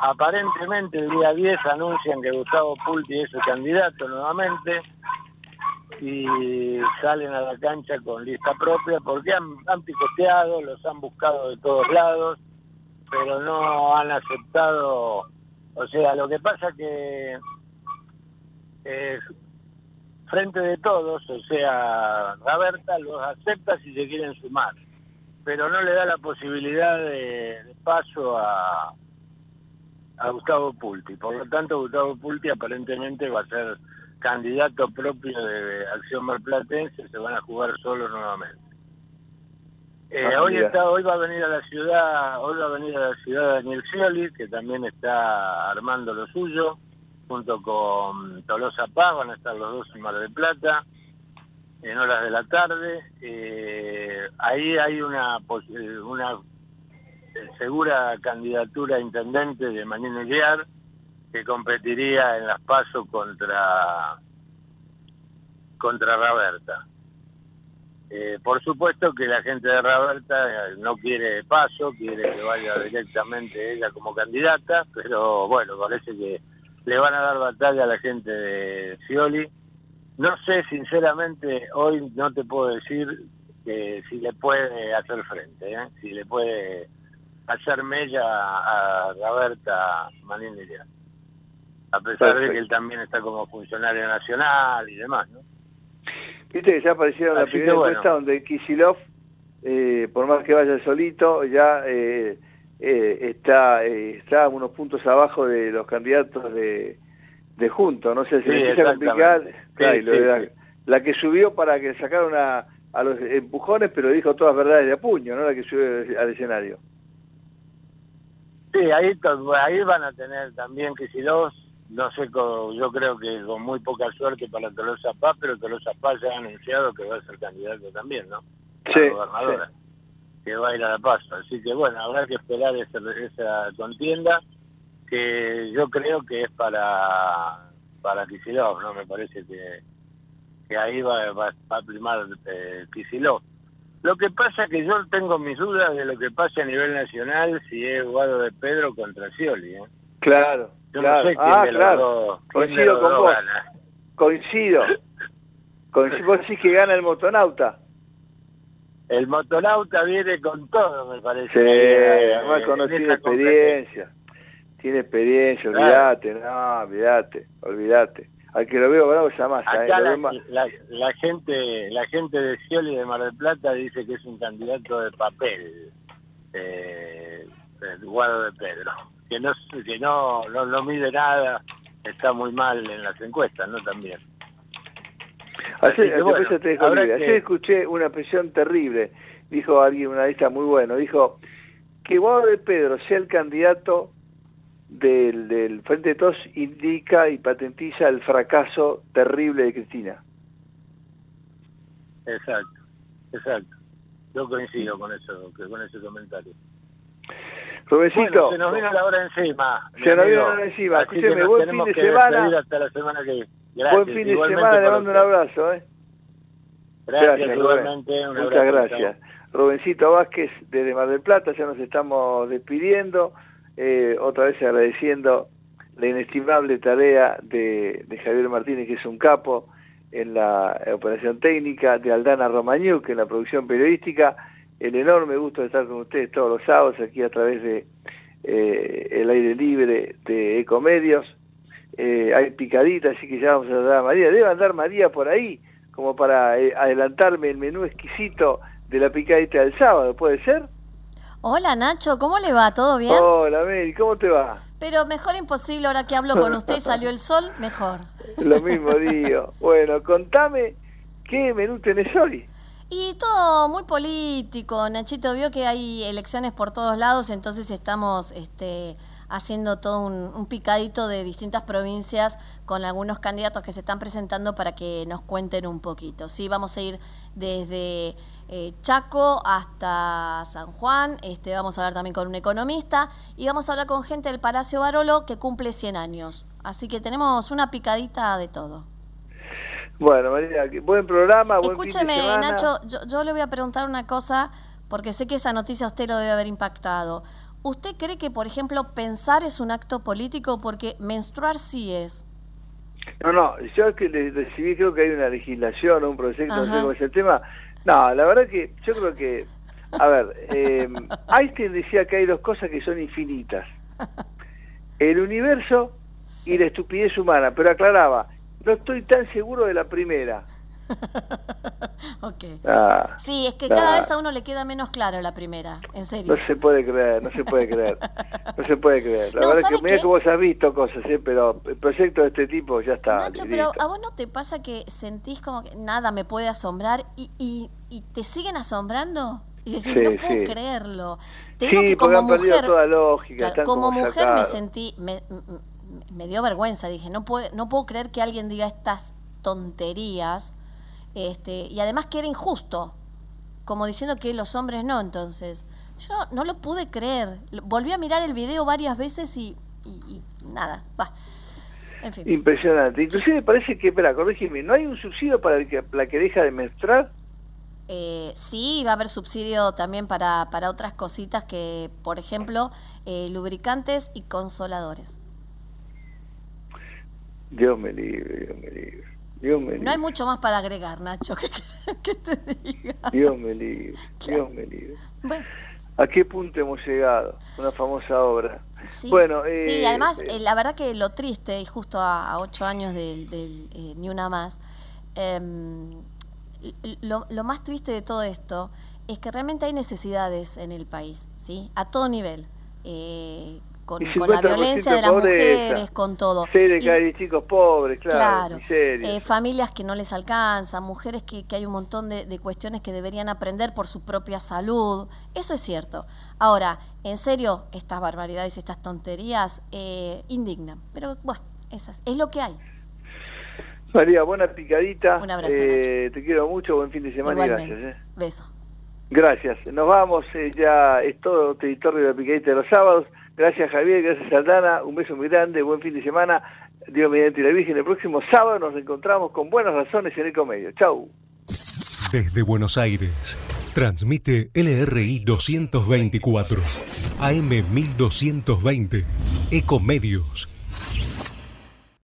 aparentemente el día 10 anuncian que Gustavo Pulti es el candidato nuevamente y salen a la cancha con lista propia porque han, han picoteado, los han buscado de todos lados, pero no han aceptado, o sea, lo que pasa que frente de todos, o sea, Raberta los acepta si se quieren sumar, pero no le da la posibilidad de paso a, a Gustavo Pulti. Por lo tanto, Gustavo Pulti aparentemente va a ser candidato propio de Acción Marplatense, se van a jugar solos nuevamente. Eh, Ah, hoy está, hoy va a venir a la ciudad, hoy va a venir a la ciudad Daniel Scioli, que también está armando lo suyo, junto con Tolosa Paz, van a estar los dos en Mar del Plata, en horas de la tarde. Eh, ahí hay una eh, una segura candidatura a intendente de Manino Iliar, que competiría en las PASO contra contra Raberta. Eh, por supuesto que la gente de Raberta eh, no quiere paso, quiere que vaya directamente ella como candidata, pero bueno, parece que le van a dar batalla a la gente de Scioli. No sé, sinceramente, hoy no te puedo decir que si le puede hacer frente, ¿eh? si le puede hacer mella a Roberta Manini a pesar de que él también está como funcionario nacional y demás, ¿no? Viste que ya aparecieron la Así que primera bueno. encuesta donde Kisilov, eh, por más que vaya solito, ya eh, eh, está, eh, está unos puntos abajo de los candidatos de, de Juntos. No sé si Sí, empieza a complicar. Claro, Sí, de la, la que subió para que sacaron a, a los empujones, pero dijo todas verdades de a puño, ¿no? La que subió al escenario. Sí, ahí, ahí van a tener también que si no sé, yo creo que con muy poca suerte para Tolosa Paz, pero Tolosa Paz ya ha anunciado que va a ser candidato también, ¿no? A Sí, gobernadora, que va a ir a la paso. Así que bueno, habrá que esperar esa, esa contienda que yo creo que es para para Kicillof, ¿no? Me parece que, que ahí va, va, va a primar eh, Kicillof. Lo que pasa es que yo tengo mis dudas de lo que pasa a nivel nacional si es Guado de Pedro contra Scioli, ¿eh? Claro, Yo claro. no sé quién ah, de los claro. dos- quién de Coincido los con dos vos. gana. Coincido. (laughs) Coincido. Vos decís que gana el motonauta. El motonauta viene con todo, me parece. Sí, Eh, además en tiene experiencia. Tiene experiencia, olvídate, no, olvídate, olvídate. Al que lo veo bravo es a Massa, ¿eh? Acá la, más- la, la gente la gente de Scioli de Mar del Plata dice que es un candidato de papel, eh, Eduardo de Pedro, que no que no, no no mide nada, está muy mal en las encuestas, ¿no? También. Así Ayer, que bueno, te que- escuché una expresión terrible, dijo alguien, una lista muy bueno, dijo que Guado de Pedro sea el candidato del, del Frente de Todos indica y patentiza el fracaso terrible de Cristina. Exacto, exacto. Yo coincido con eso, con ese comentario. Rubensito, Bueno, se nos vino la hora encima. Se nos vino la hora encima. Escúcheme, buen fin de semana. despedir hasta la semana que viene. Gracias. Buen fin de semana, le mando un abrazo. ¿eh? Gracias, igualmente. Un Muchas abrazo, gracias. Rubencito Vázquez desde Mar del Plata, ya nos estamos despidiendo, eh, otra vez agradeciendo la inestimable tarea de, Javier Martínez, que es un capo en la operación técnica, de Aldana Romañuc en la producción periodística, el enorme gusto de estar con ustedes todos los sábados aquí a través de eh, el aire libre de Ecomedios. Eh, hay picadita, así que ya vamos a dar a María. Debe andar María por ahí, como para eh, adelantarme el menú exquisito de la picadita del sábado, ¿puede ser? Hola Nacho, ¿cómo le va? ¿Todo bien? Hola Mary, ¿cómo te va? Pero mejor imposible ahora que hablo con usted y salió el sol, mejor. (laughs) Lo mismo digo. Bueno, contame, ¿qué menú tenés hoy? Y todo muy político, Nachito vio que hay elecciones por todos lados, entonces estamos este, haciendo todo un, un picadito de distintas provincias con algunos candidatos que se están presentando para que nos cuenten un poquito. Sí, vamos a ir desde eh, Chaco hasta San Juan, este, vamos a hablar también con un economista y vamos a hablar con gente del Palacio Barolo que cumple 100 años. Así que tenemos una picadita de todo. Bueno, María, buen programa, buen fin Escúcheme, de. Nacho, yo, yo le voy a preguntar una cosa, porque sé que esa noticia a usted lo debe haber impactado. ¿Usted cree que, por ejemplo, pensar es un acto político? Porque menstruar sí es. No, no, yo que le recibí, creo que hay una legislación o un proyecto, no sé Ajá. cómo es el tema. No, la verdad que yo creo que, a ver, eh, (laughs) Einstein decía que hay dos cosas que son infinitas. El universo y la estupidez humana, pero aclaraba, no estoy tan seguro de la primera. (laughs) Ok. Ah, Sí, es que cada vez a uno le queda menos claro la primera, en serio. No se puede creer, no se puede creer. No se puede creer. La No, verdad ¿sabe que mira que vos has visto cosas, ¿eh? pero el proyecto de este tipo ya está. Nacho, pero ¿a vos no te pasa que sentís como que nada me puede asombrar y, y, y te siguen asombrando? Y decís, Sí, no puedo sí. creerlo. Te Sí, digo que porque como han perdido mujer, toda lógica, claro, como como mujer me sentí, me, me dio vergüenza, dije, no puedo, no puedo creer que alguien diga estas tonterías, este, y además que era injusto, como diciendo que los hombres no, entonces. Yo no lo pude creer. Volví a mirar el video varias veces y, y- y nada, va. En fin. Impresionante. Inclusive parece que, espera, corrígeme, ¿no hay un subsidio para el que, la que deja de menstruar? Eh, sí, va a haber subsidio también para, para otras cositas que, por ejemplo, eh, lubricantes y consoladores. Dios me libre, Dios me libre. Dios me libre. No hay mucho más para agregar, Nacho. (laughs) ¿Qué querés que te diga? Dios me libre, (laughs) Dios me libre. Bueno, ¿A qué punto hemos llegado? Una famosa obra. Sí, Bueno, sí, eh, además, eh, eh, la verdad que lo triste, y justo a, a ocho años del, del, eh, Ni Una Más, em, lo, lo más triste de todo esto es que realmente hay necesidades en el país, ¿sí? A todo nivel. Con, la 50% violencia de las pobreza. mujeres, con todo. seis de Y- cada diez chicos pobres, claro, Claro, eh, familias que no les alcanzan, mujeres que, que hay un montón de, de cuestiones que deberían aprender por su propia salud. Eso es cierto. Ahora, en serio, estas barbaridades, estas tonterías eh, indignan. Pero bueno, esas, es lo que hay. María, buena picadita. Un abrazo, Eh, te quiero mucho, buen fin de semana Igualmente. y gracias. eh. Beso. Gracias. Nos vamos, eh, ya es todo territorio de la picadita de los sábados. Gracias Javier, gracias Aldana, un beso muy grande, buen fin de semana. Dios mediante la Virgen, el próximo sábado nos encontramos con buenas razones en Ecomedio. Chau. Desde Buenos Aires, transmite LRI 224, AM 1220, Ecomedios